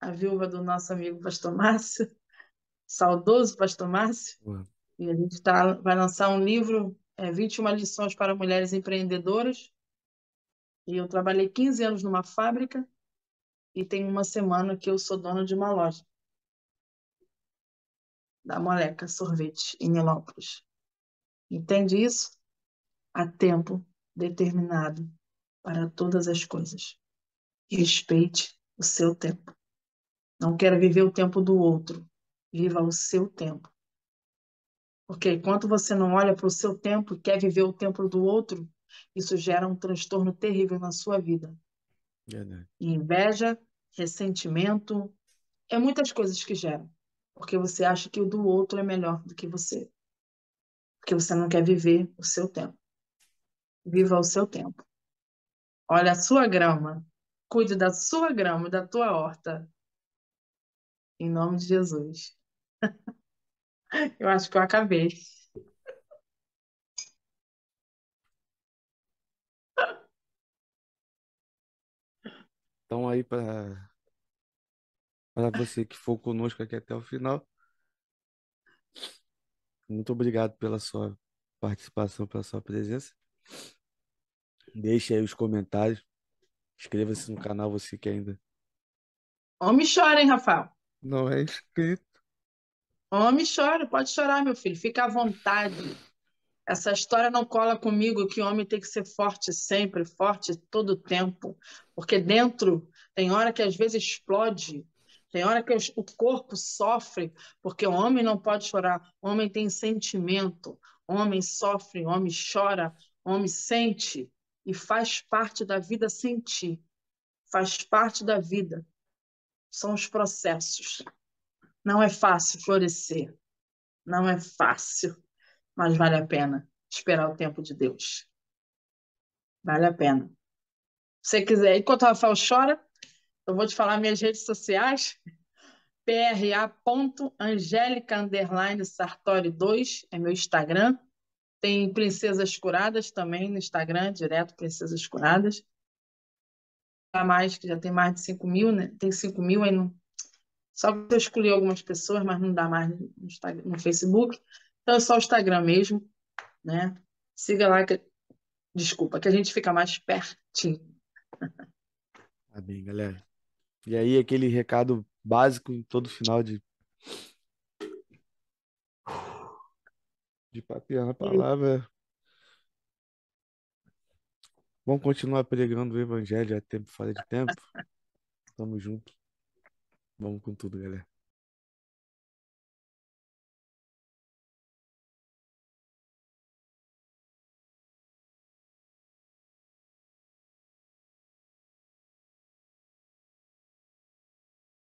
a viúva do nosso amigo Pastor Márcio, saudoso Pastor Márcio. Ué, E a gente tá, vai lançar um livro, é, 21 lições para mulheres empreendedoras. E eu trabalhei 15 anos numa fábrica e tem uma semana que eu sou dona de uma loja da Moleca Sorvete em Nilópolis. Entende isso? Há tempo determinado para todas as coisas. Respeite o seu tempo. Não quero viver o tempo do outro. Viva o seu tempo. Porque enquanto você não olha para o seu tempo e quer viver o tempo do outro, isso gera um transtorno terrível na sua vida. Verdade. Inveja, ressentimento, é muitas coisas que geram. Porque você acha que o do outro é melhor do que você. Porque você não quer viver o seu tempo. Viva o seu tempo. Olha a sua grama. Cuide da sua grama da tua horta. Em nome de Jesus. Eu acho que eu acabei. Então aí para para você que for conosco aqui até o final, muito obrigado pela sua participação, pela sua presença. Deixe aí os comentários. Inscreva-se no canal, você que ainda Homem chora, hein, Rafael? não é inscrito. Homem chora, pode chorar, meu filho. Fica à vontade. Essa história não cola comigo que o homem tem que ser forte sempre, forte todo o tempo. Porque dentro tem hora que às vezes explode, tem hora que o corpo sofre, porque o homem não pode chorar. O homem tem sentimento, o homem sofre, o homem chora, o homem sente e faz parte da vida sentir. Faz parte da vida. São os processos. Não é fácil florescer. Não é fácil, mas vale a pena esperar o tempo de Deus. Vale a pena. Se você quiser, enquanto o Rafael chora, eu vou te falar minhas redes sociais. pra.angélica sartori 2 é meu Instagram. Tem Princesas Curadas também no Instagram, direto Princesas Curadas. A mais, que já tem mais de 5 mil, né? Tem 5 mil aí no... Só que eu escolhi algumas pessoas, mas não dá mais no, no Facebook. Então é só o Instagram mesmo, né? Siga lá que... Desculpa, que a gente fica mais pertinho. Tá bem, galera. E aí, aquele recado básico em todo final de, de papiar a palavra. Vamos continuar pregando o evangelho a tempo fora de tempo. Tamo junto. Vamos com tudo, galera.